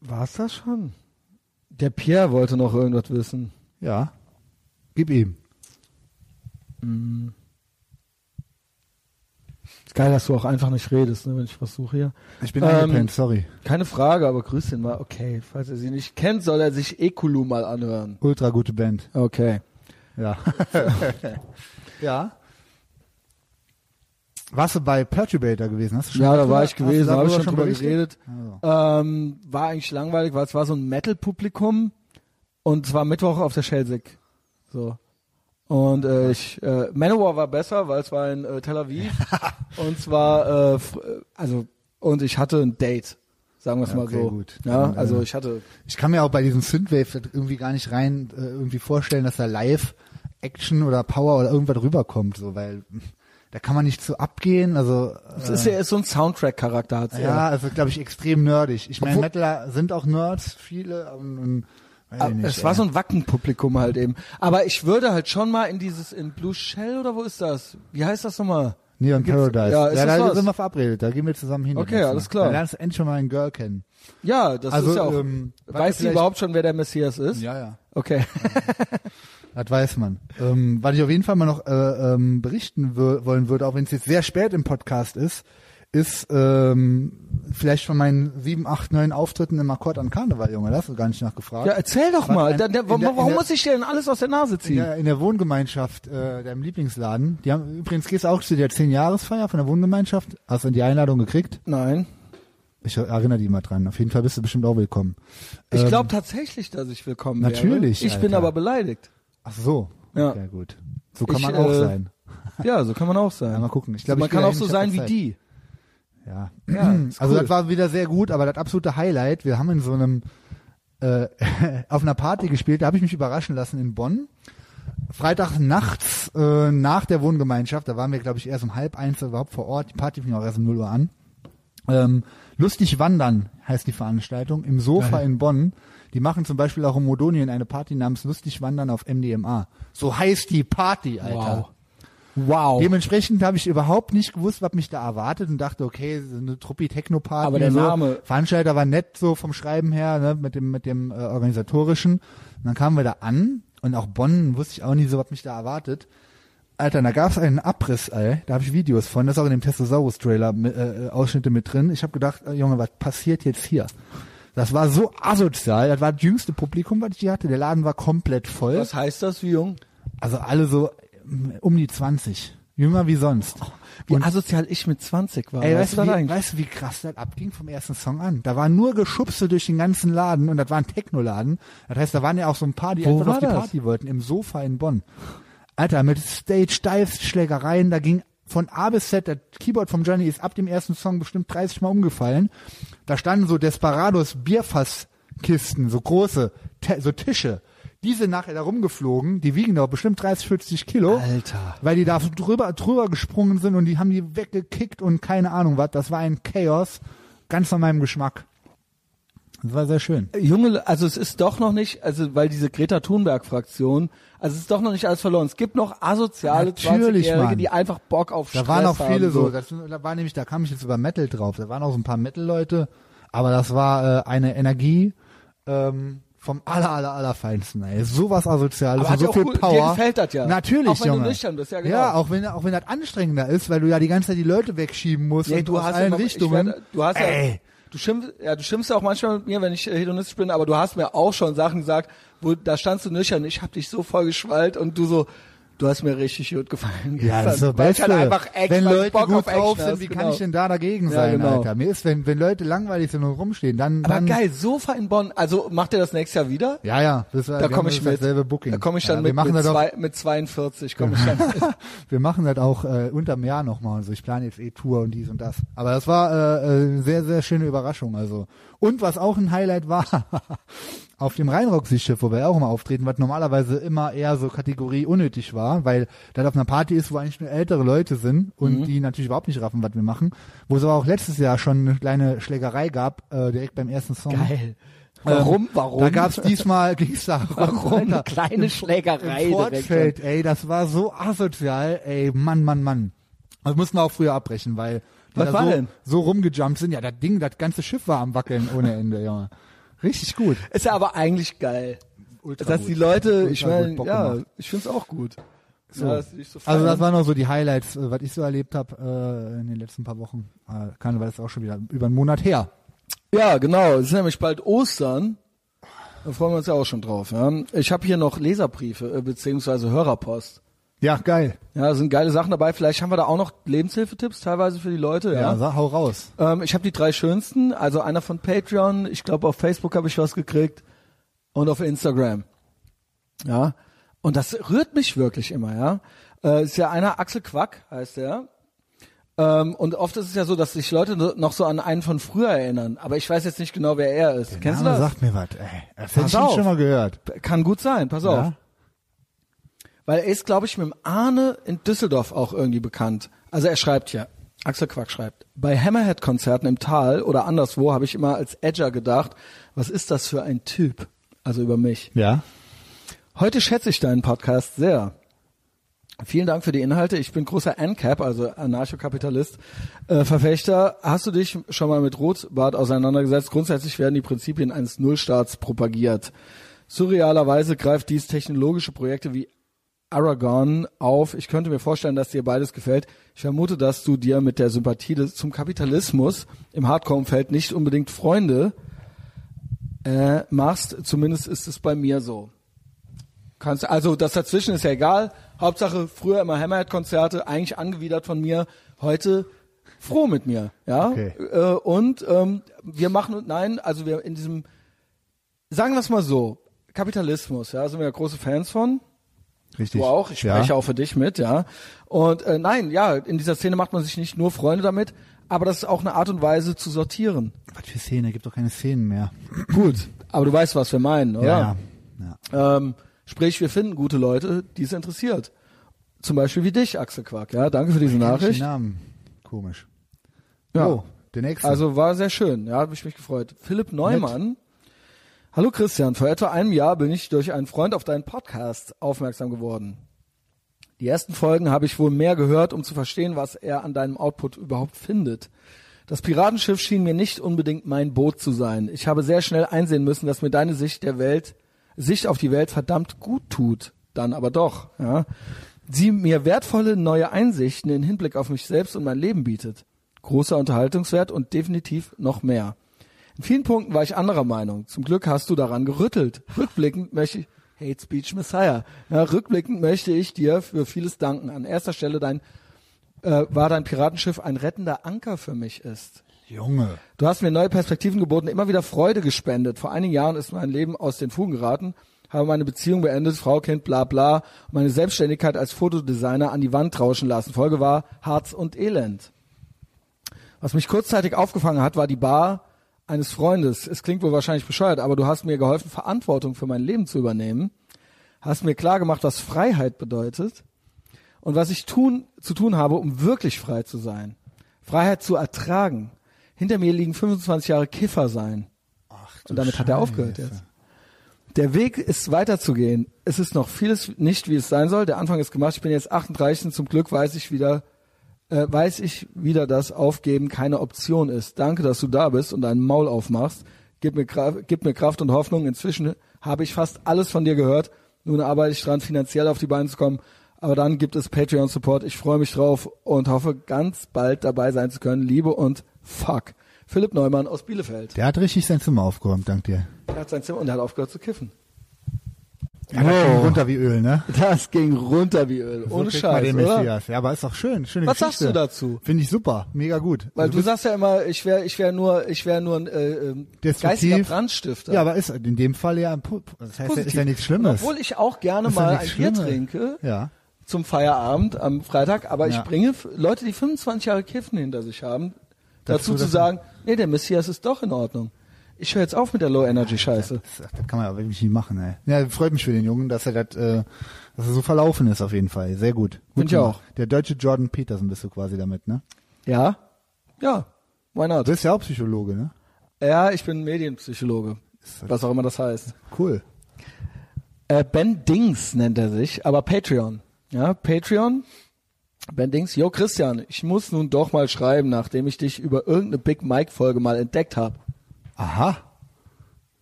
war's das schon? Der Pierre wollte noch irgendwas wissen. Ja. Gib ihm. Ist geil, dass du auch einfach nicht redest, ne, wenn ich was suche hier. Ich bin Ähm, eingepennt, sorry. Keine Frage, aber grüß den mal. Okay, falls er sie nicht kennt, soll er sich Ekulu mal anhören. Ultra gute Band. Okay. Ja. ja. Warst du bei Perturbator gewesen? Hast du schon Ja, da war ich gewesen, da habe ich schon drüber geredet. Also. Ähm, war eigentlich langweilig, weil es war so ein Metal-Publikum und es war Mittwoch auf der Schelsig. So. Und äh, ich, äh, Manowar war besser, weil es war in äh, Tel Aviv und zwar, äh, äh, also und ich hatte ein Date, sagen wir es Ja, mal okay, so. gut. Ja, Dann, äh, also ich hatte Ich kann mir auch bei diesem Synthwave irgendwie gar nicht rein äh, irgendwie vorstellen, dass da live Action oder Power oder irgendwas rüberkommt, so, weil da kann man nicht so abgehen, also Es ist ja so ein Soundtrack-Charakter hat's ja, also glaube ich extrem nerdig. Ich meine, Metaler sind auch Nerds, viele und, und weiß Ah, es war so ein Wackenpublikum halt eben. Aber ich würde halt schon mal in dieses, in Blue Shell oder wo ist das? Wie heißt das nochmal? Neon Paradise. Ja, ist ja das da was? sind wir verabredet, da gehen wir zusammen hin. Okay, alles klar. Dann lernst du endlich schon mal einen Girl kennen. Ja, das Also, ist ja auch. ähm, du vielleicht- überhaupt schon, wer der Messias ist? Ja, ja. Okay. Das weiß man. Ähm, was ich auf jeden Fall mal noch äh, ähm, berichten wollen würde, auch wenn es jetzt sehr spät im Podcast ist, ist ähm, vielleicht von meinen sieben, acht, neun Auftritten im Akkord an Karneval, Junge. Da hast du gar nicht nachgefragt. Ja, erzähl doch mal. ein- Da, da, in warum der- in muss ich dir denn alles aus der Nase in ziehen? der, in der Wohngemeinschaft, äh, deinem Lieblingsladen. Die haben übrigens gehst du auch zu der 10-Jahresfeier von der Wohngemeinschaft. Hast du die Einladung gekriegt? Nein. Ich erinnere die mal dran. Auf jeden Fall bist du bestimmt auch willkommen. Ich Ähm, glaube tatsächlich, dass ich willkommen natürlich, wäre. Ich bin Alter. aber beleidigt. Ach so. Ja. Okay, gut. So kann Ich, man auch äh, sein. Ja, so kann man auch sein. Ja, mal gucken. Ich glaube, man ich kann auch so sein wie die. Ja. Ja, also cool. das war wieder sehr gut, aber das absolute Highlight, wir haben in so einem äh, auf einer Party gespielt, da habe ich mich überraschen lassen in Bonn. Freitag nachts äh, nach der Wohngemeinschaft, da waren wir glaube ich erst um halb eins überhaupt vor Ort, die Party fing auch erst um 0 Uhr an. Ähm, Lustig wandern heißt die Veranstaltung im Sofa in Bonn. Die machen zum Beispiel auch in Modonien eine Party namens Lustig wandern auf MDMA. So heißt die Party, Alter. Wow. Wow. Dementsprechend habe ich überhaupt nicht gewusst, was mich da erwartet und dachte, okay, so eine Truppi Techno Party. Aber der so. Name- Veranstalter war nett so vom Schreiben her, ne, mit dem mit dem äh, organisatorischen. Und dann kamen wir da an und auch Bonn wusste ich auch nicht so, was mich da erwartet. Alter, da gab's einen Abriss, ey. Da habe ich Videos von. Das ist auch in dem Testosaurus Trailer mit, äh, Ausschnitte mit drin. Ich habe gedacht, äh, Junge, was passiert jetzt hier? Das war so asozial. Das war das jüngste Publikum, was ich hier hatte. Der Laden war komplett voll. Was heißt das, wie jung? Also alle so um die 20. Jünger wie sonst. Wie Und, asozial ich mit 20 war. ey, weißt du wie, weißt du, wie krass das abging vom ersten Song an? Da war nur Geschubse durch den ganzen Laden und das war ein Technoladen. Das heißt, da waren ja auch so ein paar, die Wo einfach auf die das? Party wollten, im Sofa in Bonn. Alter, mit Stage Dives, Schlägereien, da ging von A bis Z, das Keyboard vom Johnny ist ab dem ersten Song bestimmt 30 Mal umgefallen. Da standen so Desperados Bierfasskisten, so große, so Tische. Die sind nachher da rumgeflogen, die wiegen doch bestimmt 30, 40 Kilo. Alter. Weil die da drüber, drüber gesprungen sind und die haben die weggekickt und keine Ahnung was. Das war ein Chaos, ganz nach meinem Geschmack. Das war sehr schön. Junge, also es ist doch noch nicht, also weil diese Greta Thunberg-Fraktion, also es ist doch noch nicht alles verloren. Es gibt noch asoziale Natürlich, 20-Jährige, Mann. die einfach Bock auf Da Stress waren auch haben, viele so. Das, da war nämlich, da kam ich jetzt über Metal drauf. Da waren auch so ein paar Metal-Leute, aber das war äh, eine Energie ähm, vom aller, aller, aller Feinsten. Ey. Sowas asoziales Aber und so ja viel cool- dir Power. gefällt das ja. Natürlich, Auch wenn du Junge. nüchtern bist, ja, genau. Ja, auch wenn, auch wenn das anstrengender ist, weil du ja die ganze Zeit die Leute wegschieben musst Nee, und du aus hast allen ja, ich Richtungen. werde- du hast ja, Ey. du schimpfst, ja, du schimpfst ja auch manchmal mit mir, wenn ich äh, hedonistisch bin, aber du hast mir auch schon Sachen gesagt, wo da standst du nüchtern, ich hab dich so voll geschwallt und du so, du hast mir richtig gut gefallen. Ja, das ist so weil ich Beste. halt einfach Action, wenn Leute Bock gut auf Action drauf sind, wie kann genau. ich denn da dagegen Ja, sein, genau. Alter? Mir ist, wenn, wenn Leute langweilig sind und rumstehen, dann, Aber dann geil, Sofa in Bonn, also macht ihr das nächstes Jahr wieder? Ja, ja, das, Da komme ich mit. Dasselbe Booking. Da komme ich ja, dann wir mit, machen mit, das zwei, mit 42, komme ich dann wir machen das auch äh, unterm Jahr nochmal. Also ich plane jetzt eh Tour und dies und das. Aber das war äh, äh, sehr, sehr schöne Überraschung. Also und was auch ein Highlight war, auf dem Rheinrock-Schiff, wo wir auch immer auftreten, was normalerweise immer eher so Kategorie unnötig war, weil das auf einer Party ist, wo eigentlich nur ältere Leute sind und Mhm. die natürlich überhaupt nicht raffen, was wir machen. Wo es aber auch letztes Jahr schon eine kleine Schlägerei gab, äh, direkt beim ersten Song. Geil. Warum? Ähm, Warum? Da gab's diesmal, ging's da Warum? Alter, Kleine Schlägerei Im Fortfeld, ey, das war so asozial, ey, Mann, Mann, Mann. Das mussten wir auch früher abbrechen, weil Was war so, denn? so rumgejumpt sind. Ja, das Ding, das ganze Schiff war am Wackeln ohne Ende, Junge. Richtig gut. Ist ja aber eigentlich geil. Ultra dass gut. die Leute, Ultra ich meine, ja, gemacht. ich find's auch gut. So. Ja, so Also das waren noch so die Highlights, äh, was ich so erlebt habe äh, in den letzten paar Wochen. Äh, Karneval ist auch schon wieder über einen Monat her. Ja, genau. Es ist nämlich bald Ostern. Da freuen wir uns ja auch schon drauf. Ja. Ich habe hier noch Leserbriefe äh, beziehungsweise Hörerpost. Ja, geil. Ja, da sind geile Sachen dabei. Vielleicht haben wir da auch noch Lebenshilfetipps teilweise für die Leute. Ja, Ja. sag, hau raus. Ähm, ich habe die drei schönsten. Also einer von Patreon. Ich glaube auf Facebook habe ich was gekriegt und auf Instagram. Ja. Und das rührt mich wirklich immer. Ja. Äh, ist ja einer Axel Quack heißt der. Ähm, und oft ist es ja so, dass sich Leute noch so an einen von früher erinnern. Aber ich weiß jetzt nicht genau, wer er ist. Kennst du Name das? sagt mir was, ey. Das hätte ich auf. schon mal gehört. Kann gut sein, pass auf. Weil er ist, glaube ich, mit dem Arne in Düsseldorf auch irgendwie bekannt. Also er schreibt hier, Axel Quack schreibt, bei Hammerhead-Konzerten im Tal oder anderswo habe ich immer als Edger gedacht, was ist das für ein Typ? Also über mich. Ja. Heute schätze ich deinen Podcast sehr. Vielen Dank für die Inhalte. Ich bin großer ANCAP, also Anarchokapitalist, äh, Verfechter. Hast du dich schon mal mit Rotbart auseinandergesetzt? Grundsätzlich werden die Prinzipien eines Nullstaats propagiert. Surrealerweise greift dies technologische Projekte wie Aragon auf. Ich könnte mir vorstellen, dass dir beides gefällt. Ich vermute, dass du dir mit der Sympathie des, zum Kapitalismus im Hardcore-Umfeld nicht unbedingt Freunde äh, machst. Zumindest ist es bei mir so. Kannst, also das dazwischen ist ja egal. Hauptsache früher immer Hammerhead-Konzerte, eigentlich angewidert von mir. Heute froh mit mir, ja. Okay. Äh, und ähm, wir machen, nein, also wir in diesem, sagen wir es mal so, Kapitalismus, ja, sind wir ja große Fans von. Richtig. Du auch, ich ja. spreche auch für dich mit, ja. Und äh, nein, ja, in dieser Szene macht man sich nicht nur Freunde damit, aber das ist auch eine Art und Weise zu sortieren. Was für Szene? Gibt doch keine Szenen mehr. Gut, aber du weißt, was wir meinen, oder? Ja. ja. Ähm, sprich, wir finden gute Leute, die es interessiert. Zum Beispiel wie dich, Axel Quack. Ja, danke für diese ich Nachricht. den Namen. Komisch. Ja. Oh, der nächste. Also war sehr schön, ja, habe ich mich gefreut. Philipp Neumann. Hallo Christian, vor etwa einem Jahr bin ich durch einen Freund auf deinen Podcast aufmerksam geworden. Die ersten Folgen habe ich wohl mehr gehört, um zu verstehen, was er an deinem Output überhaupt findet. Das Piratenschiff schien mir nicht unbedingt mein Boot zu sein. Ich habe sehr schnell einsehen müssen, dass mir deine Sicht der Welt, Sicht auf die Welt verdammt gut tut. Dann aber doch, ja. Sie mir wertvolle neue Einsichten in Hinblick auf mich selbst und mein Leben bietet. Großer Unterhaltungswert und definitiv noch mehr. In vielen Punkten war ich anderer Meinung. Zum Glück hast du daran gerüttelt. Rückblickend möchte ich, Hate Speech Messiah. Ja, rückblickend möchte ich dir für vieles danken. An erster Stelle dein, äh, war dein Piratenschiff ein rettender Anker für mich ist. Junge. Du hast mir neue Perspektiven geboten, immer wieder Freude gespendet. Vor einigen Jahren ist mein Leben aus den Fugen geraten, habe meine Beziehung beendet, Frau, Kind, bla bla, und meine Selbstständigkeit als Fotodesigner an die Wand trauschen lassen. Folge war Harz und Elend. Was mich kurzzeitig aufgefangen hat, war die Bar eines Freundes. Es klingt wohl wahrscheinlich bescheuert, aber du hast mir geholfen, Verantwortung für mein Leben zu übernehmen. Hast mir klar gemacht, was Freiheit bedeutet und was ich tun, zu tun habe, um wirklich frei zu sein. Freiheit zu ertragen. Hinter mir liegen 25 Jahre Kiffer sein. Ach, Und damit hat er aufgehört jetzt. Der Weg ist weiterzugehen. Es ist noch vieles nicht, wie es sein soll. Der Anfang ist gemacht. Ich bin jetzt 38 und zum Glück weiß ich wieder, äh, weiß ich wieder, dass Aufgeben keine Option ist. Danke, dass du da bist und deinen Maul aufmachst. Gib mir, Kraft, gib mir Kraft und Hoffnung. Inzwischen habe ich fast alles von dir gehört. Nun arbeite ich dran, finanziell auf die Beine zu kommen. Aber dann gibt es Patreon-Support. Ich freue mich drauf und hoffe, ganz bald dabei sein zu können. Liebe und fuck. Philipp Neumann aus Bielefeld. Der hat richtig sein Zimmer aufgeräumt, dank dir. Er hat sein Zimmer und er hat aufgehört zu kiffen. Ja, das ging runter wie Öl, ne? Das ging runter wie Öl. So Ohne Scheiß, den oder? Messias. Ja, aber ist doch schön. Schöne Was Geschichte. sagst du dazu? Finde ich super. Mega gut. Weil Also du sagst ja immer, ich wäre ich wär nur, ich wäre nur ein äh, ähm, geistiger Brandstifter. Ja, aber ist in dem Fall ja, ein das heißt, ja, ist Positiv. ja nichts Und Schlimmes. obwohl ich auch gerne Ist ja mal ein nichts Bier Schlimmes. trinke Ja. zum Feierabend am Freitag, aber Ja. ich bringe Leute, die 25 Jahre Kiffen hinter sich haben, dazu, Dazu, zu sagen, nee, der Messias ist doch in Ordnung. Ich höre jetzt auf mit der Low-Energy-Scheiße. Das, das kann man aber wirklich nicht machen, ey. Ja, freut mich für den Jungen, dass er das, äh, dass er so verlaufen ist auf jeden Fall. Sehr gut. Find gut ich auch. Der deutsche Jordan Peterson bist du quasi damit, ne? Ja? Ja. Why not? Du bist ja auch Psychologe, ne? Ja, ich bin Medienpsychologe. Was auch immer das heißt. Cool. Äh, ben Dings nennt er sich, aber Patreon. Ja, Patreon. Ben Dings, yo Christian, ich muss nun doch mal schreiben, nachdem ich dich über irgendeine Big Mike Folge mal entdeckt habe. Aha.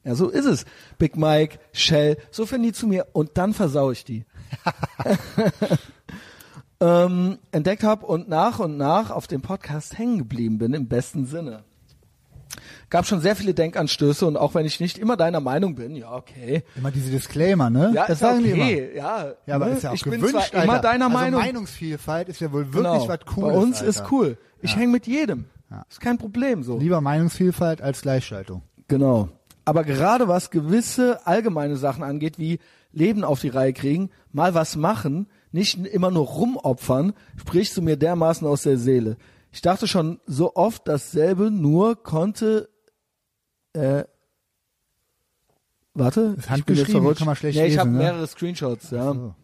Ja, so ist es. Big Mike, Shell, so finden die zu mir und dann versau ich die. ähm, entdeckt habe und nach und nach auf dem Podcast hängen geblieben bin, im besten Sinne. Gab schon sehr viele Denkanstöße und auch wenn ich nicht immer deiner Meinung bin, ja, okay. Immer diese Disclaimer, ne? Ja, das ist sagen die immer. okay, ja. Ja, aber ne? ist ja auch ich bin gewünscht, zwar immer deiner also Meinung. Meinungsvielfalt ist ja wohl wirklich genau. was Cooles. Bei uns Alter. ist cool. Ich häng mit jedem. Ja. Ist kein Problem so. Lieber Meinungsvielfalt als Gleichschaltung. Genau. Aber gerade was gewisse allgemeine Sachen angeht, wie Leben auf die Reihe kriegen, mal was machen, nicht immer nur rumopfern, sprichst du mir dermaßen aus der Seele. Ich dachte schon so oft dasselbe, nur konnte äh, Warte, jetzt handgeschrieben, kann man schlecht nee, ich lesen, habe ne? mehrere Screenshots, ja. So.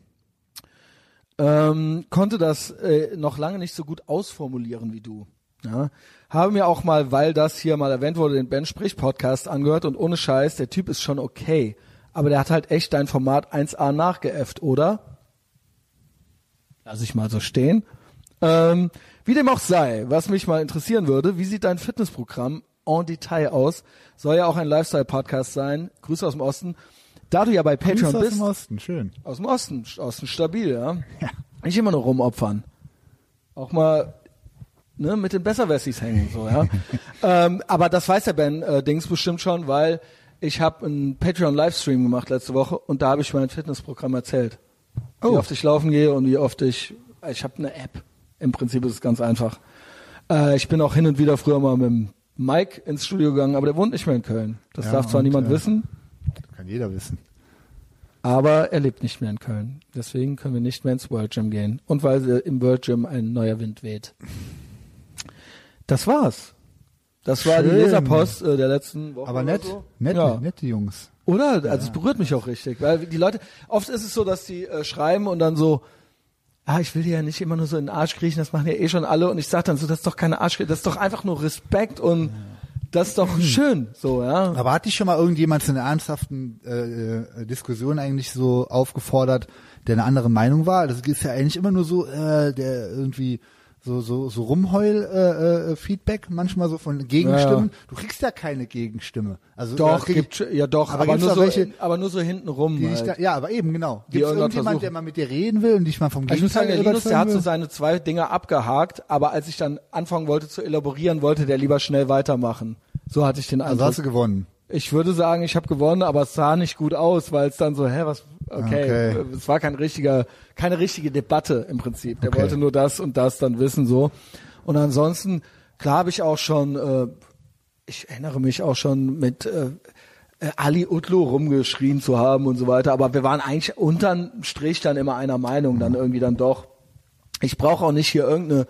ähm, konnte das äh, noch lange nicht so gut ausformulieren wie du. Ja, habe mir auch mal, weil das hier mal erwähnt wurde, den Ben Sprich Podcast angehört und ohne Scheiß, der Typ ist schon okay, aber der hat halt echt dein Format 1A nachgeäfft, oder? Lass ich mal so stehen. Ähm, wie dem auch sei, was mich mal interessieren würde, wie sieht dein Fitnessprogramm en Detail aus? Soll ja auch ein Lifestyle-Podcast sein. Grüße aus dem Osten. Da du ja bei Patreon Grüße aus bist, dem Osten, schön. aus dem Osten, Osten stabil, ja. Ja. Nicht immer nur rumopfern. Auch mal ne, mit den Besserwessis hängen, so, ja. ähm, aber das weiß der Ben äh, Dings bestimmt schon, weil ich habe einen Patreon-Livestream gemacht letzte Woche und da habe ich mein Fitnessprogramm erzählt. Wie Oh. oft ich laufen gehe und wie oft ich, ich habe eine App. Im Prinzip ist es ganz einfach. Äh, ich bin auch hin und wieder früher mal mit dem Mike ins Studio gegangen, aber der wohnt nicht mehr in Köln. Das Ja, darf zwar und, niemand äh, wissen, Kann jeder wissen. aber er lebt nicht mehr in Köln. Deswegen können wir nicht mehr ins World Gym gehen. Und weil äh, im World Gym ein neuer Wind weht. Das war's. Das war die Schön. Leserpost äh, der letzten Woche. Aber nett, So. nett, ja. nette Jungs. Oder? Also es berührt mich auch richtig, weil die Leute, oft ist es so, dass die äh, schreiben und dann so, ah, ich will dir ja nicht immer nur so in den Arsch kriechen, das machen ja eh schon alle und ich sag dann so, das ist doch keine Arsch, das ist doch einfach nur Respekt und das ist doch schön, so, ja. Aber hat dich schon mal irgendjemand zu einer ernsthaften äh, äh, Diskussion eigentlich so aufgefordert, der eine andere Meinung war? Das ist ja eigentlich immer nur so, äh, der irgendwie so so so rumheul äh, äh, Feedback manchmal so von Gegenstimmen. Du kriegst ja keine Gegenstimme. Also Doch, äh, krieg- gibt, ja doch, aber aber, nur so, welche, aber nur so hinten rum. da, Halt. ja, aber eben genau. Gibt irgendjemand, versuchen. der mal mit dir reden will und dich mal vom Ich muss sagen, Gegenteil der Linus, der hat so seine zwei Dinge abgehakt, aber als ich dann anfangen wollte zu elaborieren, wollte der lieber schnell weitermachen. So hatte ich den Also Eindruck. hast du gewonnen. Ich würde sagen, ich habe gewonnen, aber es sah nicht gut aus, weil es dann so, hä, was, okay, Okay. es war kein richtiger, keine richtige Debatte im Prinzip. Der Okay. wollte nur das und das dann wissen so. Und ansonsten, klar habe ich auch schon, äh, ich erinnere mich auch schon mit äh, äh, Ali Utlu rumgeschrien zu haben und so weiter, aber wir waren eigentlich unterm Strich dann immer einer Meinung, dann irgendwie dann doch. Ich brauche auch nicht hier irgendeine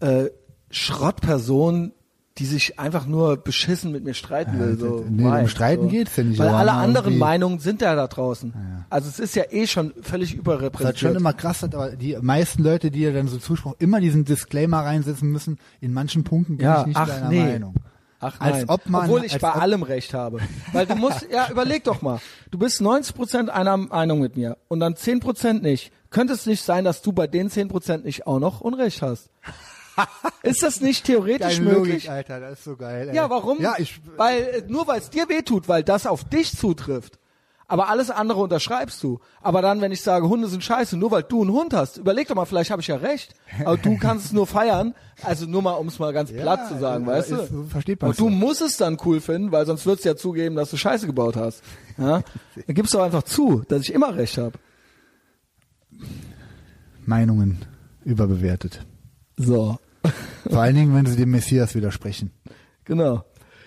äh, Schrottperson, die sich einfach nur beschissen mit mir streiten will. So, nee, why? um Streiten so. geht's ja nicht, Weil alle anderen irgendwie- Meinungen sind ja da draußen. Also es ist ja eh schon völlig Das ist halt überrepräsentiert. schon immer krass, dass aber die meisten Leute, die ja dann so Zuspruch immer diesen Disclaimer reinsetzen müssen, in manchen Punkten bin Ja, ich nicht ach, deiner nee. Meinung. Ach Als nein. ob man- Obwohl ich als bei ob- allem recht habe. Weil du musst, ja, überleg doch mal. Du bist 90 Prozent einer Meinung mit mir und dann 10 Prozent nicht. Könnte es nicht sein, dass du bei den 10 Prozent nicht auch noch Unrecht hast? Ist das nicht theoretisch Deine möglich? Logik, Alter, das ist so geil. Ey. Ja, warum? Ja, ich, weil äh, nur weil es dir wehtut, weil das auf dich zutrifft. Aber alles andere unterschreibst du. Aber dann, wenn ich sage, Hunde sind scheiße, nur weil du einen Hund hast, überleg doch mal, vielleicht habe ich ja recht. Aber du kannst es nur feiern. Also nur mal, um es mal ganz Ja, platt zu sagen, äh, weißt ist- du? versteht man Und du musst es dann cool finden, weil sonst würdest du ja zugeben, dass du Scheiße gebaut hast. Ja? Dann gibst du doch einfach zu, dass ich immer recht habe. Meinungen überbewertet. So, Vor allen Dingen, wenn sie dem Messias widersprechen. genau.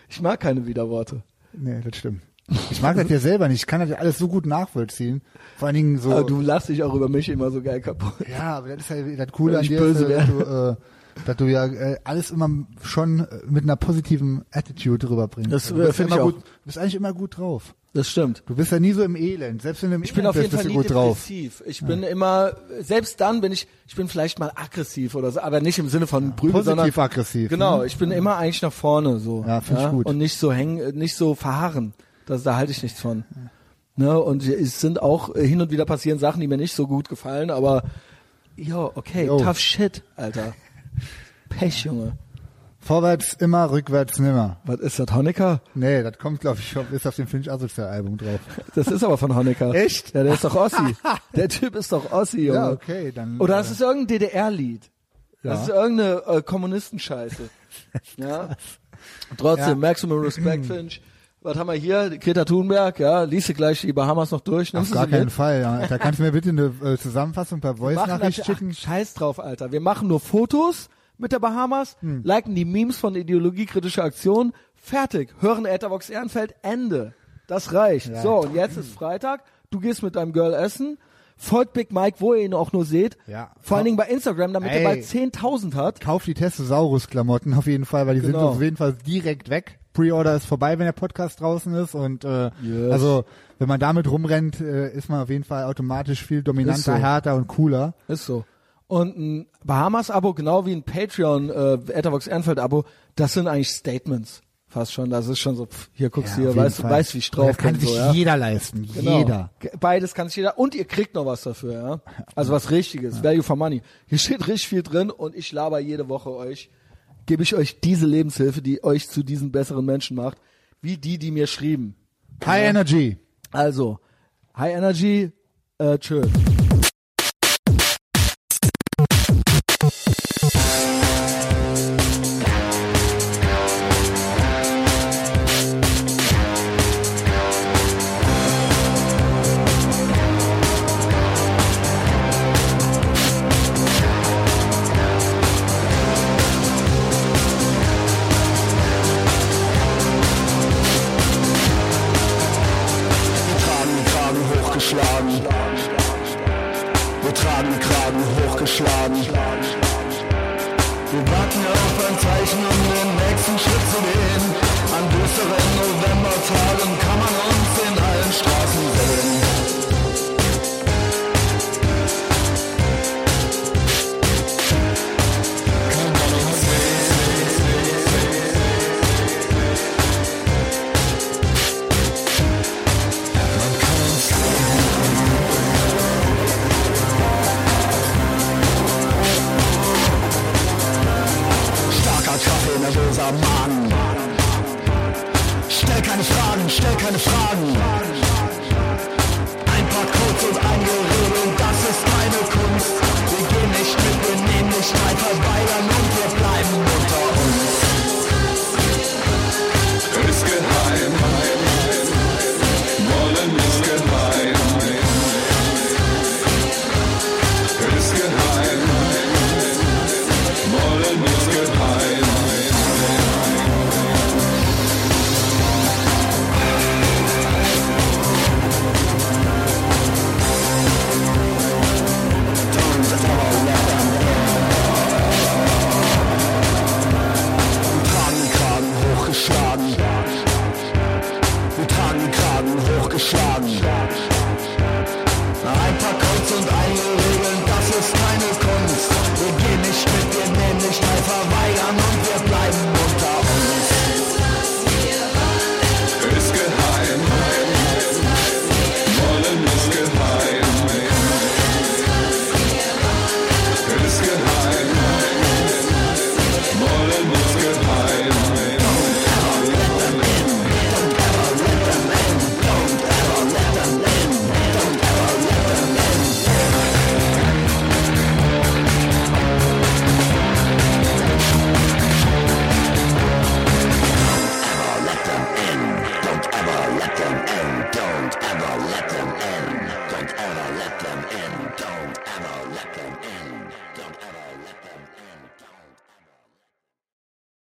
Ich mag keine Widerworte. Nee, das stimmt. Ich mag das ja selber nicht. Ich kann das ja alles so gut nachvollziehen. Vor allen Dingen so. Aber du lachst dich auch über mich immer so geil kaputt. Ja, aber das ist ja das Coole an ich dir, dass du, äh, dass du ja äh, alles immer schon äh, mit einer positiven Attitude rüberbringst. Das, du äh, bist, find immer ich auch. gut, bist eigentlich immer gut drauf. Das stimmt. Du bist ja nie so im Elend. Selbst wenn du im Ich bin Elend auf jeden bist, Fall bist nie gut drauf. depressiv. Ich bin immer, selbst dann bin ich, ich bin vielleicht mal aggressiv oder so, aber nicht im Sinne von Prügel, sondern Positiv aggressiv. genau. ne? Ich bin immer eigentlich nach vorne so. Ja, find ich gut. Und nicht so hängen, nicht so verharren. Das, da halte ich nichts von. Ne? Und es sind auch äh, hin und wieder passieren Sachen, die mir nicht so gut gefallen, aber ja, okay, Jo. tough shit, Alter. Pech, Junge. Vorwärts immer, rückwärts nimmer. Was ist das, Honecker? Nee, das kommt, glaube ich, ist auf dem Finch Asozial Album drauf. Das ist aber von Honecker. Echt? Ja, der ist doch Ossi. Der Typ ist doch Ossi, Junge. Ja, okay, dann. Oder äh, das ist irgendein DDR-Lied. Das Ja. ist irgendeine äh, Kommunistenscheiße. ja. Trotzdem, Ja. Maximum Respect, Finch. Was haben wir hier? Greta Thunberg, ja, liest du gleich die Bahamas noch durch? Auf gar keinen mit? Fall. Ja. Da kannst du mir bitte eine äh, Zusammenfassung per Voice-Nachricht das- schicken. Ach, scheiß drauf, Alter. Wir machen nur Fotos mit der Bahamas, Hm. liken die Memes von ideologiekritischer Aktion, fertig. Hören Etherbox Ehrenfeld, Ende. Das reicht. Ja. So, und jetzt ist Freitag. Du gehst mit deinem Girl essen. Folgt Big Mike, wo ihr ihn auch nur seht. Ja. Vor allen Dingen bei Instagram, damit Ey. er bald 10.000 hat. Kauf die Testosaurus-Klamotten auf jeden Fall, weil die sind Genau. auf jeden Fall direkt weg. Pre-Order ist vorbei, wenn der Podcast draußen ist und äh, Yes. also wenn man damit rumrennt, äh, ist man auf jeden Fall automatisch viel dominanter, so. härter und cooler. Ist so. Und ein Bahamas-Abo, genau wie ein Patreon, äh, Etherbox Ehrenfeld-Abo, das sind eigentlich Statements. Fast schon. Das ist schon so, pff, hier guckst du Ja, hier, weißt du, weißt, wie ich drauf Das kann bin. sich so, ja? jeder leisten, Genau. jeder. Beides kann sich jeder. Und ihr kriegt noch was dafür, ja. Also was Richtiges. Value for Money. Hier steht richtig viel drin und ich laber jede Woche euch. Gebe ich euch diese Lebenshilfe, die euch zu diesen besseren Menschen macht, wie die, die mir schrieben. High Energy. Also, High Energy, äh, tschö.